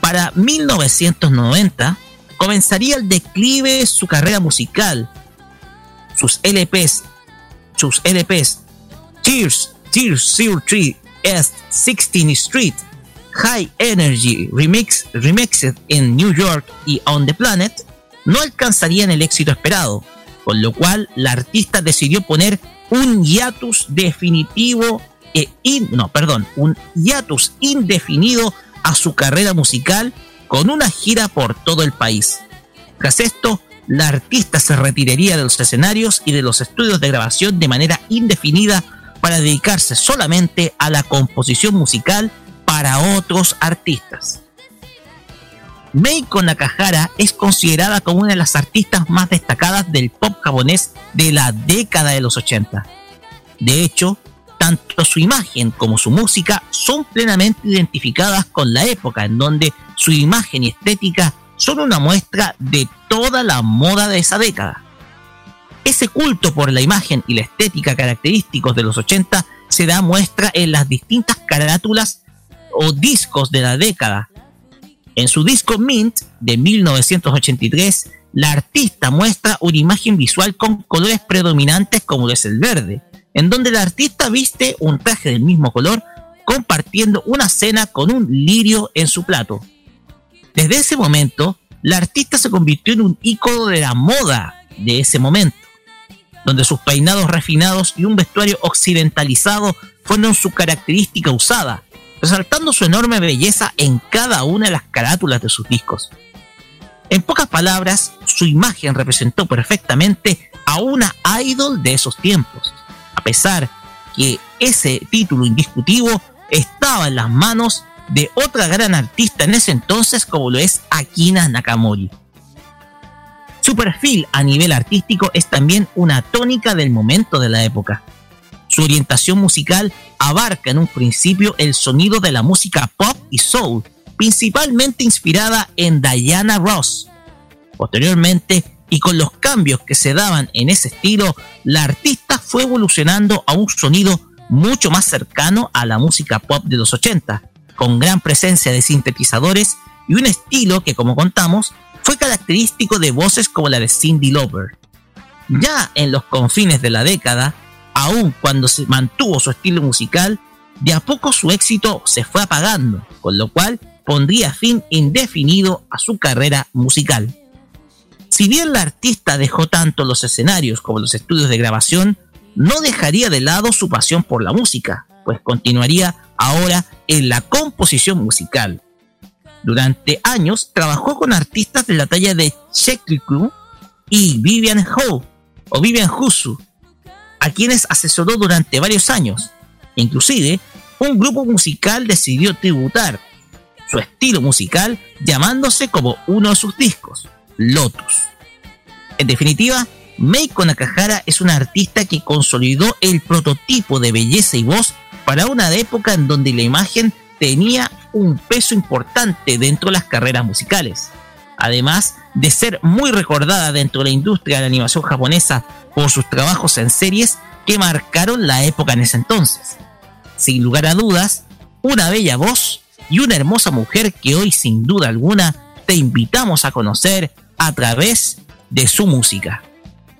Para 1990 comenzaría el declive de su carrera musical. Sus LPs, sus LPs Tears, Tears 03 S 16 Street, High Energy Remix, Remixed in New York y On the Planet no alcanzarían el éxito esperado, con lo cual la artista decidió poner un hiatus definitivo e in- no, perdón, un hiatus indefinido a su carrera musical con una gira por todo el país. Tras esto, la artista se retiraría de los escenarios y de los estudios de grabación de manera indefinida para dedicarse solamente a la composición musical para otros artistas. Meiko Nakahara es considerada como una de las artistas más destacadas del pop japonés de la década de los 80. De hecho, tanto su imagen como su música son plenamente identificadas con la época en donde su imagen y estética son una muestra de toda la moda de esa década. Ese culto por la imagen y la estética característicos de los 80 se da muestra en las distintas carátulas o discos de la década. En su disco Mint de 1983, la artista muestra una imagen visual con colores predominantes como es el verde, en donde la artista viste un traje del mismo color compartiendo una cena con un lirio en su plato. Desde ese momento, la artista se convirtió en un ícono de la moda de ese momento, donde sus peinados refinados y un vestuario occidentalizado fueron su característica usada, resaltando su enorme belleza en cada una de las carátulas de sus discos. En pocas palabras, su imagen representó perfectamente a una idol de esos tiempos, a pesar que ese título indiscutivo estaba en las manos de otra gran artista en ese entonces como lo es Akina Nakamori. Su perfil a nivel artístico es también una tónica del momento de la época. Su orientación musical abarca en un principio el sonido de la música pop y soul, principalmente inspirada en Diana Ross. Posteriormente, y con los cambios que se daban en ese estilo, la artista fue evolucionando a un sonido mucho más cercano a la música pop de los 80, con gran presencia de sintetizadores y un estilo que, como contamos, fue característico de voces como la de Cindy Lauper. Ya en los confines de la década, aun cuando se mantuvo su estilo musical, de a poco su éxito se fue apagando, con lo cual pondría fin indefinido a su carrera musical. Si bien la artista dejó tanto los escenarios como los estudios de grabación, no dejaría de lado su pasión por la música, pues continuaría ahora en la composición musical. Durante años trabajó con artistas de la talla de Crow y Vivian Ho o Vivian Husu, a quienes asesoró durante varios años. Inclusive, un grupo musical decidió tributar su estilo musical llamándose como uno de sus discos, Lotus. En definitiva, Meiko Nakahara es una artista que consolidó el prototipo de belleza y voz para una época en donde la imagen tenía un peso importante dentro de las carreras musicales. Además de ser muy recordada dentro de la industria de la animación japonesa por sus trabajos en series que marcaron la época en ese entonces. Sin lugar a dudas, una bella voz y una hermosa mujer que hoy sin duda alguna te invitamos a conocer a través de su música.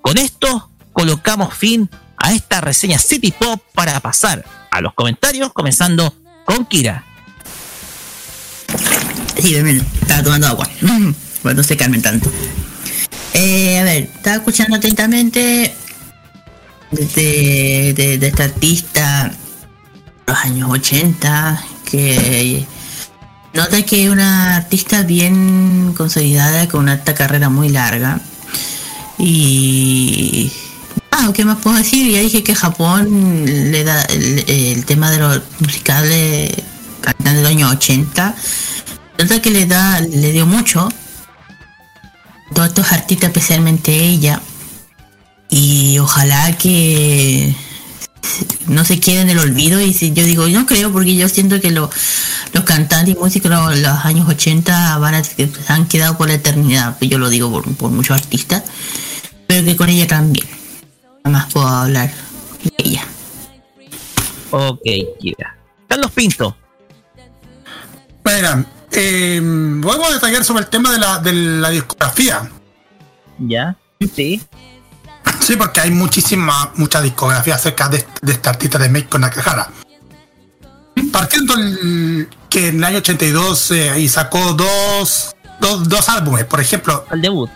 Con esto colocamos fin a esta reseña City Pop para pasar a los comentarios, comenzando con Kira. Sí, ven, estaba tomando agua. Bueno, no se calmen tanto. Eh, a ver, estaba escuchando atentamente de, de, de esta artista los años 80 que nota que es una artista bien consolidada con una carrera muy larga. Y ah qué más puedo decir ya dije que Japón le da el, tema de los musicales cantando de los años 80 nota que le da le dio mucho todos estos artistas especialmente ella. Y ojalá que no se quede en el olvido. Y si yo digo yo no creo porque yo siento que lo- los cantantes y músicos de los, años 80 van a, se han quedado por la eternidad. Yo lo digo por, por muchos artistas pero que con ella también. Nada más puedo hablar de ella. Ok, Kira. Carlos Pinto. Mira, eh, podemos detallar sobre el tema de la, de la discografía. ¿Ya? Sí. Sí, porque hay muchísima, mucha discografía acerca de, de esta artista de Meiko Nakahara. Partiendo el- que en el año 82 eh, y sacó dos, dos, dos álbumes, por ejemplo. El debut.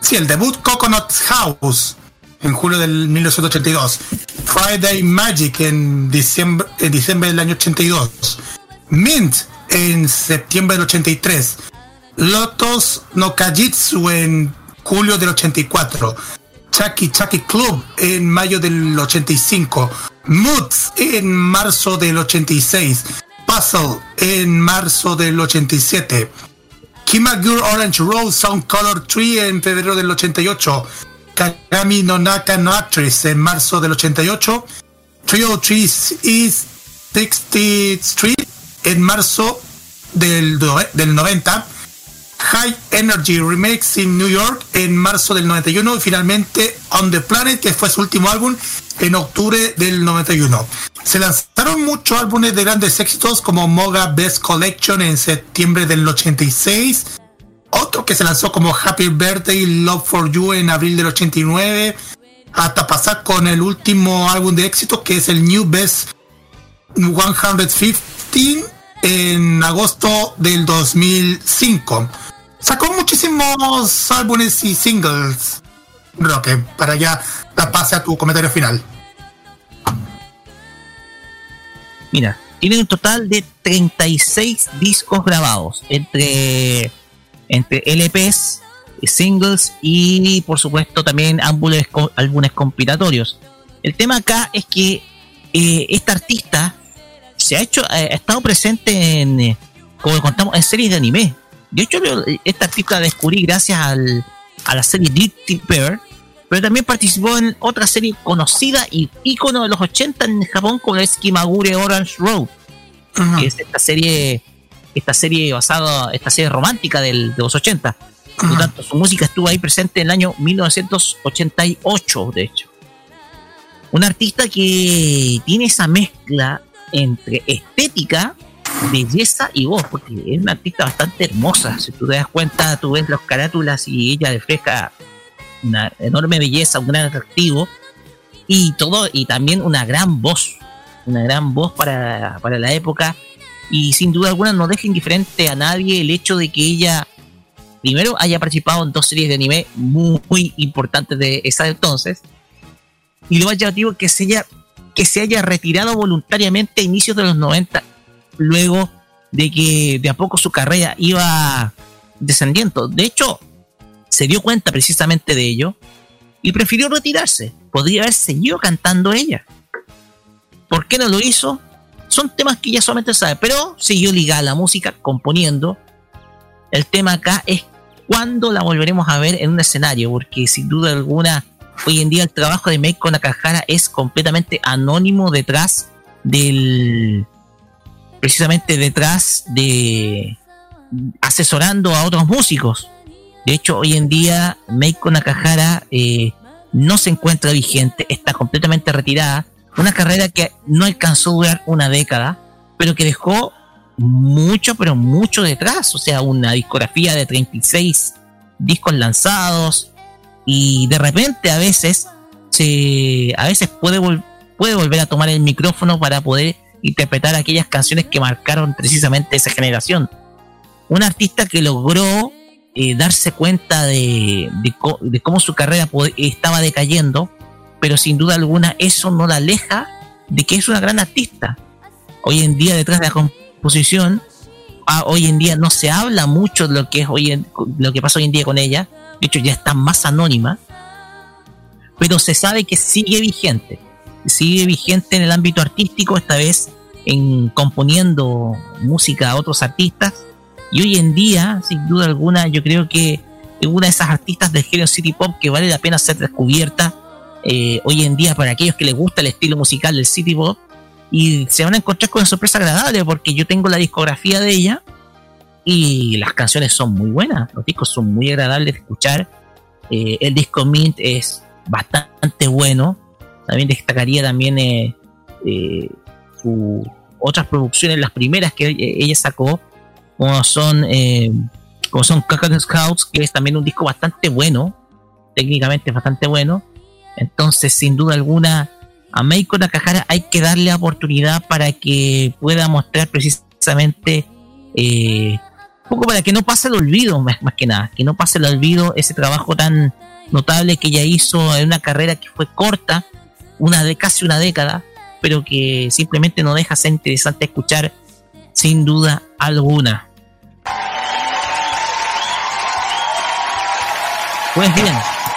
Sí, el debut Coconut House en julio del 1982. Friday Magic en diciembre, en diciembre del año 82. Mint en septiembre del 83. Lotus no Kajitsu en julio del 84. Chucky Chucky Club en mayo del 85. Moods en marzo del 86. Puzzle en marzo del 87. Kimagure Orange Rose Sound Color Tree en febrero del 88. Kagami no Naka no Actress en marzo del 88. Trio Trees East 60th Street en marzo del, del 90. High Energy Remix in New York en marzo del 91 y finalmente On the Planet, que fue su último álbum, en octubre del 91. Se lanzaron muchos álbumes de grandes éxitos como Moga Best Collection en septiembre del 86, otro que se lanzó como Happy Birthday Love for You en abril del 89, hasta pasar con el último álbum de éxito que es el New Best 115 en agosto del 2005. Sacó muchísimos álbumes y singles. Roque, para ya la pase a tu comentario final. Mira, tiene un total de 36 discos grabados entre, entre LPs, singles y por supuesto también álbumes, álbumes compilatorios. El tema acá es que eh, esta artista se ha hecho, eh, ha estado presente en, eh, como contamos, en series de anime. De hecho, eh, esta artista la descubrí gracias al, a la serie Dirty Bear, pero también participó en otra serie conocida y ícono de los 80 en Japón como es Kimagure Orange Road, que es esta serie, esta serie basada, esta serie romántica del, de los 80. Por lo tanto, su música estuvo ahí presente en el año 1988, de hecho. Un artista que tiene esa mezcla entre estética, belleza y voz, porque es una artista bastante hermosa. Si tú te das cuenta, tú ves las carátulas y ella refleja una enorme belleza, un gran atractivo y todo, y también una gran voz, una gran voz para, para la época. Y sin duda alguna no deja indiferente a nadie el hecho de que ella primero haya participado en dos series de anime muy, importantes de esa entonces. Y lo más llamativo que se haya, que se haya retirado voluntariamente a inicios de los 90, luego de que de a poco su carrera iba descendiendo. De hecho, se dio cuenta precisamente de ello y prefirió retirarse. Podría haber seguido cantando ella. ¿Por qué no lo hizo? Son temas que ella solamente sabe, pero siguió ligada a la música, componiendo. El tema acá es cuándo la volveremos a ver en un escenario, porque sin duda alguna, hoy en día el trabajo de Meiko Nakahara es completamente anónimo detrás del. precisamente detrás de. asesorando a otros músicos. De hecho, hoy en día Meiko Nakahara eh, no se encuentra vigente, está completamente retirada. Una carrera que no alcanzó a durar una década, pero que dejó mucho, pero mucho detrás. O sea, una discografía de 36 discos lanzados. Y de repente a veces se, a veces puede, vol- puede volver a tomar el micrófono para poder interpretar aquellas canciones que marcaron precisamente esa generación. Un artista que logró eh, darse cuenta de, de de cómo su carrera estaba decayendo, pero sin duda alguna eso no la aleja de que es una gran artista. Hoy en día detrás de la composición, ah, hoy en día no se habla mucho de lo que es hoy lo que pasa hoy en día con ella. De hecho ya está más anónima, pero se sabe que sigue vigente, sigue vigente en el ámbito artístico, esta vez en componiendo música a otros artistas. Y hoy en día, sin duda alguna, yo creo que es una de esas artistas del género city pop que vale la pena ser descubierta eh, hoy en día para aquellos que les gusta el estilo musical del city pop y se van a encontrar con una sorpresa agradable porque yo tengo la discografía de ella y las canciones son muy buenas, los discos son muy agradables de escuchar, eh, el disco Mint es bastante bueno, también destacaría también eh, eh, su otras producciones, las primeras que eh, ella sacó, como son como son Cactus Scouts, que es también un disco bastante bueno, técnicamente bastante bueno. Entonces, sin duda alguna, a Meiko Nakahara hay que darle oportunidad para que pueda mostrar precisamente poco para que no pase el olvido, más, más que nada, que no pase el olvido ese trabajo tan notable que ella hizo en una carrera que fue corta, una de casi una década, pero que simplemente no deja ser interesante escuchar sin duda alguna. Pues bien,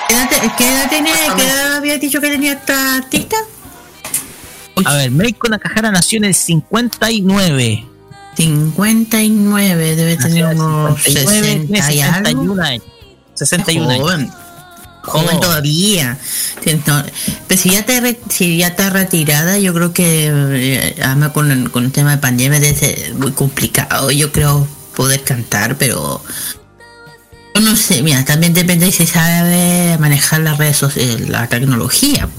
¿Qué edad, te- qué edad tiene? ¿Qué edad había dicho que tenía esta artista? a ver, Meiko Nakahara nació en el 59. 59, debe tener unos 59, tiene 60 y algo. 61 años. 61 años. Joven, joven Oh. todavía. Pero si ya, te si ya está retirada, yo creo que eh, además con, el- con el tema de pandemia debe ser muy complicado. Yo creo poder cantar, pero yo no sé. Mira, también depende si sabe manejar las redes sociales, la tecnología.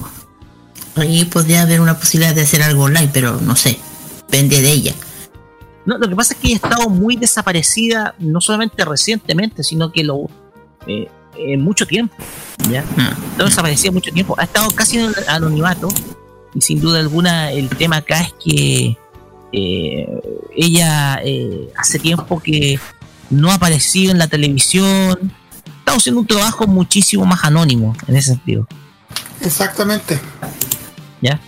Ahí podría haber una posibilidad de hacer algo online, pero no sé. Depende de ella. No, lo que pasa es que ella ha estado muy desaparecida, no solamente recientemente, sino que lo eh, en mucho tiempo. ¿ya? Ah, Ha estado desaparecida mucho tiempo. Ha estado casi en el anonimato. Y sin duda alguna, el tema acá es que eh, ella eh, hace tiempo que no ha aparecido en la televisión. Está haciendo un trabajo muchísimo más anónimo en ese sentido. Exactamente. ¿Ya?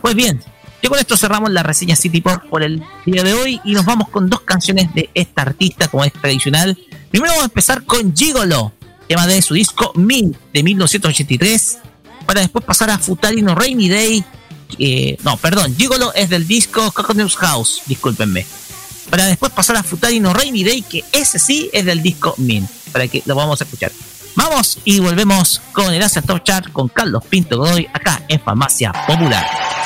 Pues bien, yo con esto cerramos la reseña City Pop por el día de hoy y nos vamos con dos canciones de esta artista como es tradicional. Primero vamos a empezar con Gigolo, tema de su disco Min de 1983, para después pasar a Futari no Rainy Day. no, perdón, Gigolo es del disco Coconuts House, discúlpenme. Para después pasar a Futari no Rainy Day, que ese sí es del disco Min, para que lo vamos a escuchar. Vamos y volvemos con el Asia Top Chart con Carlos Pinto Godoy acá en Farmacia Popular.「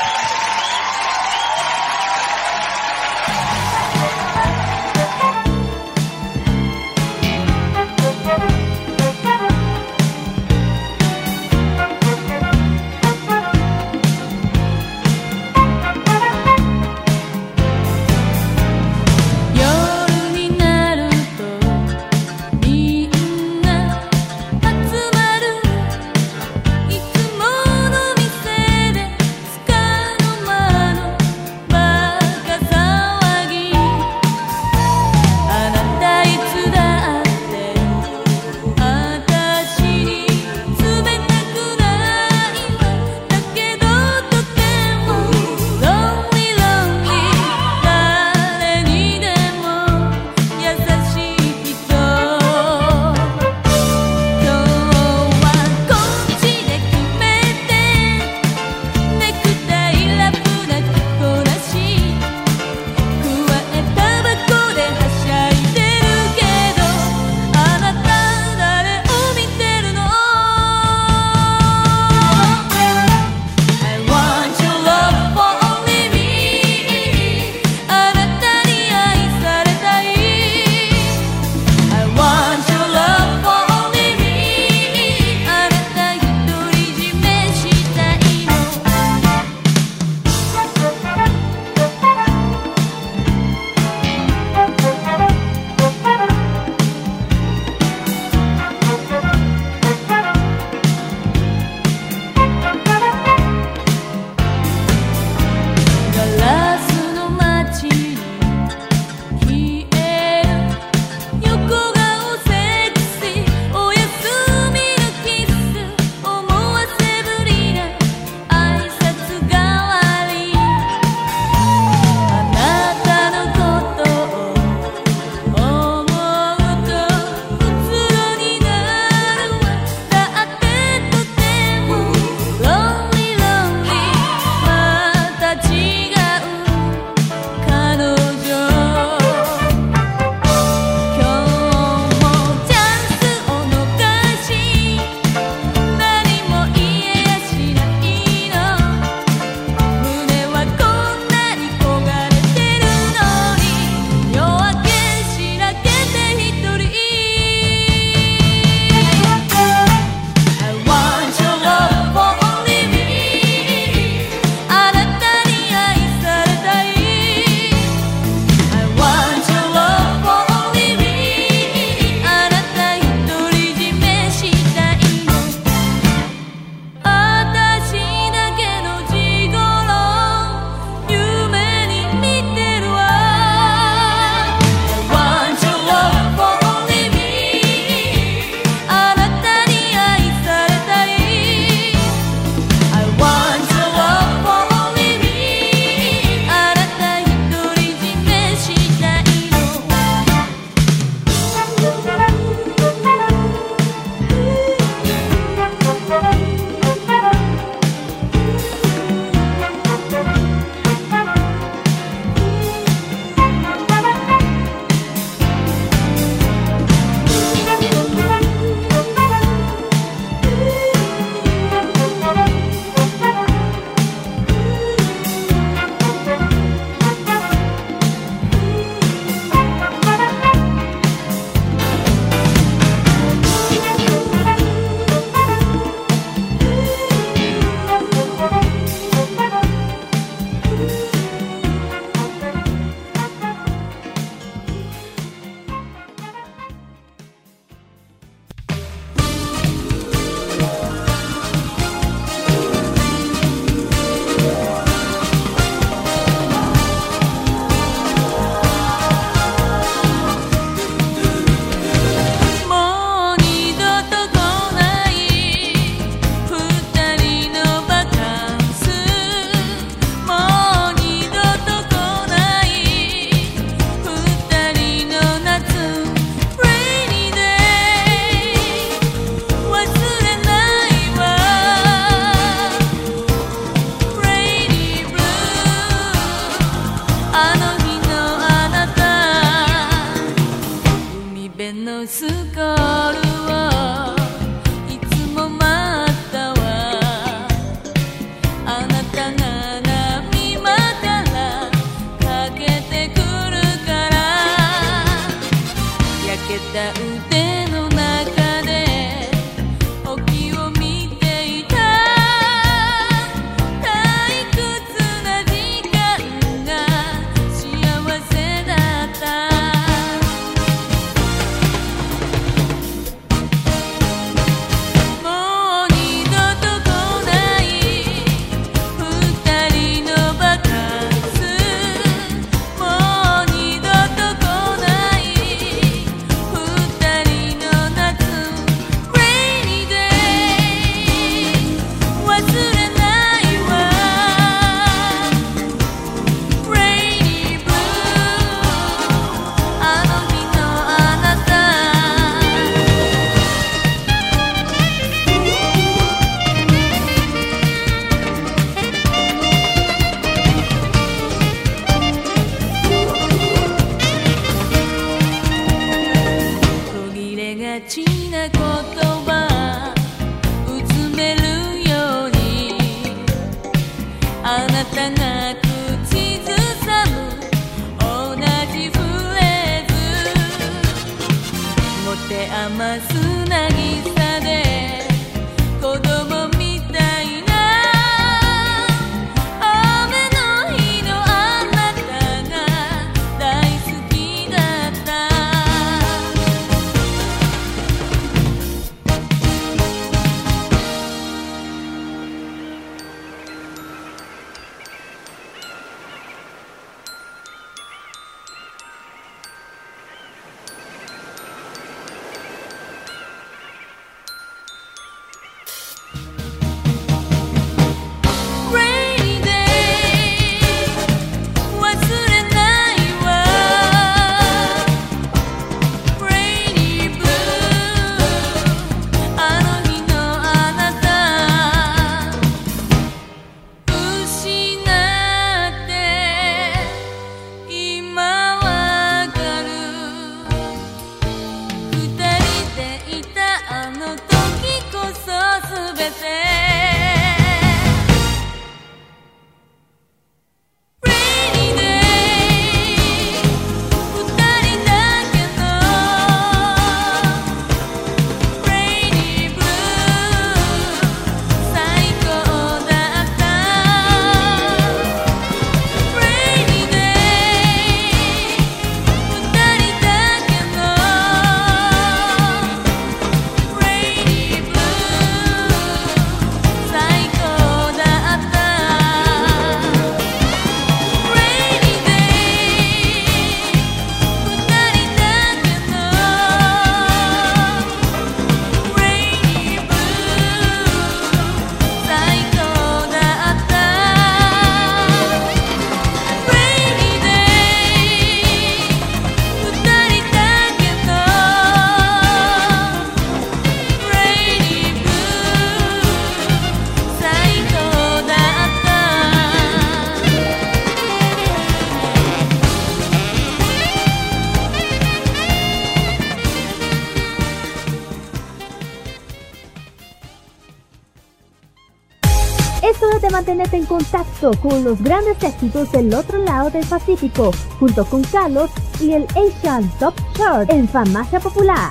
con los grandes éxitos del otro lado del Pacífico, junto con Carlos y el Asian Top Chart en Farmacia Popular.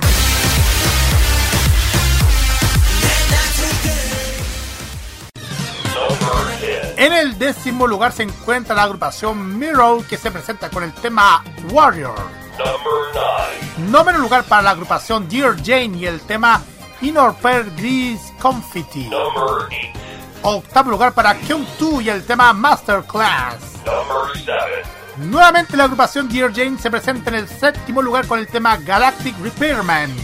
En el décimo lugar se encuentra la agrupación Mirror que se presenta con el tema Warrior. Noveno lugar para la agrupación Dear Jane y el tema Inorper Gris Confetti. Octavo lugar para Kyung 2 y el tema Masterclass. Nuevamente la agrupación Dear Jane se presenta en el séptimo lugar con el tema Galactic Repairman.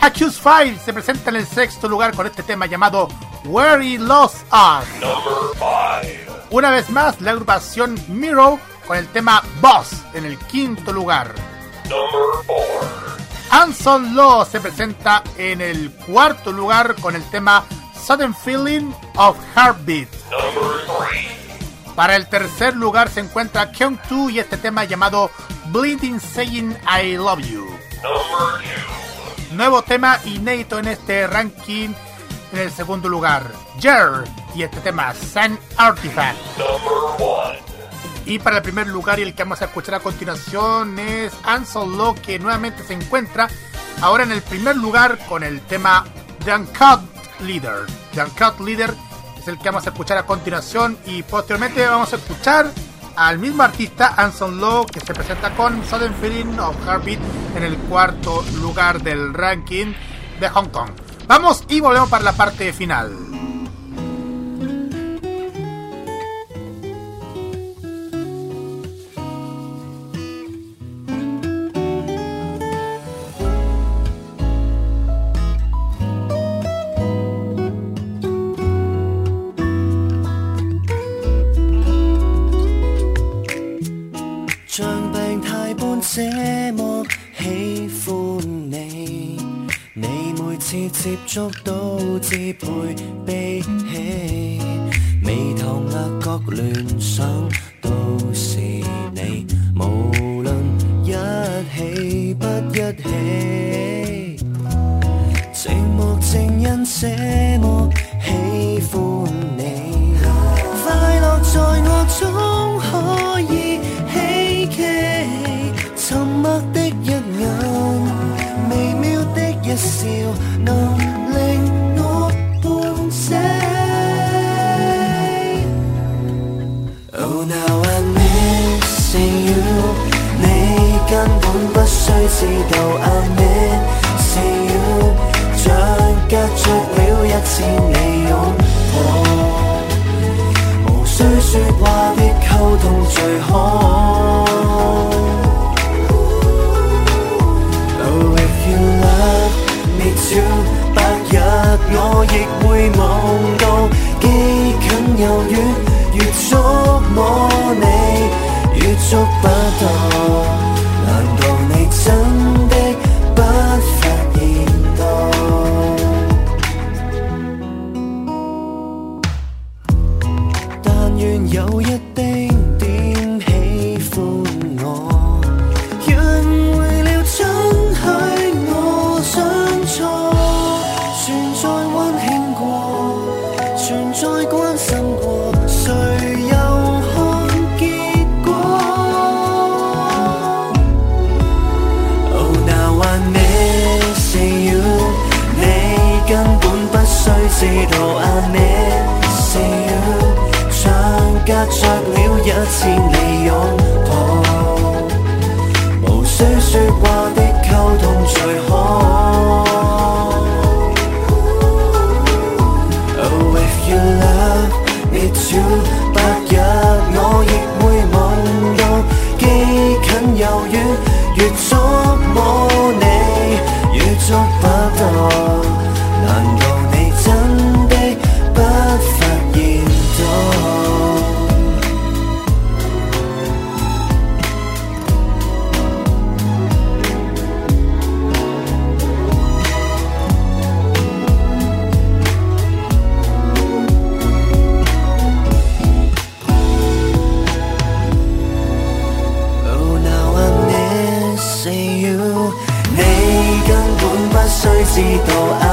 Accuse 5 se presenta en el sexto lugar con este tema llamado Where He Lost Us. Una vez más, la agrupación Miro con el tema Boss en el quinto lugar. Anson Law se presenta en el cuarto lugar con el tema Sudden Feeling of Heartbeat. Para el tercer lugar se encuentra Kyung 2 y este tema llamado Bleeding Saying I Love You. Nuevo tema inédito en este ranking en el segundo lugar. Jer y este tema Sun Artifact. Y para el primer lugar y el que vamos a escuchar a continuación es Ansel Law que nuevamente se encuentra ahora en el primer lugar con el tema The Uncut Leader. The Leader es el que vamos a escuchar a continuación y posteriormente vamos a escuchar al mismo artista Anson Law que se presenta con Sudden Feeling of Heartbeat en el cuarto lugar del ranking de Hong Kong. Vamos y volvemos para la parte final. 次接觸都自配悲喜，眉头额角聯想都是你，無論一起不一起，寂寞正因這麼喜歡你，快樂在我中可以希冀。沉默的一笑能令我半醒 oh now i missing you 你根本不需知道 i missing you 像隔着了一千你拥抱。无需说话的沟通最好柔软越触摸你越触不到难道你真自己都爱。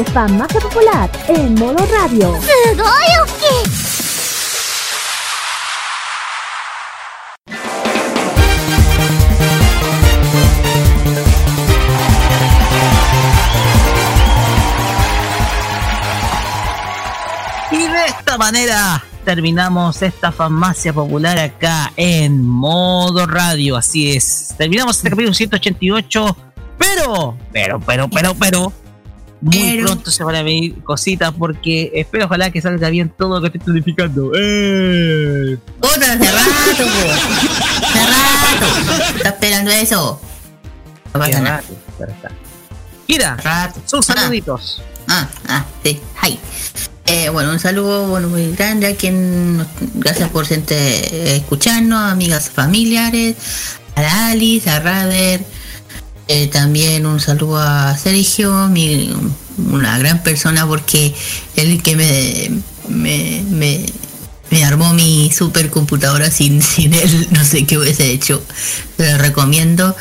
De Farmacia Popular en modo radio. Y de esta manera terminamos esta farmacia popular acá en modo radio. Así es. Terminamos este capítulo 188. Pero, pero, pero, pero, pero. Muy Se van a venir cositas porque espero ojalá que salga bien todo lo que estoy planificando. ¡Eh! Otra hace rato. Hace rato. Está esperando eso. No pasa nada. Kira, sus Ah. saluditos. Ah, ah, sí, hi. Eh, bueno, un saludo bueno, muy grande a quien, gracias por siempre eh, escucharnos, amigas familiares, a Alice, a Rader, eh, también un saludo a Sergio, mi, una gran persona porque él que me, me, me, me armó mi supercomputadora sin, sin él, no sé qué hubiese hecho, se lo recomiendo.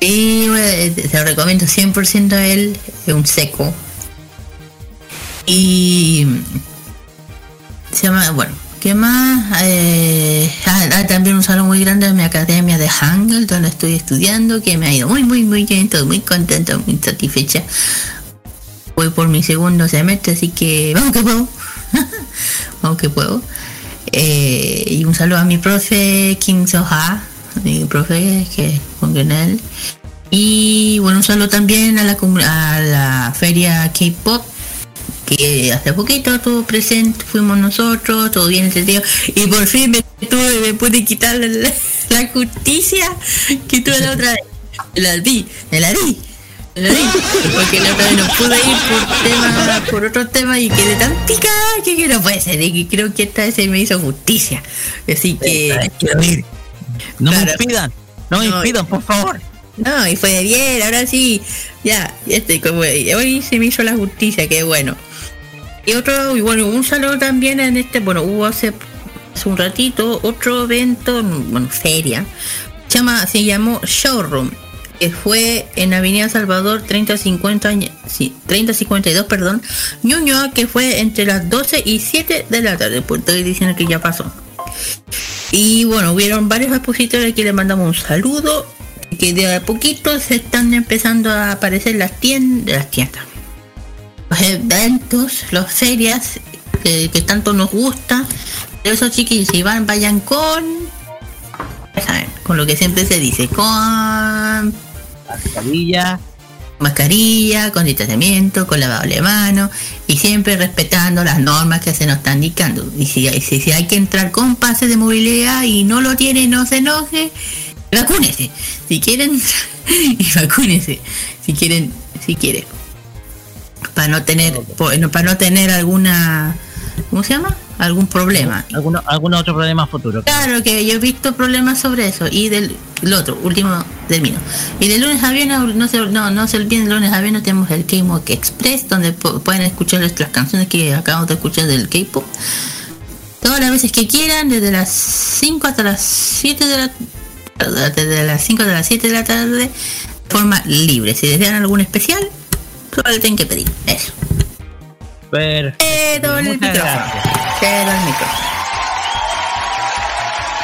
Y bueno, eh, se lo recomiendo 100% a él, es un seco, y se llama, bueno, ¿qué más? Eh, ah, ah, también un saludo muy grande a mi academia de Hangul, donde estoy estudiando, que me ha ido muy, muy, muy bien, estoy muy contenta, muy satisfecha. Voy por mi segundo semestre, así que vamos que puedo. vamos que puedo. Eh, y un saludo a mi profe Kim Soha, mi profe que con él. Y bueno, un saludo también a la, a la feria K-Pop que hace poquito estuvo presente, fuimos nosotros, todo bien entendido, y por fin me tuve, me pude quitar la, justicia que tuve la otra vez. Me la di, me la di, porque la otra vez no pude ir por tema, por otro tema y quedé tan picada que, no puede ser, y que creo que esta vez se me hizo justicia. Así que. No me impidan, no me No, impidan, por favor. no, y fue bien, ahora sí. Ya, estoy como hoy se me hizo la justicia, qué bueno. Y otro, y bueno, un saludo también en este, bueno, hubo hace, hace un ratito otro evento, bueno, feria, se, llama, se llamó Showroom, fue en Avenida Salvador 3050, año- sí, 3052, perdón, Ñuñoa, que fue entre las 12 y 7 de la tarde, pues estoy diciendo que ya pasó. Y bueno, hubieron varios expositores que le mandamos un saludo. Que de a poquito se están empezando a aparecer las tiendas, las tiendas. Los eventos, las ferias que, que tanto nos gusta. Esos chiquillos, si van, vayan con. con lo que siempre se dice, con Mascarilla. mascarilla, con distanciamiento, con lavado de mano y siempre respetando las normas que se nos están indicando. Y si, si, si hay que entrar con pase de movilidad y no lo tiene, no se enoje, vacúnese. Si quieren, y vacúnese. Si quieren, si quieren. Para no tener, para no tener alguna, ¿cómo se llama? Algún problema. ¿Alguno, algún otro problema futuro? Claro que yo he visto problemas sobre eso. Y del el otro, último término. Y de lunes a viernes, no se, no, no se olviden, de lunes a viernes tenemos el K-Mod Express, donde pueden escuchar las canciones que acabamos de escuchar del K-Pop. Todas las veces que quieran, desde las 5 hasta las 7 de la desde las 5 de las 7 de la tarde, de forma libre. Si desean algún especial, solo le tienen que pedir. Eso. Perfecto. Cedo el Muchas micrófono. gracias. Cedo el micrófono.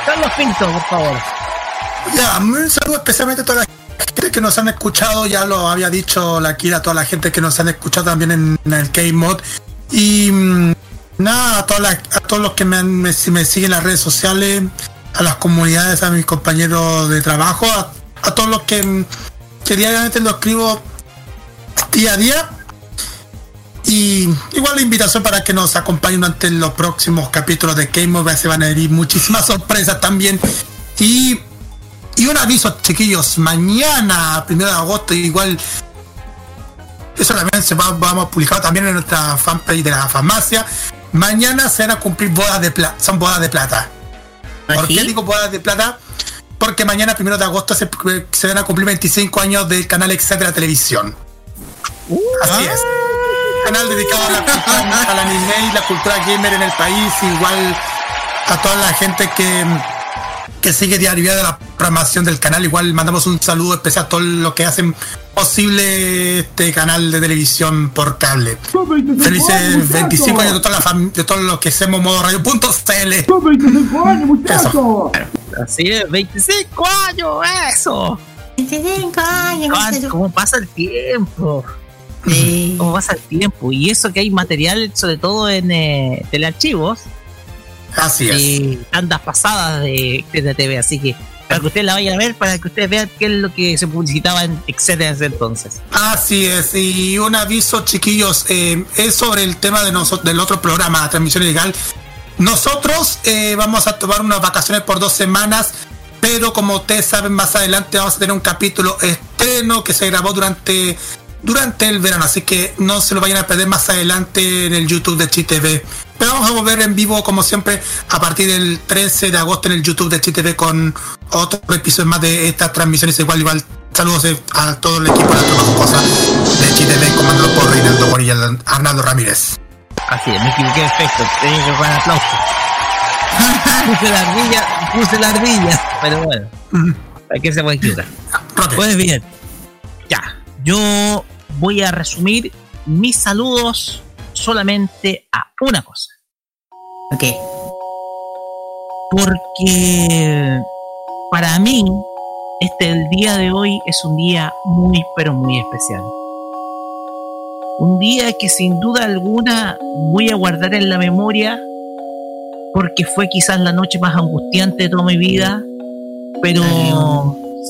Carlos Pinto, por favor. Ya, un saludo especialmente a toda la gente que nos han escuchado, ya lo había dicho la Kira, a toda la gente que nos han escuchado también en, en el K-Mod. Y mm, nada, a, todas las- a todos los que me, han- me, si me siguen en las redes sociales, a las comunidades, a mis compañeros de trabajo, a, a todos los que, mm, que diariamente lo escribo día a día. Y igual la invitación para que nos acompañen durante los próximos capítulos de Game Over. Se van a venir muchísimas sorpresas también. Y, y un aviso, chiquillos. Mañana, primero de agosto, igual. Eso también se va, vamos a publicar también en nuestra fanpage de la farmacia. Mañana se van a cumplir bodas de plata. Son bodas de plata. ¿Por qué digo bodas de plata? Porque mañana, primero de agosto, se, se van a cumplir 25 años del canal Etcétera Televisión. Así es. Canal dedicado a la cultura, al anime y la cultura gamer en el país, igual a toda la gente que, que sigue día de la programación del canal. Igual mandamos un saludo especial a todos los que hacen posible este canal de televisión por cable. Felices 25 años de toda la fam- de todos los que hacemos modo radio.cl. Así es, 25 años, eso. 25 años. ¿Cuánto- ¿Cómo pasa el tiempo? ¿Cómo pasa el tiempo? Y eso que hay material, sobre todo en eh, telearchivos. Así es. Y tandas pasadas de, de TV, así que para que ustedes la vayan a ver, para que ustedes vean qué es lo que se publicitaba en etcétera ese entonces. Así es, y un aviso, chiquillos, eh, es sobre el tema de del otro programa, Transmisión Ilegal. Nosotros eh, vamos a tomar unas vacaciones por dos semanas, pero como ustedes saben, más adelante vamos a tener un capítulo estreno que se grabó durante, durante el verano, así que no se lo vayan a perder más adelante en el YouTube de ChiTV. Pero vamos a volver en vivo, como siempre, a partir del 13 de agosto en el YouTube de ChiTV con otro episodio más de estas transmisiones. Igual, igual, saludos eh, a todo el equipo de la trabajo cosa de ChiTV, comandado por Reinaldo Bonilla y Arnaldo Ramírez. Así es, me equivoqué perfecto, tenía que poner aplauso. puse la ardilla, puse la ardilla, pero bueno, ¿para qué se puede equivocar? Pues bien, ya, yo voy a resumir mis saludos solamente a una cosa. Ok. Porque para mí, este el día de hoy es un día muy, pero muy especial. Un día que sin duda alguna voy a guardar en la memoria porque fue quizás la noche más angustiante de toda mi vida, pero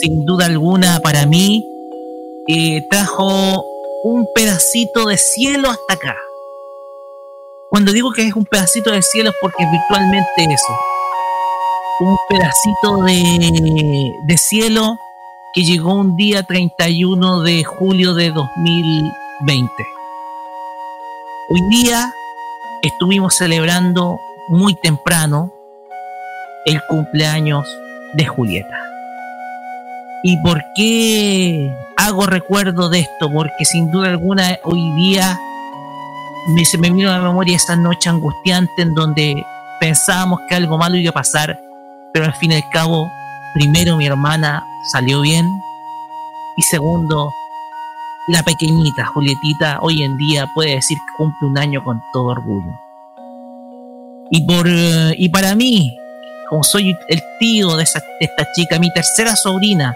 sin duda alguna para mí eh, trajo un pedacito de cielo hasta acá. Cuando digo que es un pedacito de cielo es porque es virtualmente eso. Un pedacito de, de cielo que llegó un día 31 de julio de 2020. Hoy día estuvimos celebrando muy temprano el cumpleaños de Julieta. ¿Y por qué hago recuerdo de esto? Porque sin duda alguna hoy día me, se me vino a la memoria esa noche angustiante en donde pensábamos que algo malo iba a pasar, pero al fin y al cabo, primero mi hermana salió bien y segundo, la pequeñita Julietita hoy en día puede decir que cumple un año con todo orgullo. Y, por, eh, y para mí, como soy el tío de, esa- de esta chica, mi tercera sobrina,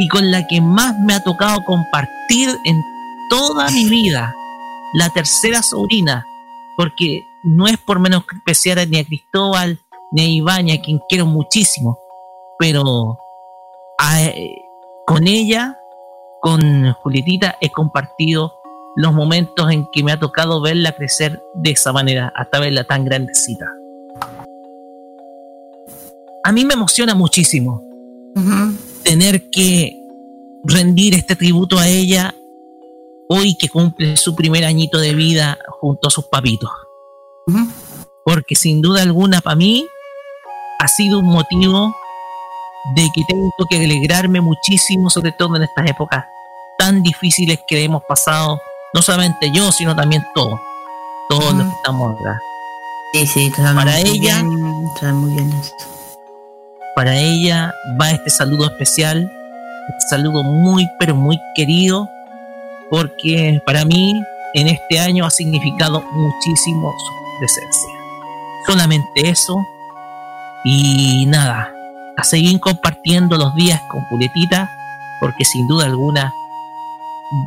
y con la que más me ha tocado compartir en toda mi vida, la tercera sobrina, porque no es por menos especial ni a Cristóbal ni a Iván, a quien quiero muchísimo, pero a- con ella, con Julietita, he compartido los momentos en que me ha tocado verla crecer de esa manera, hasta verla tan grandecita. A mí me emociona muchísimo tener que rendir este tributo a ella hoy que cumple su primer añito de vida junto a sus papitos. Porque sin duda alguna para mí ha sido un motivo de que tengo que alegrarme muchísimo, sobre todo en estas épocas tan difíciles que hemos pasado, no solamente yo, sino también todos, todos los que estamos acá. Sí, sí, Para ella, muy bien eso. Para ella va este saludo especial, este saludo muy, pero muy querido, porque para mí en este año ha significado muchísimo su presencia. Solamente eso, y nada, a seguir compartiendo los días con Julietita, porque sin duda alguna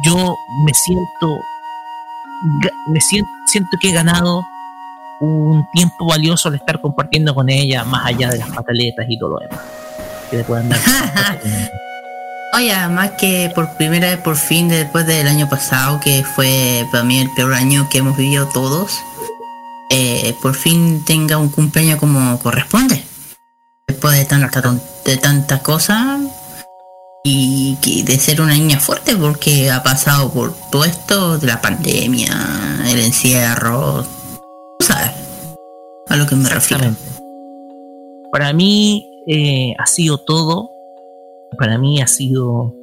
yo me siento, me siento, siento que he ganado un tiempo valioso al estar compartiendo con ella, más allá de las pataletas y todo lo demás que le puedan dar. Oye, además que por primera vez, por fin, después del año pasado, que fue para mí el peor año que hemos vivido todos, eh, por fin tenga un cumpleaños como corresponde. Después de tanta, de tantas cosas y que de ser una niña fuerte, porque ha pasado por todo esto de la pandemia, el encierro, sabes, a lo que me refiero. Para mí eh, ha sido todo. Para mí ha sido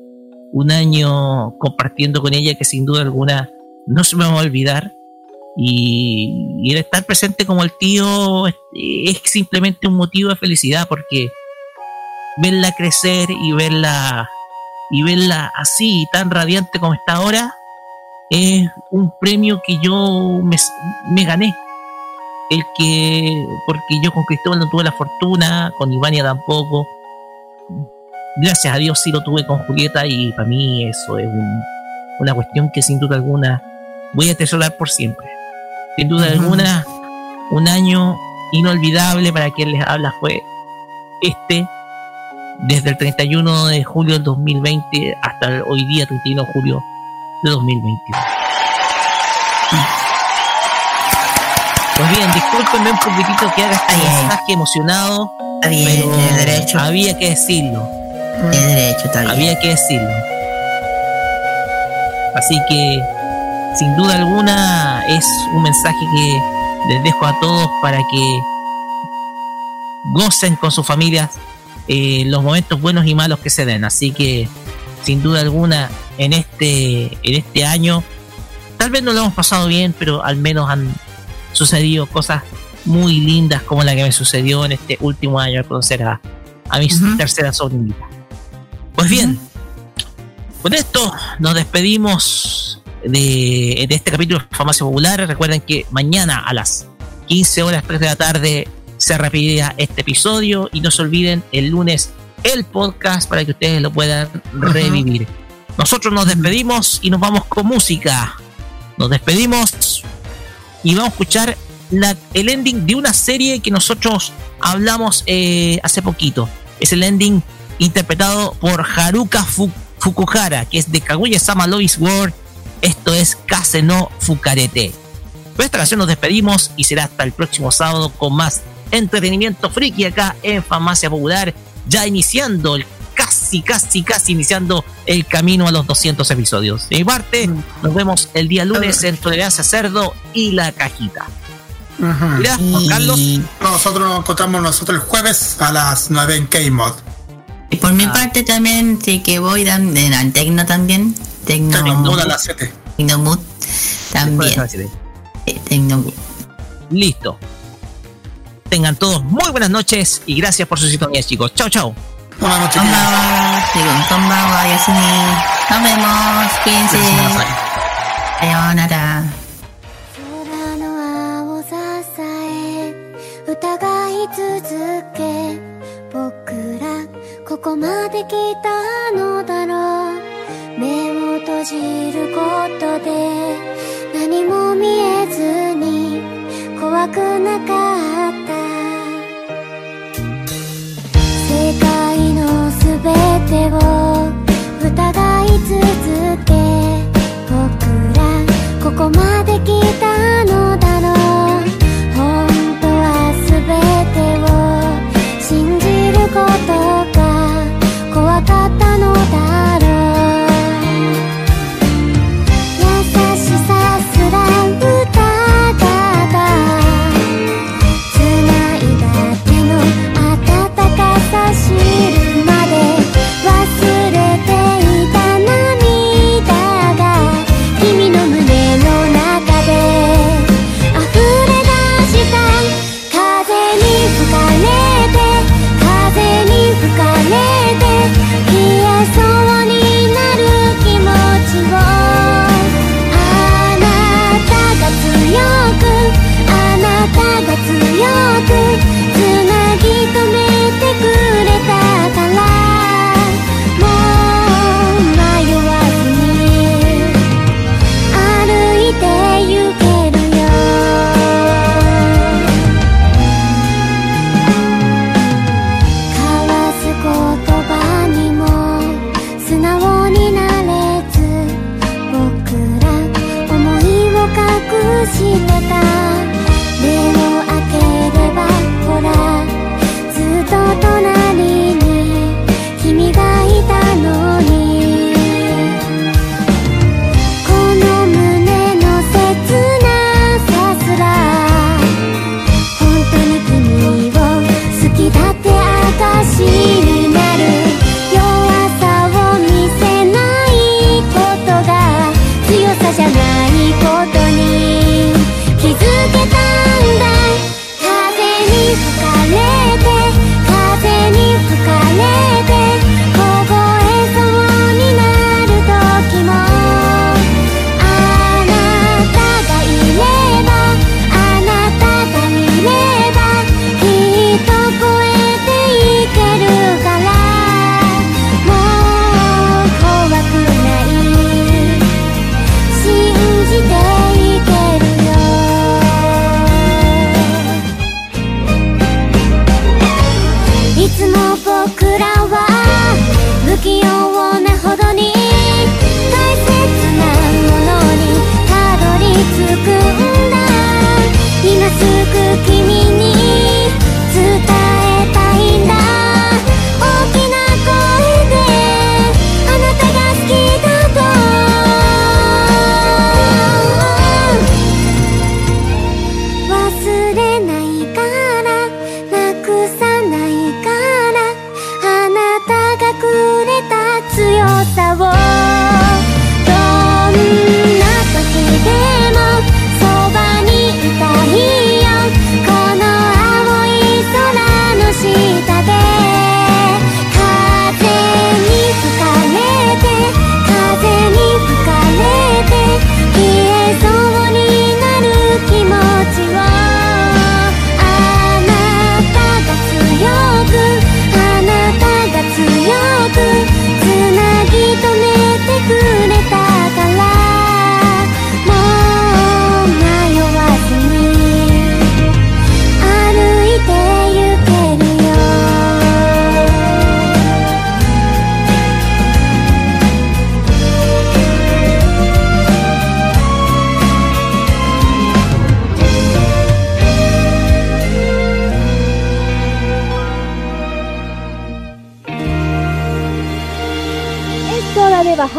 un año compartiendo con ella que sin duda alguna no se me va a olvidar. Y, el estar presente como el tío es, simplemente un motivo de felicidad porque verla crecer y verla y verla así tan radiante como está ahora es un premio que yo me gané el que porque yo con Cristóbal no tuve la fortuna con Ivania tampoco. Gracias a Dios sí lo tuve con Julieta y para mí eso es un- una cuestión que sin duda alguna voy a atesorar por siempre. Sin duda alguna un año inolvidable para quien les habla fue este desde el 31 de julio del 2020 hasta hoy día 31 de julio de 2021 pues bien, discúlpenme un poquitito que haga este mensaje emocionado, bien, pero tiene derecho. había que decirlo. Tiene derecho, está bien. Había que decirlo. Así que, sin duda alguna, es un mensaje que les dejo a todos para que gocen con sus familias eh, los momentos buenos y malos que se den. Así que, sin duda alguna, en este, en este año, tal vez no lo hemos pasado bien, pero al menos han sucedido cosas muy lindas como la que me sucedió en este último año al conocer a, a mi tercera sobrinita. Pues bien, con esto nos despedimos de, de este capítulo de Farmacia Popular. Recuerden que mañana a las 15 horas 3 de la tarde se repetirá este episodio y no se olviden el lunes el podcast para que ustedes lo puedan revivir. Nosotros nos despedimos y nos vamos con música. Nos despedimos y vamos a escuchar el ending de una serie que nosotros hablamos eh, hace poquito. Es el ending interpretado por Haruka Fu- Fukuhara, que es de Kaguya-sama Lois World. Esto es Kase no Fukarete. Con esta canción nos despedimos y será hasta el próximo sábado con más entretenimiento friki acá en Farmacia Popular, ya iniciando el casi, casi, casi iniciando el camino a los 200 episodios. De mi parte, nos vemos el día lunes en Tolerancia Cerdo y La Cajita. Mira, Juan Carlos. Nosotros nos encontramos nosotros el jueves a las 9 en K-Mod. Y por mi parte también, sí que voy al Tecno también. Tecno, Tecnomood a las 7. Tecnomood también. Eh, Tecnomood. Listo. Tengan todos muy buenas noches y gracias por su sintonía, chicos. Chao, chao. こんばんは、こんばんは、こんばんは、やみ。飲めます、クイー。さようなら。空の青ささえ、疑い続け、僕ら、ここまで来たのだろう。目を閉じることで、何も見えずに、怖くなかった。ここまで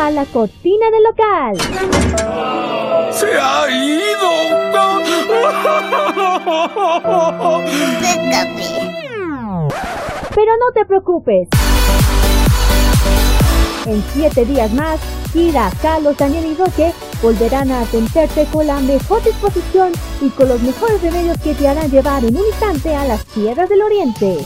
bajar la cortina del local. ¡Se ha ido! Pero no te preocupes. En siete días más, Kira, Carlos, Daniel y Roque volverán a atenderte con la mejor disposición y con los mejores remedios que te harán llevar en un instante a las tierras del oriente.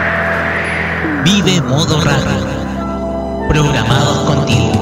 Vive modo radio. Programados contigo.